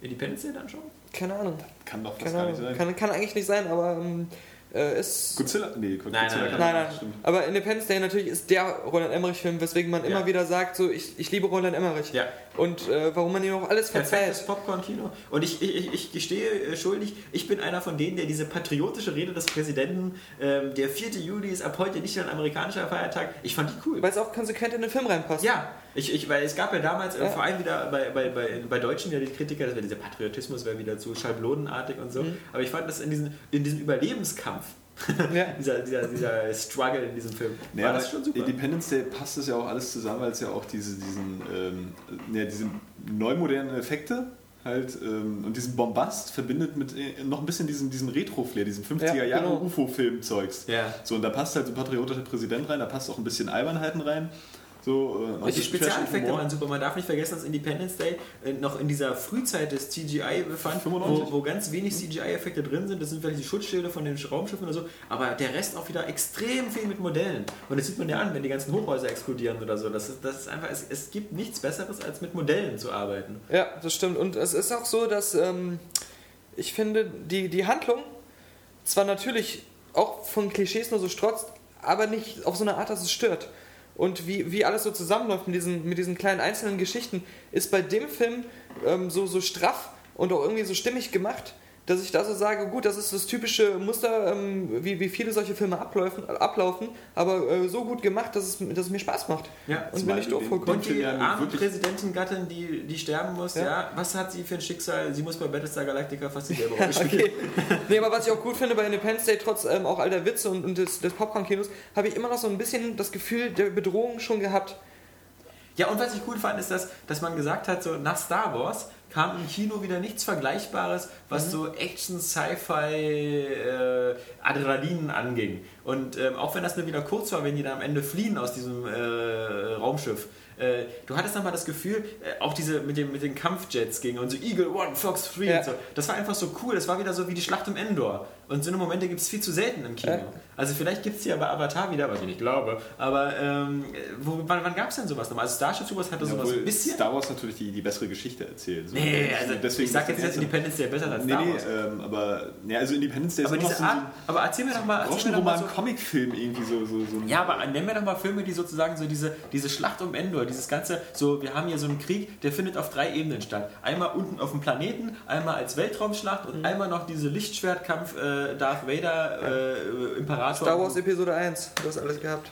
Independence Day dann schon? Keine Ahnung. Kann doch Keine gar Ahnung. nicht sein. Kann, kann eigentlich nicht sein, aber ähm, äh, ist. Godzilla? Nee, Godzilla Nein, nein, Nein, nicht, nein. stimmt. Aber Independence Day natürlich ist der Roland Emmerich-Film, weswegen man immer Ja. wieder sagt, so ich, ich liebe Roland Emmerich. Ja. Und äh, warum man ihm auch alles Perfektes verzeiht. Popcorn-Kino. Und ich, ich, ich- ich gestehe äh, schuldig, ich bin einer von denen, der diese patriotische Rede des Präsidenten, ähm, der 4. Juli ist ab heute nicht nur ein amerikanischer Feiertag, ich fand die cool. Weil es auch konsequent in den Film reinpasst. Ja, ich, ich, weil es gab ja damals Ja. vor allem wieder bei, bei, bei, bei Deutschen ja die Kritiker, dass wir dieser Patriotismus wäre wieder zu schablonenartig und so. Mhm. Aber ich fand das in, diesen, in diesem Überlebenskampf, Ja. dieser, dieser, dieser Struggle in diesem Film, Naja, war das schon super. Independence Day passt es ja auch alles zusammen, weil es ja auch diese, diesen, ähm, ja, diese neumodernen Effekte halt ähm, und diesen Bombast verbindet mit äh, noch ein bisschen diesem, diesem Retro-Flair, diesem 50er Ja, Jahre genau. UFO-Film-Zeugs. Ja. So, und da passt halt so ein patriotischer Präsident rein, da passt auch ein bisschen Albernheiten rein. So, äh, Und die Spezialeffekte waren super. Man darf nicht vergessen, dass Independence Day äh, noch in dieser Frühzeit des CGI befand, 95. wo, wo ganz wenig CGI-Effekte drin sind. Das sind vielleicht die Schutzschilde von den Raumschiffen oder so, aber der Rest auch wieder extrem viel mit Modellen. Und das sieht man ja an, wenn die ganzen Hochhäuser explodieren oder so. Das ist, das ist einfach, es, es gibt nichts Besseres, als mit Modellen zu arbeiten. Ja, das stimmt. Und es ist auch so, dass ähm, ich finde, die, die Handlung zwar natürlich auch von Klischees nur so strotzt, aber nicht auf so eine Art, dass es stört. Und wie, wie alles so zusammenläuft mit diesen, mit diesen kleinen einzelnen Geschichten, ist bei dem Film ähm, so, so straff und auch irgendwie so stimmig gemacht, dass ich da so sage, gut, das ist das typische Muster, ähm, wie, wie viele solche Filme ablaufen, ablaufen aber äh, so gut gemacht, dass es, dass es mir Spaß macht. Ja, und wenn ich doof den- vorkomme. Und die arme Präsidentengattin, die, die sterben muss, ja. Ja. was hat sie für ein Schicksal? Sie muss bei Battlestar Galactica fast Rolle spielen. Okay. Nee, aber was ich auch gut finde bei Independence Day, trotz ähm, auch all der Witze und, und des, des Popcorn-Kinos, habe ich immer noch so ein bisschen das Gefühl der Bedrohung schon gehabt. Ja, und was ich cool fand, ist, dass, dass man gesagt hat, so nach Star Wars kam im Kino wieder nichts Vergleichbares, was so Action, Sci-Fi, äh, Adrenalin anging. Und ähm, auch wenn das nur wieder kurz war, wenn die dann am Ende fliehen aus diesem äh, Raumschiff, äh, du hattest nochmal das Gefühl, äh, auch diese mit, dem, mit den Kampfjets gingen und so Eagle One, Fox 3 Ja. und so, das war einfach so cool, das war wieder so wie die Schlacht um Endor. Und so eine Momente gibt es viel zu selten im Kino. Ja. Also vielleicht gibt es die ja bei Avatar wieder, was ich nicht glaube. Aber ähm, wo, wann, wann gab es denn sowas nochmal? Also Starship Troopers hatte sowas Obwohl ein bisschen... Star Wars natürlich die, die bessere Geschichte erzählt. So, Nee, also deswegen ich sag jetzt dass Independence Day besser als Star nee, Wars. ähm, aber ja, also Independence Day aber ist immer diese noch so Art, aber erzähl mir doch mal, ein erzähl mir doch mal Groschenroman, so, Comicfilm irgendwie so, so, so ja, aber nenn mir doch mal Filme, die sozusagen so diese, diese Schlacht um Endor, dieses ganze, so, wir haben hier so einen Krieg, der findet auf drei Ebenen statt. Einmal unten auf dem Planeten, einmal als Weltraumschlacht und einmal noch diese Lichtschwertkampf äh, Darth Vader, äh, Imperator. Star Wars Episode 1, du hast alles gehabt.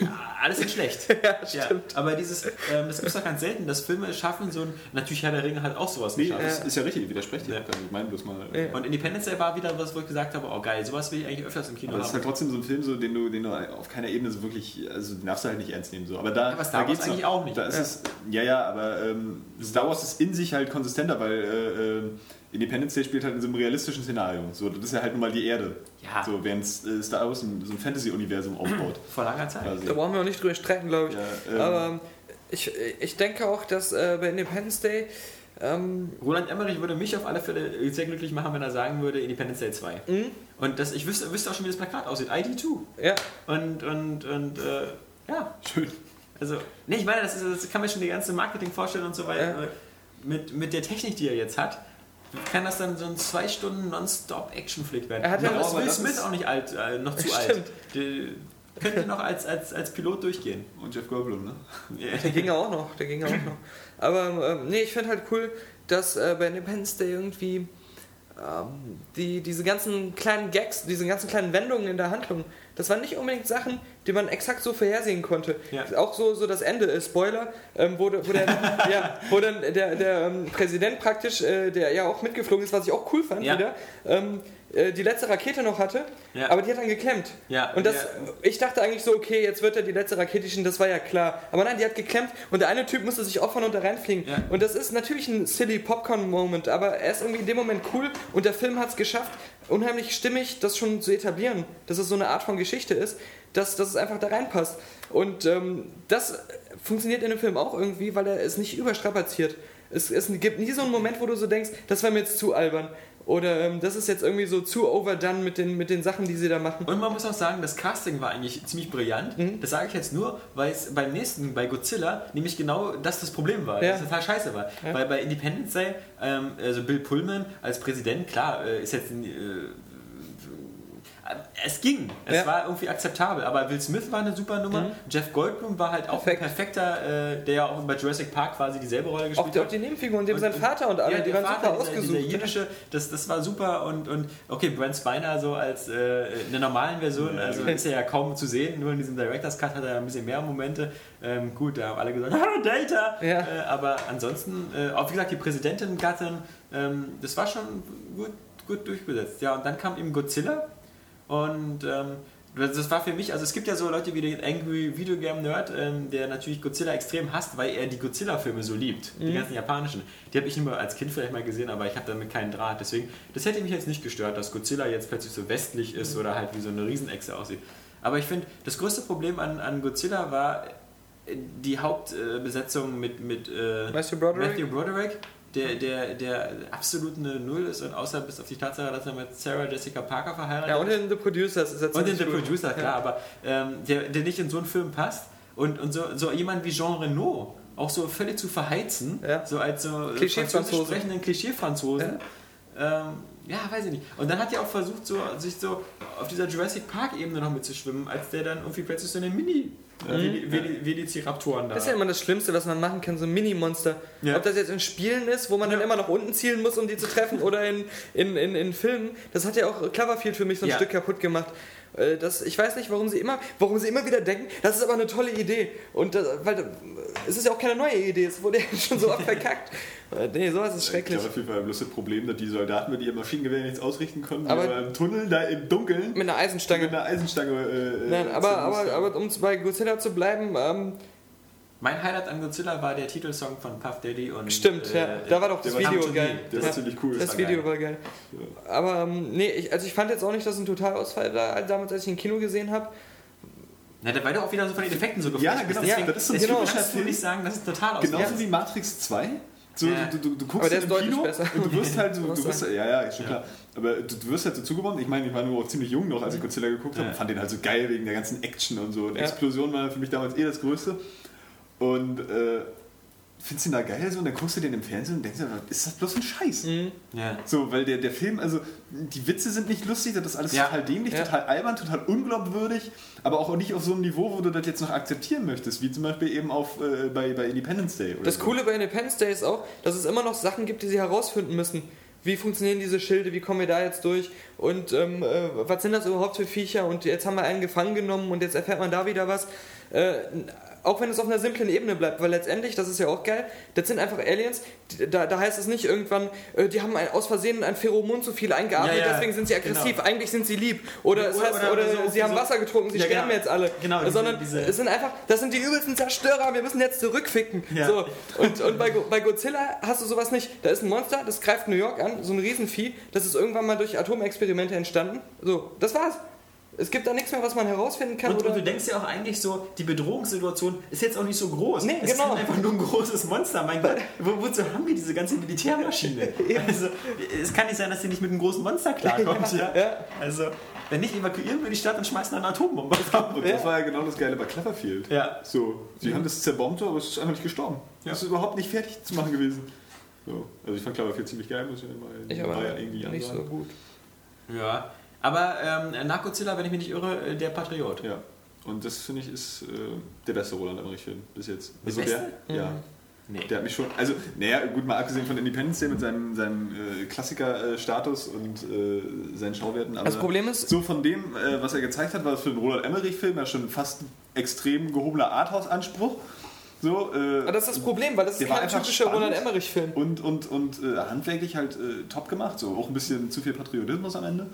Ja, alles nicht schlecht. Ja, stimmt. aber dieses, ähm, das gibt es doch ganz selten, dass Filme es schaffen, so ein, natürlich Herr der Ringe hat auch sowas Nee, geschafft. das ist ja richtig, widersprecht ihr. Ja. Ich meine bloß mal. Ja. Und Independence Day war wieder was, wo ich gesagt habe, oh geil, sowas will ich eigentlich öfters im Kino Aber das ist halt haben. trotzdem so ein Film, so, den, du, den du auf keiner Ebene so wirklich, also den darfst du halt nicht ernst nehmen. So. Aber da, Aber Star da Wars eigentlich noch, auch nicht. Da ist Ja. es, ja, ja, aber ähm, Star Wars ist in sich halt konsistenter, weil äh, äh, Independence Day spielt halt in so einem realistischen Szenario. So, das ist ja halt nun mal die Erde. Ja. So, während äh, Star Wars ein, so ein Fantasy-Universum aufbaut. Vor langer Zeit. Quasi. Da brauchen wir auch nicht drüber streiten, glaube ich. Ja, ähm, aber ich, ich denke auch, dass äh, bei Independence Day ähm, Roland Emmerich würde mich auf alle Fälle sehr glücklich machen, wenn er sagen würde Independence Day 2. Mhm. Und das, ich wüsste, wüsste auch schon, wie das Plakat aussieht. ID2. ja, Und, und, und äh, ja, Schön. also, nee, ich meine, das, ist, das kann man schon die ganze Marketing vorstellen und so weiter. Ja. Mit, mit der Technik, die er jetzt hat, kann das dann so ein zwei Stunden Nonstop-Action-Flick werden. Er hat ja noch auch- Will Smith ist- auch nicht alt, äh, noch zu Stimmt. alt. Die, könnte noch als, als, als Pilot durchgehen. Und Jeff Goldblum, ne? Der ging auch noch, der ging auch noch. Aber ähm, nee, ich finde halt cool, dass äh, bei Independence Day irgendwie ähm, die, diese ganzen kleinen Gags, diese ganzen kleinen Wendungen in der Handlung, das waren nicht unbedingt Sachen, die man exakt so vorhersehen konnte. Ja. Auch so, so das Ende, Spoiler, ähm, wo, der- wo, der, ja, wo dann der, der ähm, Präsident praktisch, äh, der ja auch mitgeflogen ist, was ich auch cool fand Ja. wieder, ähm, äh, die letzte Rakete noch hatte, Ja. aber die hat dann geklemmt. Ja, Und das, ich dachte eigentlich so, okay, jetzt wird er die letzte Rakete schießen, das war ja klar. Aber nein, die hat geklemmt und der eine Typ musste sich opfern und da reinfliegen. Und das ist natürlich ein silly Popcorn-Moment, aber er ist irgendwie in dem Moment cool und der Film hat es geschafft, unheimlich stimmig das schon zu etablieren, dass es so eine Art von Geschichte ist, dass, dass es einfach da reinpasst. Und ähm, das funktioniert in dem Film auch irgendwie, weil er es nicht überstrapaziert. Es, es gibt nie so einen Moment, wo du so denkst, das war mir jetzt zu albern. Oder ähm, das ist jetzt irgendwie so zu overdone mit den, mit den Sachen, die sie da machen. Und man muss auch sagen, das Casting war eigentlich ziemlich brillant. Mhm. Das sage ich jetzt nur, weil es beim nächsten, bei Godzilla, nämlich genau das das Problem war. Ja. Das total scheiße war. Ja. Weil bei Independence Day, ähm, also Bill Pullman als Präsident, klar, äh, ist jetzt ein. Äh, es ging, es Ja. war irgendwie akzeptabel, aber Will Smith war eine super Nummer. Jeff Goldblum war halt auch Perfekt. ein perfekter, äh, der ja auch bei Jurassic Park quasi dieselbe Rolle Auch gespielt die, auch hat. die Nebenfiguren, dem Und- sein Vater und alle, ja, die waren Vater, super dieser, ausgesucht. Dieser jiddische, das, das war super und, und okay, Brent Spiner so als äh, in der normalen Version, also ist er ja kaum zu sehen, nur in diesem Director's Cut hat er ein bisschen mehr Momente. Ähm, gut, da haben alle gesagt, ah, Data! Ja. Äh, aber ansonsten, äh, auch wie gesagt, die Präsidentin, Gattin, ähm, das war schon gut, gut durchbesetzt. Ja, und dann kam eben Godzilla und ähm, das war für mich, also es gibt ja so Leute wie den Angry Video Game Nerd, ähm, der natürlich Godzilla extrem hasst, weil er die Godzilla-Filme so liebt, die ganzen japanischen. Die habe ich immer als Kind vielleicht mal gesehen, aber ich habe damit keinen Draht. Deswegen, das hätte mich jetzt nicht gestört, dass Godzilla jetzt plötzlich so westlich ist oder halt wie so eine Riesenechse aussieht. Aber ich finde, das größte Problem an, an Godzilla war äh, die Hauptbesetzung mit, mit äh, Matthew Broderick? Matthew Broderick, der, der, der absolut eine Null ist und außer bis auf die Tatsache, dass er mit Sarah Jessica Parker verheiratet Ja, und ist. in The Producers ist jetzt Und in The gut. Producer, klar, Ja. aber ähm, der, der nicht in so einen Film passt. Und, und so, so jemand wie Jean Reno auch so völlig zu verheizen, Ja. so als so französisch sprechenden Klischee-Franzosen. Ja. Ähm, ja, weiß ich nicht. Und dann hat er auch versucht, so, sich so auf dieser Jurassic Park-Ebene noch mitzuschwimmen, als der dann irgendwie plötzlich so eine Mini- Veli- Veli- Velociraptoren da. Das ist ja immer das Schlimmste, was man machen kann, so Mini-Monster. Ja. Ob das jetzt in Spielen ist, wo man dann immer nach unten zielen muss, um die zu treffen, oder in, in, in, in Filmen. Das hat ja auch Cloverfield für mich so ein Ja. Stück kaputt gemacht. Äh, Das, ich weiß nicht, warum sie, immer, warum sie immer wieder denken, das ist aber eine tolle Idee. Und das, weil äh, es ist ja auch keine neue Idee, es wurde ja schon so oft verkackt. Äh, Nee, sowas ist Ich schrecklich. glaube, auf jeden Fall bloß das Problem, dass die Soldaten mit ihrem Maschinengewehr nichts ausrichten konnten, Aber- aber im Tunnel, da im Dunkeln, Mit einer Eisenstange. mit einer Eisenstange. Äh, Nein, äh, aber, aber, aber um bei Godzilla zu bleiben, ähm, Mein Highlight an Godzilla war der Titelsong von Puff Daddy und. stimmt, äh, ja. Da war doch das war Video geil. Der ja. war ziemlich cool. Das war Video geil. war geil. Aber ähm, nee, ich, also ich fand jetzt auch nicht, dass es ein Totalausfall war, damals, als ich ihn im Kino gesehen habe. Na, weil du auch wieder so von den Effekten so Ja, geflasht bist. genau. Deswegen, das ist so ein deswegen typischer kannst du nicht sagen, das ist total Genauso ausgegangen. wie Matrix 2. So, Ja. du, du, du Aber guckst der im ist Kino besser. und du wirst halt so, du wirst, ja, ja, ist schon klar. Aber du, du wirst halt so zugeworfen. Ich meine, ich war nur auch ziemlich jung noch, als ich Godzilla geguckt habe. Ja. Fand den halt so geil wegen der ganzen Action und so. Und Ja. Explosion war für mich damals eh das Größte. Und äh, findest du ihn da geil so und dann guckst du den im Fernsehen und denkst dir, was ist das bloß ein Scheiß? Mhm. Ja. So, weil der, der Film, also die Witze sind nicht lustig, das ist alles Ja. total dämlich, Ja. total albern, total unglaubwürdig, aber auch nicht auf so einem Niveau, wo du das jetzt noch akzeptieren möchtest, wie zum Beispiel eben auf, äh, bei, bei Independence Day. Oder Das so. Coole bei Independence Day ist auch, dass es immer noch Sachen gibt, die sie herausfinden müssen. Wie funktionieren diese Schilde, wie kommen wir da jetzt durch und ähm, äh, was sind das überhaupt für Viecher und jetzt haben wir einen gefangen genommen und jetzt erfährt man da wieder was. Äh, auch wenn es auf einer simplen Ebene bleibt, weil letztendlich, das ist ja auch geil, das sind einfach Aliens, die, da, da heißt es nicht irgendwann, äh, die haben ein, aus Versehen ein Pheromon zu viel eingeatmet, Ja, ja, deswegen sind sie aggressiv, genau. eigentlich sind sie lieb. Oder es Oder- heißt, oder- oder, so- sie haben so- Wasser getrunken, sie Ja, sterben genau. jetzt alle. Genau, diese- Sondern diese- es sind einfach, das sind die übelsten Zerstörer, wir müssen jetzt zurückficken. So, und, und bei, bei Godzilla hast du sowas nicht. Da ist ein Monster, das greift New York an, so ein Riesenvieh, das ist irgendwann mal durch Atomexperimente entstanden. So, das war's. Es gibt da nichts mehr, was man herausfinden kann. Und, oder und du denkst ja auch eigentlich so, die Bedrohungssituation ist jetzt auch nicht so groß. Nee, es genau. ist einfach nur ein großes Monster. Mein Gott, wo, wozu haben wir diese ganze Militärmaschine? Also, es kann nicht sein, dass sie nicht mit einem großen Monster klarkommt. Ja, ja. Also, wenn nicht, evakuieren wir die Stadt und schmeißen eine Atombombe drauf. Und das war ja genau das Geile bei Cloverfield. Ja. So, sie haben das zerbombt, aber es ist einfach nicht gestorben. Ja. Das ist überhaupt nicht fertig zu machen gewesen. So, also ich fand Cloverfield ziemlich geil, muss ich mal Ich aber war ja irgendwie nicht so ansagen. gut. Ja. Aber ähm, nach Godzilla, wenn ich mich nicht irre, äh, der Patriot. Ja. Und das finde ich ist äh, der beste Roland Emmerich-Film bis jetzt. Der beste? Der, ja. Mhm. Nee. Der hat mich schon, also, naja, gut, mal abgesehen von Independence Day mit seinem, seinem äh, Klassiker-Status und äh, seinen Schauwerten. Aber Das Problem ist- so von dem, äh, was er gezeigt hat, war das für den Roland Emmerich-Film ja schon fast ein extrem gehobener Arthouse-Anspruch. So, äh, Aber das ist das Problem, weil das ist kein typischer. Roland Emmerich-Film. und, und, und äh, handwerklich halt äh, top gemacht. So auch ein bisschen zu viel Patriotismus am Ende.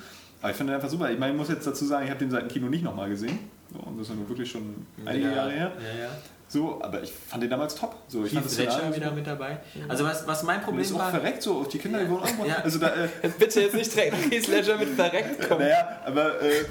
Aber ich finde den einfach super. Ich meine, ich muss jetzt dazu sagen, ich habe den seit dem Kino nicht nochmal gesehen. So, und das ist ja nun wirklich schon einige ja, Jahre her. Ja, ja. So, aber ich fand den damals top. So, ich Heath Ledger wieder mit dabei. Also was, was mein Problem ist auch war... verreckt so auf die Kinder, die wohnen irgendwo. Ja. Also da, äh, Bitte jetzt nicht direkt Heath Ledger mit verreckt kommen. naja, aber äh,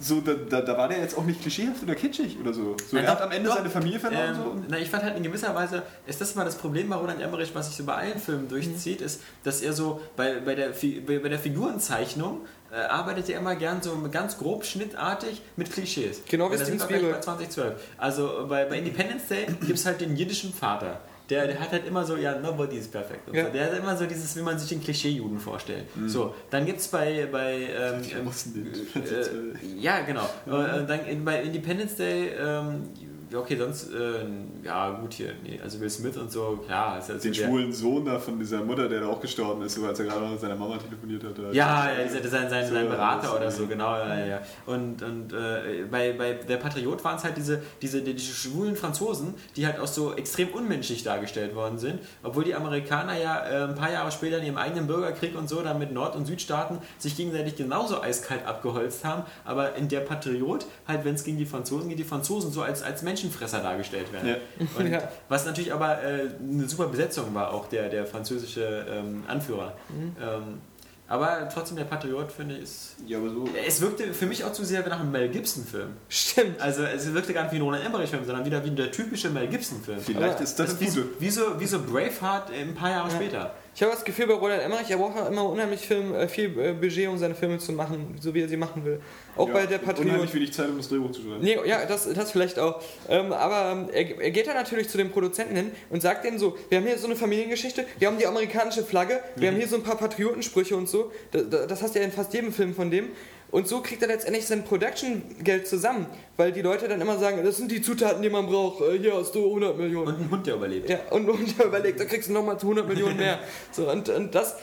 so, da, da, da war der jetzt auch nicht klischeehaft oder kitschig oder so. so er hat am Ende doch. seine Familie verloren. Ähm, so. na, ich fand halt in gewisser Weise, ist das mal das Problem bei Roland Emmerich, was sich so bei allen Filmen durchzieht, ist, dass er so bei, bei, der, bei der Figurenzeichnung äh, arbeitet er immer gern so ganz grob schnittartig mit Klischees. Genau wie Steven Spielberg. bei 2012. Also bei, bei Independence Day gibt es halt den jiddischen Vater. Der, der hat halt immer so, ja, nobody is perfect. Ja. so. Der hat immer so dieses, wie man sich den Klischee-Juden vorstellt. So, dann gibt es bei, bei ähm, ähm, äh, ja, genau. Äh, dann in, bei Independence Day, ähm, ja, okay, sonst, äh, ja, gut hier, nee, also Will Smith und so, klar. Ist also den schwulen Sohn da von dieser Mutter, der da auch gestorben ist, als er gerade mit seiner Mama telefoniert hat. da- Ja, ja, sein, sein, sein So, Berater das- oder so, genau. Ja, ja. Und, und äh, bei, bei Der Patriot waren es halt diese, diese, die, diese schwulen Franzosen, die halt auch so extrem unmenschlich dargestellt worden sind, obwohl die Amerikaner ja äh, ein paar Jahre später in ihrem eigenen Bürgerkrieg und so, dann mit Nord- und Südstaaten sich gegenseitig genauso eiskalt abgeholzt haben, aber in Der Patriot, halt wenn es gegen die Franzosen geht, die Franzosen so als, als Menschenfresser dargestellt werden. Ja. Und Ja. Was natürlich aber äh, eine super Besetzung war, auch der, der französische ähm, Anführer. Ähm, aber trotzdem, der Patriot, finde ich, ist. Ja, aber so. Es wirkte für mich auch zu sehr nach einem Mel Gibson-Film. Stimmt. Also, es wirkte gar nicht wie ein Roland Emmerich-Film, sondern wieder wie der typische Mel Gibson-Film. Vielleicht Aber ist das, Das wie, Gute. so- wie, so, wie so Braveheart ein paar Jahre später. Ich habe das Gefühl bei Roland Emmerich, er braucht auch immer unheimlich Film, äh, viel äh, Budget, um seine Filme zu machen, so wie er sie machen will. Auch Ja, bei der Unheimlich Patriot. wenig Zeit, um das Drehbuch zu schreiben. Nee, ja, das, das vielleicht auch. Ähm, aber ähm, er, er geht dann natürlich zu den Produzenten hin und sagt denen so, wir haben hier so eine Familiengeschichte, wir haben die amerikanische Flagge, wir haben hier so ein paar Patriotensprüche und so. Das, das hast du ja in fast jedem Film von dem. Und so kriegt er letztendlich sein Production-Geld zusammen, weil die Leute dann immer sagen, das sind die Zutaten, die man braucht, äh, hier hast du 100 Millionen. Und ein Hund, der überlebt. Ja, und, und er überlegt, da kriegst du nochmal 100 Millionen mehr. So, und, und das,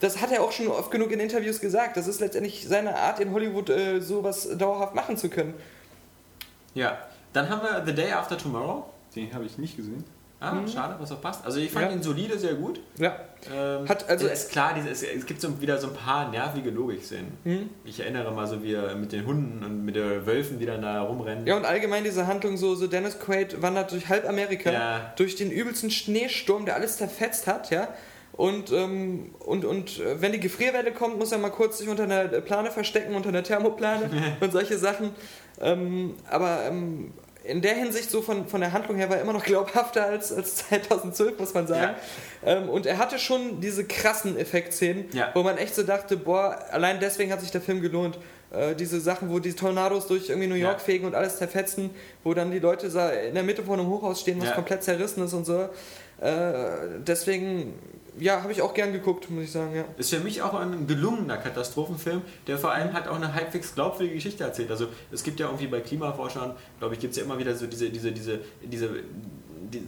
das hat er auch schon oft genug in Interviews gesagt. Das ist letztendlich seine Art, in Hollywood äh, sowas dauerhaft machen zu können. Ja. Dann haben wir The Day After Tomorrow. Den habe ich nicht gesehen. Ah, schade, was auch passt. Also ich fand Ja. ihn solide, sehr gut. Ja. Ähm, Hat also- es ist klar, es, es gibt so wieder so ein paar nervige Logikszenen. Mhm. Ich erinnere mal so wie mit den Hunden und mit den Wölfen, die dann da rumrennen. Ja, und allgemein diese Handlung, so, so Dennis Quaid wandert durch halb Amerika, Ja. durch den übelsten Schneesturm, der alles zerfetzt hat, ja. Und, ähm, und, und äh, wenn die Gefrierwelle kommt, muss er mal kurz sich unter einer Plane verstecken, unter einer Thermoplane und solche Sachen. Ähm, aber ähm, in der Hinsicht, so von, von der Handlung her, war er immer noch glaubhafter als, als 2012, muss man sagen. Ähm, und er hatte schon diese krassen Effektszenen, Ja. wo man echt so dachte, boah, allein deswegen hat sich der Film gelohnt. Äh, diese Sachen, wo die Tornados durch irgendwie New York Ja. fegen und alles zerfetzen, wo dann die Leute in der Mitte von einem Hochhaus stehen, was Ja. komplett zerrissen ist und so. Äh, deswegen, ja, habe ich auch gern geguckt, muss ich sagen, ja. Ist für mich auch ein gelungener Katastrophenfilm, der vor allem halt auch eine halbwegs glaubwürdige Geschichte erzählt. Also es gibt ja irgendwie bei Klimaforschern, glaube ich, gibt es ja immer wieder so diese, diese, diese, diese, diese,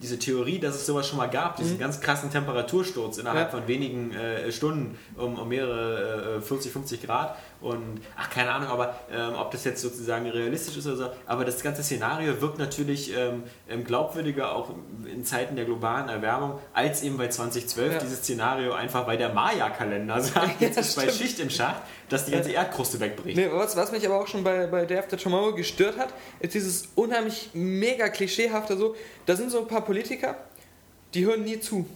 diese Theorie, dass es sowas schon mal gab, diesen ganz krassen Temperatursturz innerhalb Ja. von wenigen äh, Stunden um, um mehrere äh, 40, 50 Grad. Und ach, keine Ahnung, aber ähm, ob das jetzt sozusagen realistisch ist oder so. Aber das ganze Szenario wirkt natürlich ähm, ähm, glaubwürdiger auch in Zeiten der globalen Erwärmung als eben bei 2012 Ja. dieses Szenario einfach, weil der Maya-Kalender sagt, jetzt ist bei. Schicht im Schacht, dass die ganze Erdkruste wegbricht. Nee, was, was mich aber auch schon bei, bei Day After Tomorrow gestört hat, ist dieses unheimlich mega klischeehafte so, da sind so ein paar Politiker, die hören nie zu.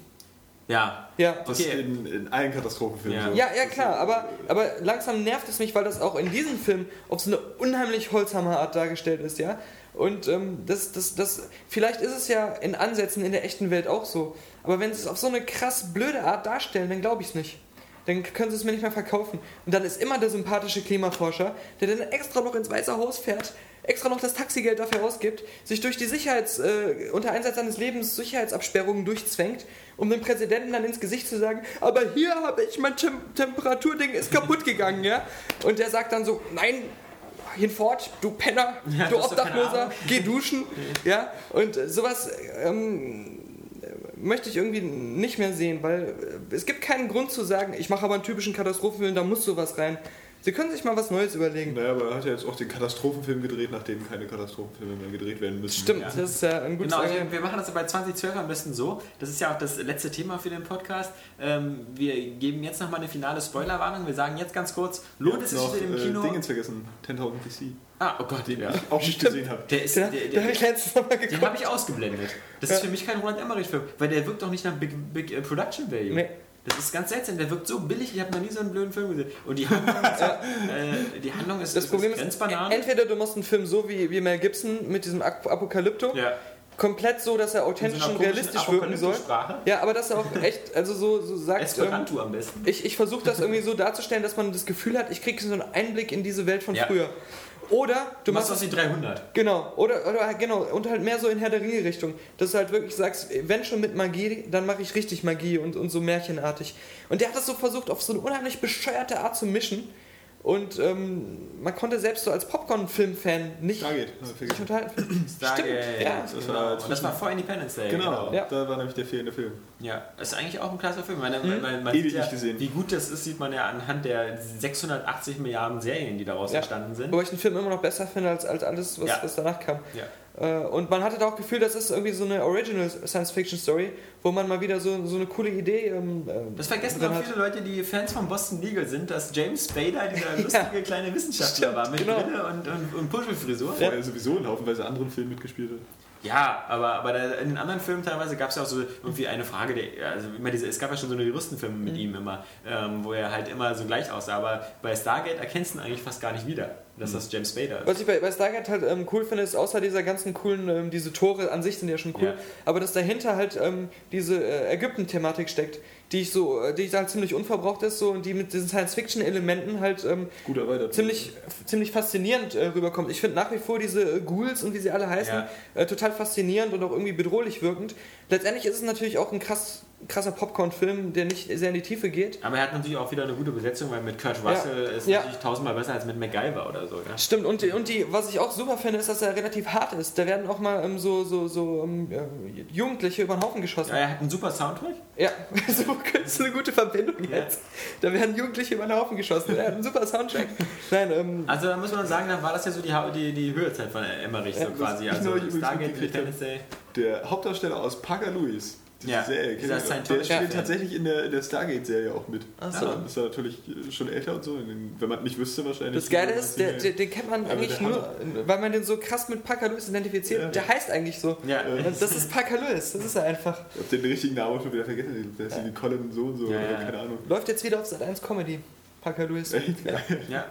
Ja. Ja. Das Okay. in, in allen Katastrophenfilmen Ja. so. Ja, ja klar, aber, aber langsam nervt es mich, weil das auch in diesem Film auf so eine unheimlich holzhammer Art dargestellt ist, ja. Und ähm, das, das, das, vielleicht ist es ja in Ansätzen in der echten Welt auch so. Aber wenn sie es auf so eine krass blöde Art darstellen, dann glaube ich es nicht. Dann können sie es mir nicht mehr verkaufen. Und dann ist immer der sympathische Klimaforscher, der dann extra noch ins Weiße Haus fährt, extra noch das Taxigeld dafür ausgibt, sich durch die Sicherheits, äh, unter Einsatz seines Lebens Sicherheitsabsperrungen durchzwängt, um dem Präsidenten dann ins Gesicht zu sagen, aber hier habe ich, mein Tem Temperaturding ist kaputt gegangen, ja? Und der sagt dann so, nein, hinfort, du Penner, Ja, du du Obdachloser, Ahnung. geh duschen. ja, und äh, sowas ähm, möchte ich irgendwie nicht mehr sehen, weil äh, es gibt keinen Grund zu sagen, ich mache aber einen typischen Katastrophenfilm, da muss sowas rein. Sie können sich mal was Neues überlegen. Naja, aber er hat ja jetzt auch den Katastrophenfilm gedreht, nachdem keine Katastrophenfilme mehr gedreht werden müssen. Stimmt, Ja. das ist ja ein gutes Genau, also Argument. wir machen das bei 2012 am besten so. Das ist ja auch das letzte Thema für den Podcast. Ähm, wir geben jetzt nochmal eine finale Spoilerwarnung. Wir sagen jetzt ganz kurz, lohnt es sich für den äh, Kino? Dingens vergessen, 10.000 PC, ah, oh Gott, den ja. ich auch nicht gesehen habe. Der ist, der, der, ich letztens nochmal den habe ich ausgeblendet. Das Ja. ist für mich kein Roland Emmerich-Film, weil der wirkt doch nicht nach Big, Big äh, Production Value. Nee. Das ist ganz seltsam, der wirkt so billig, ich habe noch nie so einen blöden Film gesehen. Und die Handlung ist, äh, die Handlung ist, Das Problem ist, entweder du machst einen Film so wie, wie Mel Gibson mit diesem Ap- Apokalypto, ja. komplett so, dass er so authentisch und realistisch wirken soll. Apokalypto-Sprache. Ja, aber dass er auch echt, also so, so sagt, ähm, Esperanto am besten. ich, ich versuche das irgendwie so darzustellen, dass man das Gefühl hat, ich kriege so einen Einblick in diese Welt von Ja. früher. Oder du machst machst was wie 300. Genau, oder, oder genau, und halt mehr so in Herr der Ringe-Richtung. Dass du halt wirklich sagst, wenn schon mit Magie, dann mache ich richtig Magie und, und so märchenartig. Und der hat das so versucht, auf so eine unheimlich bescheuerte Art zu mischen. Und ähm, man konnte selbst so als Popcorn-Film-Fan nicht Stargate, vergessen. unterhalten. Stargate. ja. Das genau. war Und das war vor Independence Day. Genau, Ja. da war nämlich der fehlende Film. Ja, das ist eigentlich auch ein klasse Film. Man, Mhm. man, man Ewig sieht ja, nicht gesehen. Wie gut das ist, sieht man ja anhand der 680 Milliarden Serien, die daraus Ja. entstanden sind. Wobei ich den Film immer noch besser finde als, als alles, was, Ja. was danach kam. Ja. Äh, und man hatte da auch Gefühl, das ist irgendwie so eine Original Science-Fiction-Story, wo man mal wieder so, so eine coole Idee. Ähm, ähm, Das vergessen auch viele Leute, die Fans von Boston Legal sind, dass James Spader dieser lustige kleine Wissenschaftler Stimmt, war mit genau. Brille und, und, und Puschelfrisur. Vorher ja. sowieso in haufenweise anderen Filmen mitgespielt hat. Ja, aber, aber da, in den anderen Filmen teilweise gab es ja auch so irgendwie eine Frage, der, also immer diese, es gab ja schon so eine Juristenfilme Mhm. mit ihm immer, ähm, wo er halt immer so gleich aussah, aber bei Stargate erkennst du ihn eigentlich fast gar nicht wieder, dass Mhm. das James Spader ist. Was ich bei, bei Stargate halt ähm, cool finde, ist außer dieser ganzen coolen, ähm, diese Tore an sich sind ja schon cool, Ja. aber dass dahinter halt ähm, diese äh, Ägypten-Thematik steckt, die ich so, äh, die halt ziemlich unverbraucht ist so und die mit diesen Science-Fiction-Elementen halt ähm, ziemlich, ziemlich faszinierend äh, rüberkommt. Ich finde nach wie vor diese äh, Ghouls und wie sie alle heißen, Ja. äh, total faszinierend und auch irgendwie bedrohlich wirkend. Letztendlich ist es natürlich auch ein krass, krasser Popcorn-Film, der nicht sehr in die Tiefe geht. Aber er hat natürlich auch wieder eine gute Besetzung, weil mit Kurt Russell ist Ja. natürlich tausendmal besser als mit MacGyver oder so. Ja? Stimmt, und, die- und die, was ich auch super finde, ist, dass er relativ hart ist. Da werden auch mal ähm, so, so, so ähm, äh, Jugendliche über den Haufen geschossen. Ja, er hat einen super Soundtrack. Ja, so ist eine gute Verbindung Ja. jetzt. Da werden Jugendliche über den Haufen geschossen. Er hat einen super Soundtrack. Nein, ähm, Also da muss man sagen, dann war das ja so die, die, die Höhezeit von Emmerich so quasi. Also übrigens Stargate, Independence Day. Der Hauptdarsteller aus Parker Lewis, Ja, Serie, dieser ihr doch? der Scientology- spielt Ja. tatsächlich in der, in der Stargate-Serie auch mit. Ach so. Ja, ist er natürlich schon älter und so, wenn man nicht wüsste wahrscheinlich. das Geile ist, der, der, den kennt man eigentlich nur, weil man den so krass mit Parker Lewis identifiziert. Ja. Der heißt eigentlich so. Ja, Das ist Parker Lewis, das ist er einfach. Ich hab den richtigen Namen schon wieder vergessen. Der ist irgendwie Colin so und so, Ja, ja. keine Ahnung. Läuft jetzt wieder auf Sat 1 Comedy. Parker Lewis. Echt? Ja.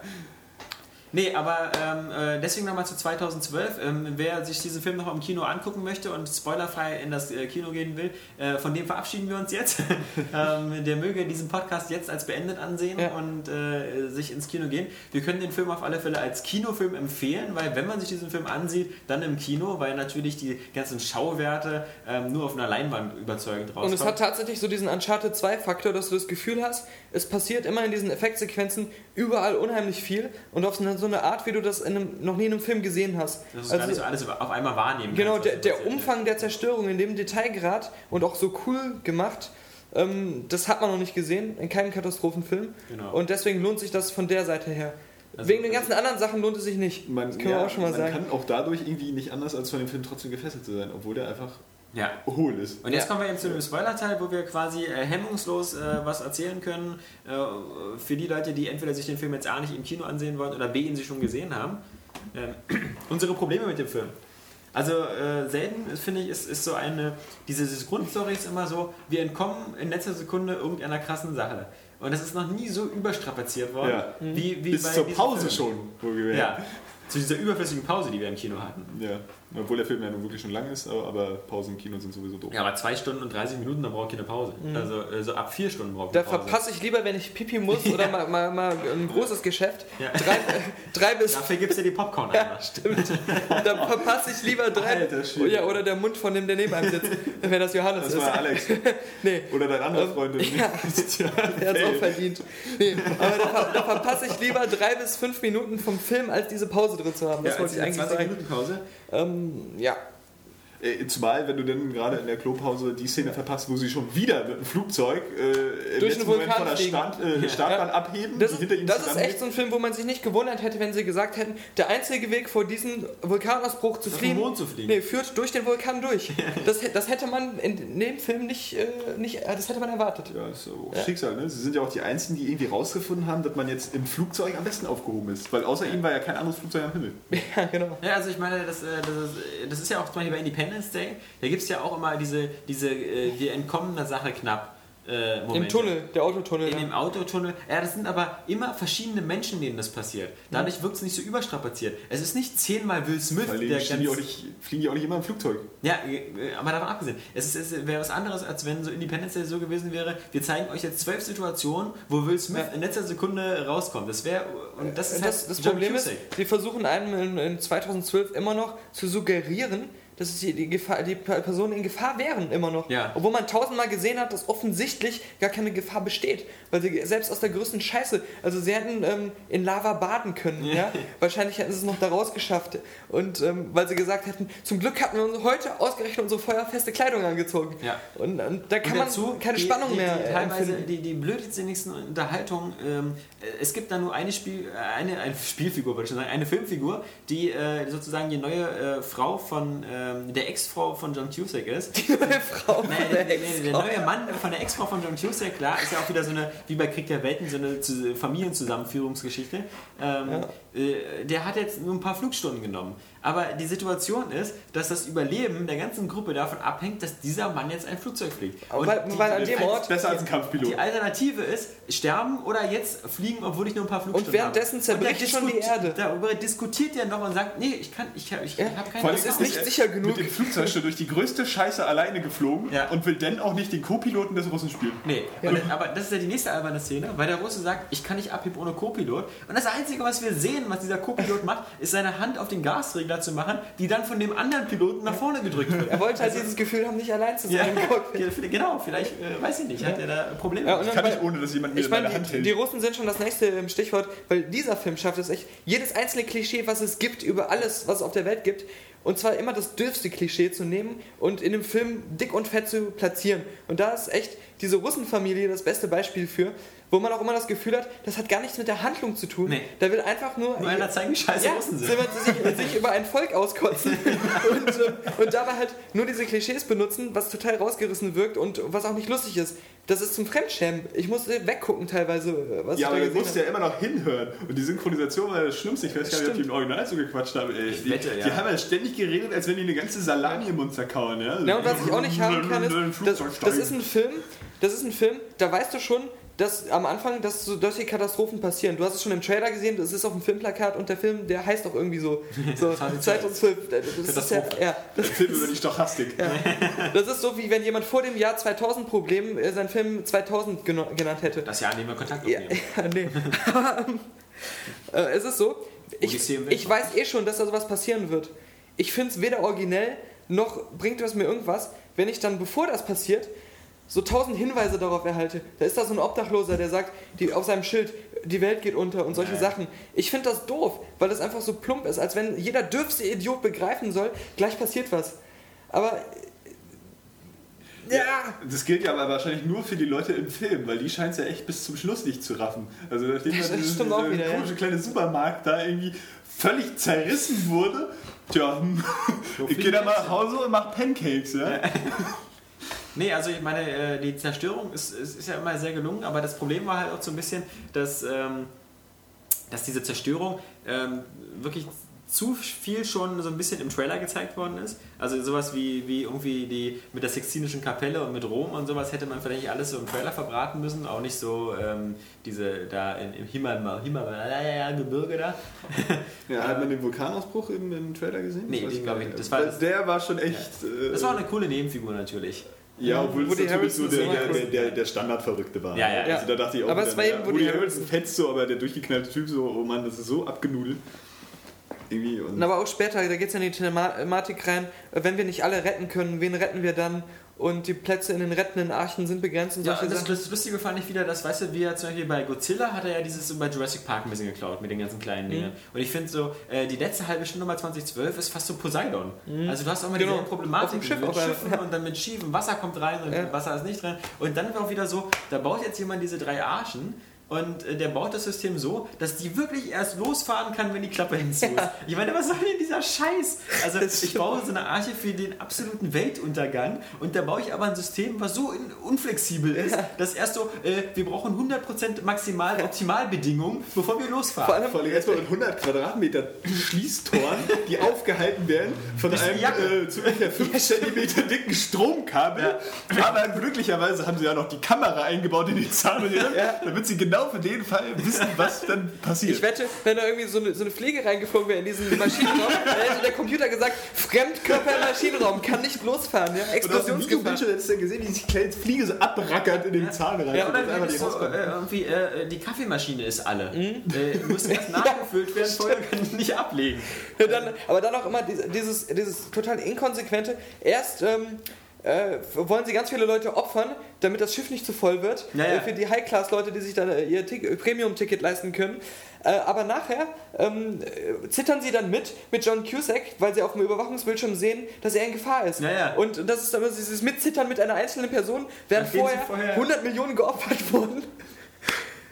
Nee, aber ähm, äh, deswegen nochmal zu 2012. Ähm, wer sich diesen Film noch im Kino angucken möchte und spoilerfrei in das äh, Kino gehen will, äh, von dem verabschieden wir uns jetzt. ähm, der möge diesen Podcast jetzt als beendet ansehen Ja. und äh, sich ins Kino gehen. Wir können den Film auf alle Fälle als Kinofilm empfehlen, weil wenn man sich diesen Film ansieht, dann im Kino, weil natürlich die ganzen Schauwerte ähm, nur auf einer Leinwand überzeugend rauskommen. Und es hat tatsächlich so diesen Uncharted 2 Faktor, dass du das Gefühl hast, es passiert immer in diesen Effektsequenzen überall unheimlich viel und auf so eine, Art, wie du das in einem, noch nie in einem Film gesehen hast. dass du gar nicht so alles auf einmal wahrnehmen Genau, kannst, der, der. Umfang der Zerstörung in dem Detailgrad und auch so cool gemacht, ähm, das hat man noch nicht gesehen in keinem Katastrophenfilm. Genau. Und deswegen lohnt sich das von der Seite her. Also- Wegen den ganzen anderen Sachen lohnt es sich nicht. Man, das können ja, wir auch schon mal man sagen. kann auch dadurch irgendwie nicht anders als von dem Film trotzdem gefesselt zu sein, obwohl der einfach Ja. hohl ist. Und jetzt Ja. kommen wir eben zu dem Spoiler-Teil, wo wir quasi äh, hemmungslos äh, was erzählen können. Äh, für die Leute, die entweder sich den Film jetzt A nicht im Kino ansehen wollen oder B ihn sich schon gesehen haben. Ähm, unsere Probleme mit dem Film. Also äh, selten, finde ich, ist, ist so eine, diese, diese Grundstory ist immer so, wir entkommen in letzter Sekunde irgendeiner krassen Sache. Und das ist noch nie so überstrapaziert worden, Ja. wie, wie Bis bei zur Pause Film. schon, wohlgemerkt. Ja. zu dieser überflüssigen Pause, die wir im Kino hatten. Ja, obwohl der Film ja nun wirklich schon lang ist, aber, aber Pausen im Kino sind sowieso doof. Ja, aber zwei Stunden und 30 Minuten, dann brauche ich eine Pause. Also äh, so ab vier Stunden brauche ich Da eine Pause. verpasse ich lieber, wenn ich Pipi muss oder mal, mal, mal ein großes Geschäft. Ja. Drei, drei bis Dafür gibt es ja die Popcorn Ja, einmal. stimmt. Da verpasse ich lieber drei. Alter Schwede. ja, oder der Mund von dem, der neben einem sitzt. Wenn das Johannes Das ist. war Alex. Nee, Oder dein anderer Ähm, Freund. ja. der hat es auch verdient. Nee, aber da, da verpasse ich lieber drei bis fünf Minuten vom Film, als diese Pause drin zu haben. Das Ja, wollte ich eigentlich 20 sagen. Minuten Pause. Ähm, ja. Äh, Zumal, wenn du dann gerade in der Klopause die Szene verpasst, wo sie schon wieder mit dem Flugzeug äh, im Durch letzten den Moment von der fliegen. Start, äh, Startbahn abheben, Das ist, das ist echt so ein Film, wo man sich nicht gewundert hätte, wenn sie gesagt hätten, der einzige Weg vor diesem Vulkanausbruch zu fliehen, zu fliegen. Nee, führt durch den Vulkan durch. Das, das hätte man in dem Film nicht, äh, nicht äh, das hätte man erwartet. Ja, ist so Schicksal, ne? Sie sind ja auch die Einzigen, die irgendwie rausgefunden haben, dass man jetzt im Flugzeug am besten aufgehoben ist. Weil außer ihm war ja kein anderes Flugzeug am Himmel. Ja, genau. Ja, also ich meine, das, das, ist, das ist ja auch zum Beispiel bei Independence Day, da gibt es ja auch immer diese, diese äh, wir entkommen der Sache knapp. Äh, Momente. Im Tunnel, der Autotunnel. In ja. dem Autotunnel. Ja, das sind aber immer verschiedene Menschen, denen das passiert. Dadurch wirkt es nicht so überstrapaziert. Es ist nicht zehnmal Will Smith, Weil die der die auch ganz, nicht, fliegen die auch nicht immer im Flugzeug. Ja, äh, aber davon abgesehen. Es, ist, es wäre was anderes, als wenn so Independence Day so gewesen wäre. Wir zeigen euch jetzt zwölf Situationen, wo Will Smith in letzter Sekunde rauskommt. Das wäre und das ist das, halt das Problem ist, Cusack. sie versuchen einem in, in 2012 immer noch zu suggerieren, dass die, die, Gefahr, die Personen in Gefahr wären immer noch. Ja. Obwohl man tausendmal gesehen hat, dass offensichtlich gar keine Gefahr besteht. Weil sie selbst aus der größten Scheiße, also sie hätten ähm, in Lava baden können. Ja. Wahrscheinlich hätten sie es noch da rausgeschafft. Und ähm, weil sie gesagt hätten, zum Glück hatten wir uns heute ausgerechnet unsere feuerfeste Kleidung angezogen. Ja. Und, und da kann Und man dazu keine die, Spannung die, mehr die, äh, teilweise die, die blödsinnigsten Unterhaltungen. Ähm, äh, es gibt da nur eine, Spiel, äh, eine, eine Spielfigur, würde ich schon sagen, eine Filmfigur, die äh, sozusagen die neue äh, Frau von ähm, der Ex-Frau von John Cusack ist. Die neue Frau. Nee, nee, nee, nee, der neue Mann von der Ex-Frau von John Cusack, klar, ist ja auch wieder so eine, wie bei Krieg der Welten, so eine Zu- Familienzusammenführungsgeschichte. Ähm, äh, der hat jetzt nur ein paar Flugstunden genommen. Aber die Situation ist, dass das Überleben der ganzen Gruppe davon abhängt, dass dieser Mann jetzt ein Flugzeug fliegt. Aber weil- weil an dem Ort- Besser als ein Kampfpilot. die Alternative ist, sterben oder jetzt fliegen, obwohl ich nur ein paar Flugstunden währenddessen habe. zerbricht schon die Erde. Darüber diskutiert er noch und sagt, nee, ich kann, ich, ich, ich Ja, habe keine Das ist nicht sicher genug. Mit dem Flugzeug schon durch die größte Scheiße alleine geflogen Ja. und will dann auch nicht den Co-Piloten des Russen spielen. Nee, und das, aber das ist ja die nächste alberne Szene, weil der Russe sagt, ich kann nicht abheben ohne Co-Pilot. Und das Einzige, was wir sehen, was dieser Co-Pilot macht, ist seine Hand auf den Gasregler zu machen, die dann von dem anderen Piloten nach vorne gedrückt wird. Er wollte halt dieses Gefühl haben, nicht allein zu Ja, sein. ja, genau, vielleicht, äh, weiß ich nicht, hat er da Probleme? Ja, und Ich dann kann nicht, ohne dass jemand mir Ich meine die, die Russen sind schon das nächste im Stichwort, weil dieser Film schafft es echt, jedes einzelne Klischee, was es gibt, über alles, was es auf der Welt gibt, und zwar immer das dürfste Klischee zu nehmen und in dem Film dick und fett zu platzieren. Und da ist echt diese Russenfamilie das beste Beispiel für, wo man auch immer das Gefühl hat, das hat gar nichts mit der Handlung zu tun. Nee. Da will einfach nur... Nur einer zeigen, wie scheiße ja, Russen sind. Sich, sich über ein Volk auskotzen und, ähm, und dabei halt nur diese Klischees benutzen, was total rausgerissen wirkt und was auch nicht lustig ist. Das ist zum Fremdschämen. Ich musste weggucken teilweise, was Ja, aber ich du musst ja immer noch hinhören. Und die Synchronisation war das Schlimmste. Ich weiß gar nicht, ob die im Original so gequatscht haben. Ey, die, wette, ja. die haben ja ständig geredet, als wenn die eine ganze Salami im Mund zerkauen. Ja, Ja, und was ich auch nicht haben kann, ist, das, das ist ein Film, das ist ein Film, da weißt du schon, dass am Anfang, dass so solche Katastrophen passieren. Du hast es schon im Trailer gesehen, das ist auf dem Filmplakat und der Film, der heißt auch irgendwie so, so 2012. Das ist ja, ja, das, Film über die Stochastik. das ist so, wie wenn jemand vor dem Jahr 2000 Problem äh, seinen Film 2000 geno- genannt hätte. Das Jahr, an dem wir Kontakt Ja, aufnehmen. ja nee. Aber, ähm, äh, es ist so, ich, ich weiß eh schon, dass da sowas passieren wird. Ich finde es weder originell, noch bringt es mir irgendwas, wenn ich dann, bevor das passiert, so tausend Hinweise darauf erhalte. Da ist da so ein Obdachloser, der sagt die, auf seinem Schild, die Welt geht unter und solche Sachen. Ich finde das doof, weil das einfach so plump ist, als wenn jeder dürfste Idiot begreifen soll, gleich passiert was. Aber ja, Das gilt ja aber wahrscheinlich nur für die Leute im Film, weil die scheint es ja echt bis zum Schluss nicht zu raffen. Also nachdem Das dann dieses, dieser wieder, ja. komische kleine Supermarkt da irgendwie völlig zerrissen wurde, tja, hm, ich gehe da mal nach Hause und mach Pancakes, ja? Nee, also ich meine, äh, die Zerstörung ist, ist, ist ja immer sehr gelungen, aber das Problem war halt auch so ein bisschen, dass, ähm, dass diese Zerstörung ähm, wirklich zu viel schon so ein bisschen im Trailer gezeigt worden ist. Also sowas wie, wie irgendwie die mit der Sextinischen Kapelle und mit Rom und sowas hätte man vielleicht alles so im Trailer verbraten müssen. Auch nicht so ähm, diese da in, im Himalaya, Himalaya Gebirge da. Ja, hat man den Vulkanausbruch im, im Trailer gesehen? Nee, den weiß glaub ich- das nicht. war das- der war schon echt. äh, Das war auch eine coole Nebenfigur natürlich. Ja, obwohl Woody es natürlich so der, der, der, der, Standardverrückte war. Ja, ja, Also da dachte ich auch, Aber es war ja, eben Woody Woody Harrelson. Fetzt so, aber der durchgeknallte Typ so, oh Mann, das ist so abgenudelt. Irgendwie und Aber auch später, da geht es in die Thematik rein, wenn wir nicht alle retten können, wen retten wir dann? Und die Plätze in den rettenden Archen sind begrenzt und Ja, solche das, Sachen. das Lustige fand ich wieder, dass, weißt du, wie er zum Beispiel bei Godzilla hat er ja dieses bei Jurassic Park ein bisschen geklaut mit den ganzen kleinen Mhm. Dingen. Und ich finde so, äh, die letzte halbe Stunde mal 2012 ist fast so Poseidon. Also du hast auch mal Genau. diese Problematik Schiff mit auch, ja. Schiffen und dann mit schiefem Wasser kommt rein und Ja. Wasser ist nicht drin. Und dann auch wieder so, da baut jetzt jemand diese drei Archen und äh, der baut das System so, dass die wirklich erst losfahren kann, wenn die Klappe hinzu ist. Ich meine, was soll denn dieser Scheiß? Also ich baue so eine Arche für den absoluten Weltuntergang und da baue ich aber ein System, was so in, unflexibel ist, dass erst so, äh, wir brauchen 100% maximal Optimalbedingungen, bevor wir losfahren. Vor allem- vor allem erstmal mit 100 Quadratmeter Schließtoren, die aufgehalten werden von einem äh, zu ungefähr 5 cm dicken Stromkabel. Aber glücklicherweise haben sie ja noch die Kamera eingebaut in die Zahnräder, damit sie genau für den Fall wissen, was dann passiert. Ich wette, wenn da irgendwie so eine, so eine Fliege reingeflogen wäre in diesen Maschinenraum, dann hätte der Computer gesagt, Fremdkörper im Maschinenraum, kann nicht losfahren. Ja? und dem Explosionsgefahr. Videobildschirm hättest du ja gesehen, wie sich die kleine Fliege so abrackert in den Zahn rein. Ja, Und Oder wenn die so, äh, irgendwie, äh, die Kaffeemaschine ist alle. Äh, muss erst nachgefüllt werden, vorher können die nicht ablegen. Dann, aber dann auch immer diese- dieses, dieses total inkonsequente, erst ähm, äh, wollen sie ganz viele Leute opfern, damit das Schiff nicht zu voll wird, Ja, ja. äh, für die High-Class-Leute, die sich dann äh, ihr Tick- Premium-Ticket leisten können. Äh, aber nachher ähm, äh, zittern sie dann mit, mit John Cusack, weil sie auf dem Überwachungsbildschirm sehen, dass er in Gefahr ist. Ja. Und das ist immer dieses Mitzittern mit einer einzelnen Person, während vorher, vorher- 100 Millionen geopfert wurden.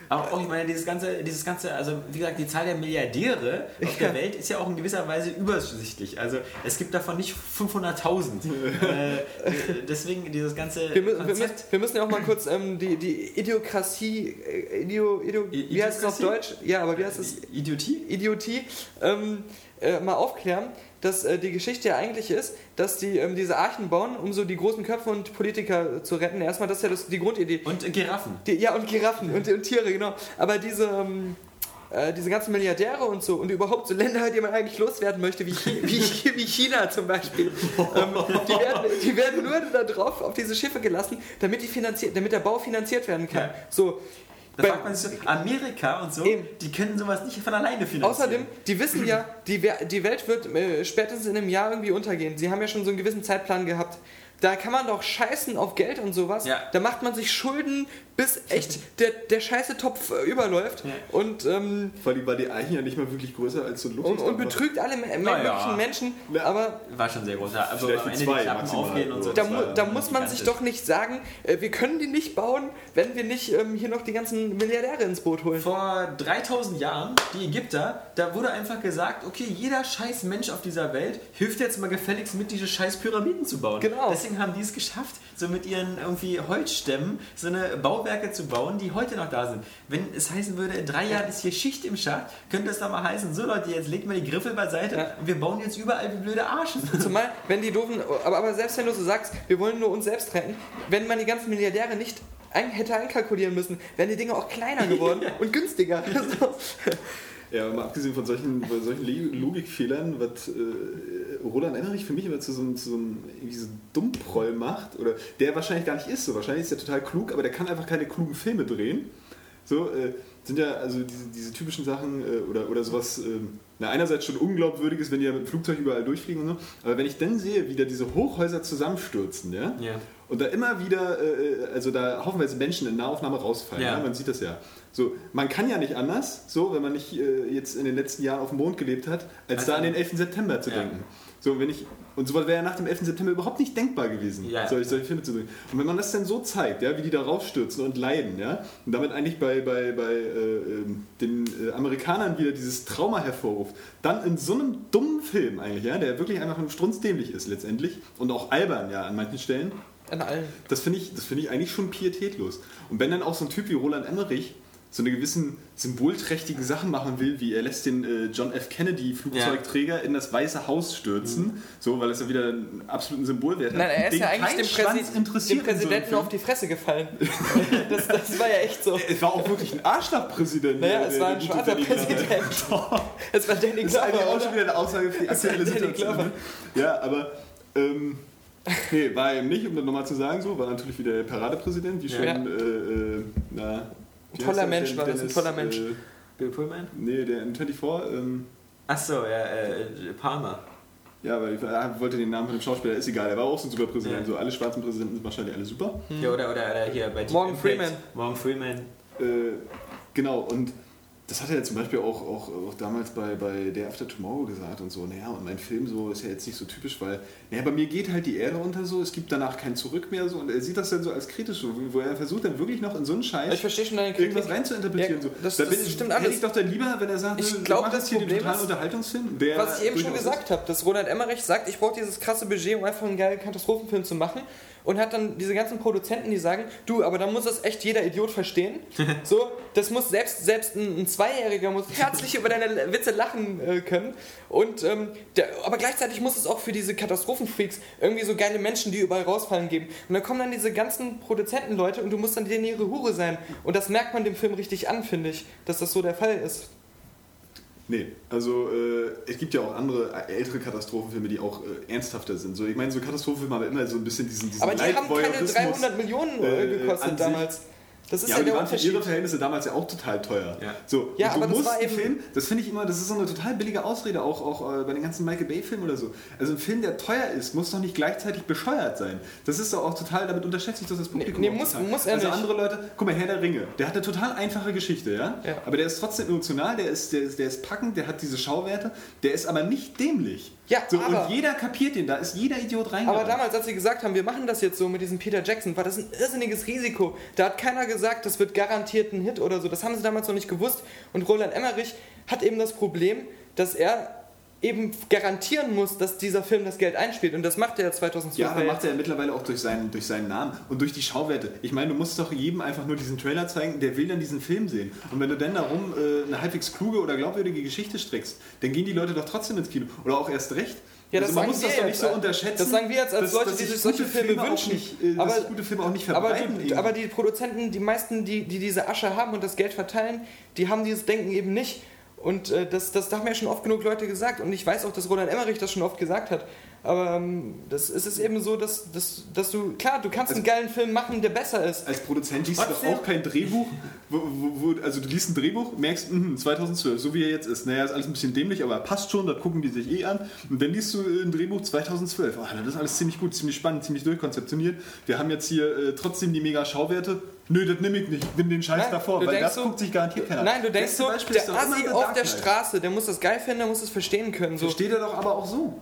Aber auch, ich meine, dieses ganze, dieses ganze, also wie gesagt, die Zahl der Milliardäre auf der Welt ist ja auch in gewisser Weise übersichtlich. Also es gibt davon nicht 500.000. äh, deswegen dieses ganze Wir, mü- wir, müssen, Konzept. wir müssen ja auch mal kurz ähm, die, die Idiokratie, äh, Idio, Idio, I- wie heißt es auf? Deutsch? Ja, aber wie heißt es? Idiotie? Idiotie ähm, äh, mal aufklären, dass äh, die Geschichte ja eigentlich ist, dass die ähm, diese Archen bauen, um so die großen Köpfe und Politiker zu retten. Erstmal, das ist ja das, die Grundidee. Und äh, Giraffen. Die, ja, und Giraffen und, und Tiere, genau. Aber diese, ähm, äh, diese ganzen Milliardäre und so und überhaupt so Länder, die man eigentlich loswerden möchte, wie, Chi wie, wie China zum Beispiel, ähm, die, werden, die werden nur da drauf auf diese Schiffe gelassen, damit, die finanziert, damit der Bau finanziert werden kann. Ja. So. Da fragt man sich so, Amerika und so, Eben. die können sowas nicht von alleine finanzieren. Außerdem, die wissen ja, die, die Welt wird äh, spätestens in einem Jahr irgendwie untergehen. Sie haben ja schon so einen gewissen Zeitplan gehabt. Da kann man doch scheißen auf Geld und sowas. Ja. Da macht man sich Schulden, bis echt der, der scheiße Topf äh, überläuft Ja. und, ähm, Vor allem war die Eichen ja nicht mal wirklich größer als so ein und, Luxus. und betrügt alle Na ja. möglichen Menschen. Ja. Aber War schon sehr groß. Ja, aber Vielleicht am Ende zwei die Klappen aufgehen und so. da, mu da muss man sich doch nicht sagen, äh, wir können die nicht bauen, wenn wir nicht ähm, hier noch die ganzen Milliardäre ins Boot holen. Vor 3000 Jahren, die Ägypter, da wurde einfach gesagt, okay, jeder scheiß Mensch auf dieser Welt hilft jetzt mal gefälligst mit, diese scheiß Pyramiden zu bauen. Genau. Deswegen haben die es geschafft, so mit ihren irgendwie Holzstämmen so eine Bauwerke zu bauen, die heute noch da sind. Wenn es heißen würde, in drei Jahren ist hier Schicht im Schacht, könnte es doch mal heißen, so Leute, jetzt legt mal die Griffel beiseite Ja. und wir bauen jetzt überall wie blöde Arschen. Zumal, wenn die doofen, aber, aber selbst wenn du so sagst, wir wollen nur uns selbst retten, wenn man die ganzen Milliardäre nicht ein, hätte einkalkulieren müssen, wären die Dinge auch kleiner geworden und günstiger. Ja, mal abgesehen von solchen, von solchen Le- Logikfehlern, was äh, Roland Emmerich für mich immer zu so einem, zu so einem so Dummproll macht, oder der wahrscheinlich gar nicht ist so, wahrscheinlich ist er total klug, aber der kann einfach keine klugen Filme drehen. So, äh, sind ja also diese, diese typischen Sachen äh, oder, oder sowas, äh, na, einerseits schon unglaubwürdiges, wenn die ja mit dem Flugzeug überall durchfliegen und so, aber wenn ich dann sehe, wie da diese Hochhäuser zusammenstürzen, ja, Ja. Und da immer wieder, äh, also da haufenweise Menschen in Nahaufnahme rausfallen. Ja. Ja. man sieht das ja. So, man kann ja nicht anders, so, wenn man nicht äh, jetzt in den letzten Jahren auf dem Mond gelebt hat, als Also- da an den 11. September zu Ja. denken. So, wenn ich, und sowas wäre ja nach dem 11. September überhaupt nicht denkbar gewesen, Ja. solche, solche Filme zu drehen. Und wenn man das dann so zeigt, ja, wie die da raufstürzen und leiden, ja, und damit eigentlich bei, bei, bei äh, ähm, den äh, Amerikanern wieder dieses Trauma hervorruft, dann in so einem dummen Film eigentlich, ja, der wirklich einfach nur strunzdämlich ist letztendlich und auch albern, ja, an manchen Stellen, An allen. das finde ich, das finde ich eigentlich schon pietätlos. Und wenn dann auch so ein Typ wie Roland Emmerich so eine gewissen symbolträchtigen Sachen machen will, wie er lässt den äh, John F. Kennedy Flugzeugträger ja. in das Weiße Haus stürzen, mhm. so weil es ja wieder einen absoluten Symbolwert hat. Nein, er ist den ja eigentlich dem, Präsi dem Präsidenten so auf die Fresse gefallen. das, das, war ja echt so. Es war auch wirklich ein Arschlochpräsident. Naja, es war ein schwarzer Präsident. es war Danny Glover. Das ist eigentlich auch schon wieder eine Aussage für die aktuelle Situation. Ne? Ja, aber ähm, nee, war eben nicht, um das nochmal zu sagen, so, war natürlich wieder der Paradepräsident, wie schon, ja. äh, äh, na, ein toller Mensch war das, ein toller Mensch. Äh, Bill Pullman? Nee, der in 24. Ähm, Achso, ja, äh, Palmer. Ja, weil ich wollte den Namen von dem Schauspieler, ist egal, er war auch so ein super Präsident. Ja. So, alle schwarzen Präsidenten sind wahrscheinlich alle super. Hm. Ja, oder, oder, oder hier bei Morgan Freeman. Morgan Freeman. Äh, genau, und das hat er ja zum Beispiel auch, auch, auch damals bei, bei Day After Tomorrow gesagt und so, naja, und mein Film so ist ja jetzt nicht so typisch, weil, naja, bei mir geht halt die Erde unter so, es gibt danach kein Zurück mehr so und er sieht das dann so als kritisch, so, wo er versucht dann wirklich noch in so einen Scheiß ich verstehe schon deine Kritik. irgendwas rein zu interpretieren. Ja, das, so. da das bin, stimmt alles. ich doch dann lieber, wenn er sagt, ich glaube, das hier den totalen Unterhaltungsfilm. was ich eben schon gesagt habe, dass Ronald Emmerich sagt, ich brauche dieses krasse Budget, um einfach einen geilen Katastrophenfilm zu machen und hat dann diese ganzen Produzenten, die sagen, du, aber da muss das echt jeder Idiot verstehen. so, das muss selbst, selbst ein, ein Zweijähriger muss herzlich über deine Witze lachen äh, können. Und ähm, der, aber gleichzeitig muss es auch für diese Katastrophenfreaks irgendwie so geile Menschen, die überall rausfallen, geben. Und dann kommen dann diese ganzen Produzentenleute und du musst dann denen ihre Hure sein. Und das merkt man dem Film richtig an, finde ich, dass das so der Fall ist. Nee, also äh, es gibt ja auch andere äh, ältere Katastrophenfilme, die auch äh, ernsthafter sind. So, ich meine, so Katastrophenfilme haben immer so ein bisschen diesen, diesen Aber die haben keine 300 Millionen äh, gekostet damals. Das ist ja, ja die waren für ihre Verhältnisse damals ja auch total teuer. Ja, so, ja aber du musst das war Film, das finde ich immer, das ist so eine total billige Ausrede, auch, auch äh, bei den ganzen Michael Bay-Filmen oder so. Also ein Film, der teuer ist, muss doch nicht gleichzeitig bescheuert sein. Das ist doch auch total, damit unterschätzt sich das, das Publikum. Nee, nee muss, muss er also nicht. andere Leute, guck mal, Herr der Ringe, der hat eine total einfache Geschichte, ja? ja. Aber der ist trotzdem emotional, der ist, der, der ist packend, der hat diese Schauwerte, der ist aber nicht dämlich. Ja, so, aber, und jeder kapiert den, da ist jeder Idiot reingegangen. Aber damals, als sie gesagt haben, wir machen das jetzt so mit diesem Peter Jackson, war das ein irrsinniges Risiko. Da hat keiner gesagt, das wird garantiert ein Hit oder so. Das haben sie damals noch nicht gewusst. Und Roland Emmerich hat eben das Problem, dass er eben garantieren muss, dass dieser Film das Geld einspielt. Und das macht er ja 2012. Ja, aber macht er ja mittlerweile auch durch seinen, durch seinen Namen und durch die Schauwerte. Ich meine, du musst doch jedem einfach nur diesen Trailer zeigen, der will dann diesen Film sehen. Und wenn du dann darum äh, eine halbwegs kluge oder glaubwürdige Geschichte streckst, dann gehen die Leute doch trotzdem ins Kino. Oder auch erst recht. Ja, das also man muss das doch nicht so unterschätzen. Das sagen wir jetzt als Leute, die sich solche Filme, Filme wünschen. Nicht, äh, aber, gute Filme auch nicht verbreiten. Aber die, aber die Produzenten, die meisten, die, die diese Asche haben und das Geld verteilen, die haben dieses Denken eben nicht. Und äh, das, das haben ja schon oft genug Leute gesagt. Und ich weiß auch, dass Roland Emmerich das schon oft gesagt hat. Aber ähm, das, es ist eben so, dass, dass, dass du, klar, du kannst als, einen geilen Film machen, der besser ist. Als Produzent liest du auch kein Drehbuch, wo, wo, wo, also du liest ein Drehbuch, merkst, mh, 2012, so wie er jetzt ist. Naja, ist alles ein bisschen dämlich, aber passt schon, das gucken die sich eh an. Und dann liest du ein Drehbuch 2012. Oh, das ist alles ziemlich gut, ziemlich spannend, ziemlich durchkonzeptioniert. Wir haben jetzt hier äh, trotzdem die mega Schauwerte. Nö, das nehme ich nicht. Ich Nimm den Scheiß nein, davor, weil das so, guckt sich garantiert keiner Nein, du denkst so, der Assi auf der Straße, der muss das geil finden, der muss es verstehen können. So. Versteht er doch aber auch so.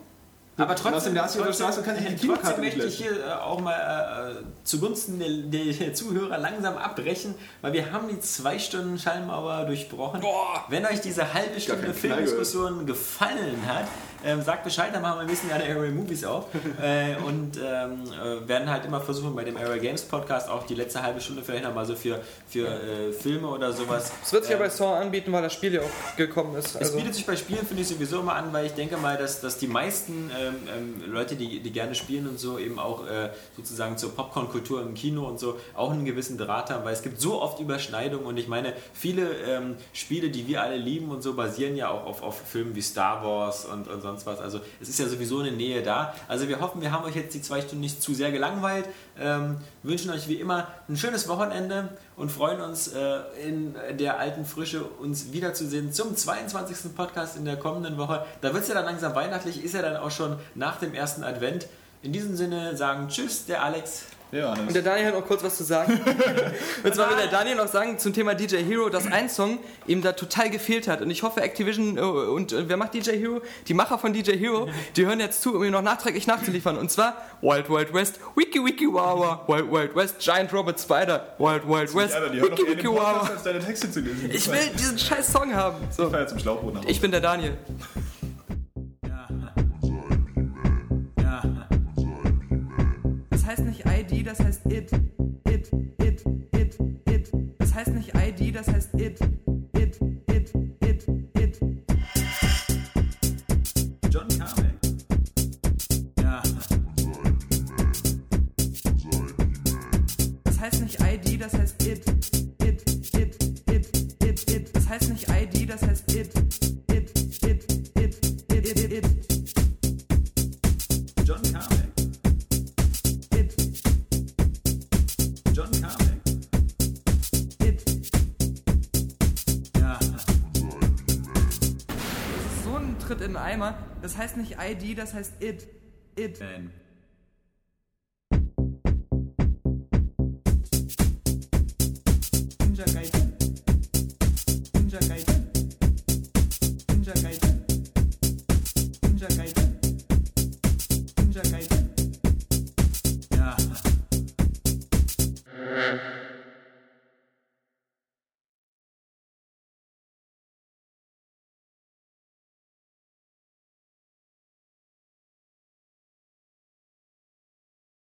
Aber trotzdem, der trotzdem, Straße kann ich die trotzdem möchte ich hier äh, auch mal äh, zugunsten der, der, Zuhörer langsam abbrechen, weil wir haben die zwei Stunden Schallmauer durchbrochen. Boah. Wenn euch diese halbe Stunde Filmdiskussion gefallen hat, ähm, sagt Bescheid, dann machen wir ein bisschen eine Area Movies auf. äh, und ähm, äh, werden halt immer versuchen, bei dem Area Games Podcast auch die letzte halbe Stunde vielleicht nochmal so für, für äh, Filme oder sowas. Es wird sich ja bei Saw anbieten, weil das Spiel ja auch gekommen ist. Also. Es bietet sich bei Spielen, finde ich, sowieso immer an, weil ich denke mal, dass, dass die meisten ähm, ähm, Leute, die, die gerne spielen und so, eben auch äh, sozusagen zur Popcorn-Kultur im Kino und so auch einen gewissen Draht haben, weil es gibt so oft Überschneidungen und ich meine, viele ähm, Spiele, die wir alle lieben und so, basieren ja auch auf, auf Filmen wie Star Wars und, und sonst was. Also es ist ja sowieso eine Nähe da. Also wir hoffen, wir haben euch jetzt die zwei Stunden nicht zu sehr gelangweilt. Ähm, wünschen euch wie immer ein schönes Wochenende und freuen uns äh, in der alten Frische uns wiederzusehen zum 22. Podcast in der kommenden Woche. Da wird es ja dann langsam weihnachtlich, ist ja dann auch schon nach dem ersten Advent. In diesem Sinne sagen Tschüss, der Alex. Ja, und der Daniel hat noch kurz was zu sagen. und zwar will der Daniel noch sagen zum Thema DJ Hero, dass ein Song ihm da total gefehlt hat. Und ich hoffe, Activision äh, und äh, wer macht DJ Hero? Die Macher von DJ Hero, die hören jetzt zu, um ihm noch nachträglich nachzuliefern. Und zwar Wild Wild West, Wiki Wiki Wawa, Wild Wild West, Giant Robot Spider, Wild Wild West, Wiki Wiki Wawa. Ich will diesen scheiß Song haben. So. Ich fahr jetzt zum Schlauchboot nach Hause. Ich bin der Daniel. heißt nicht Das heißt it. It, it, it, it. Das heißt nicht ID, das heißt. It, das heißt it. It. Fan.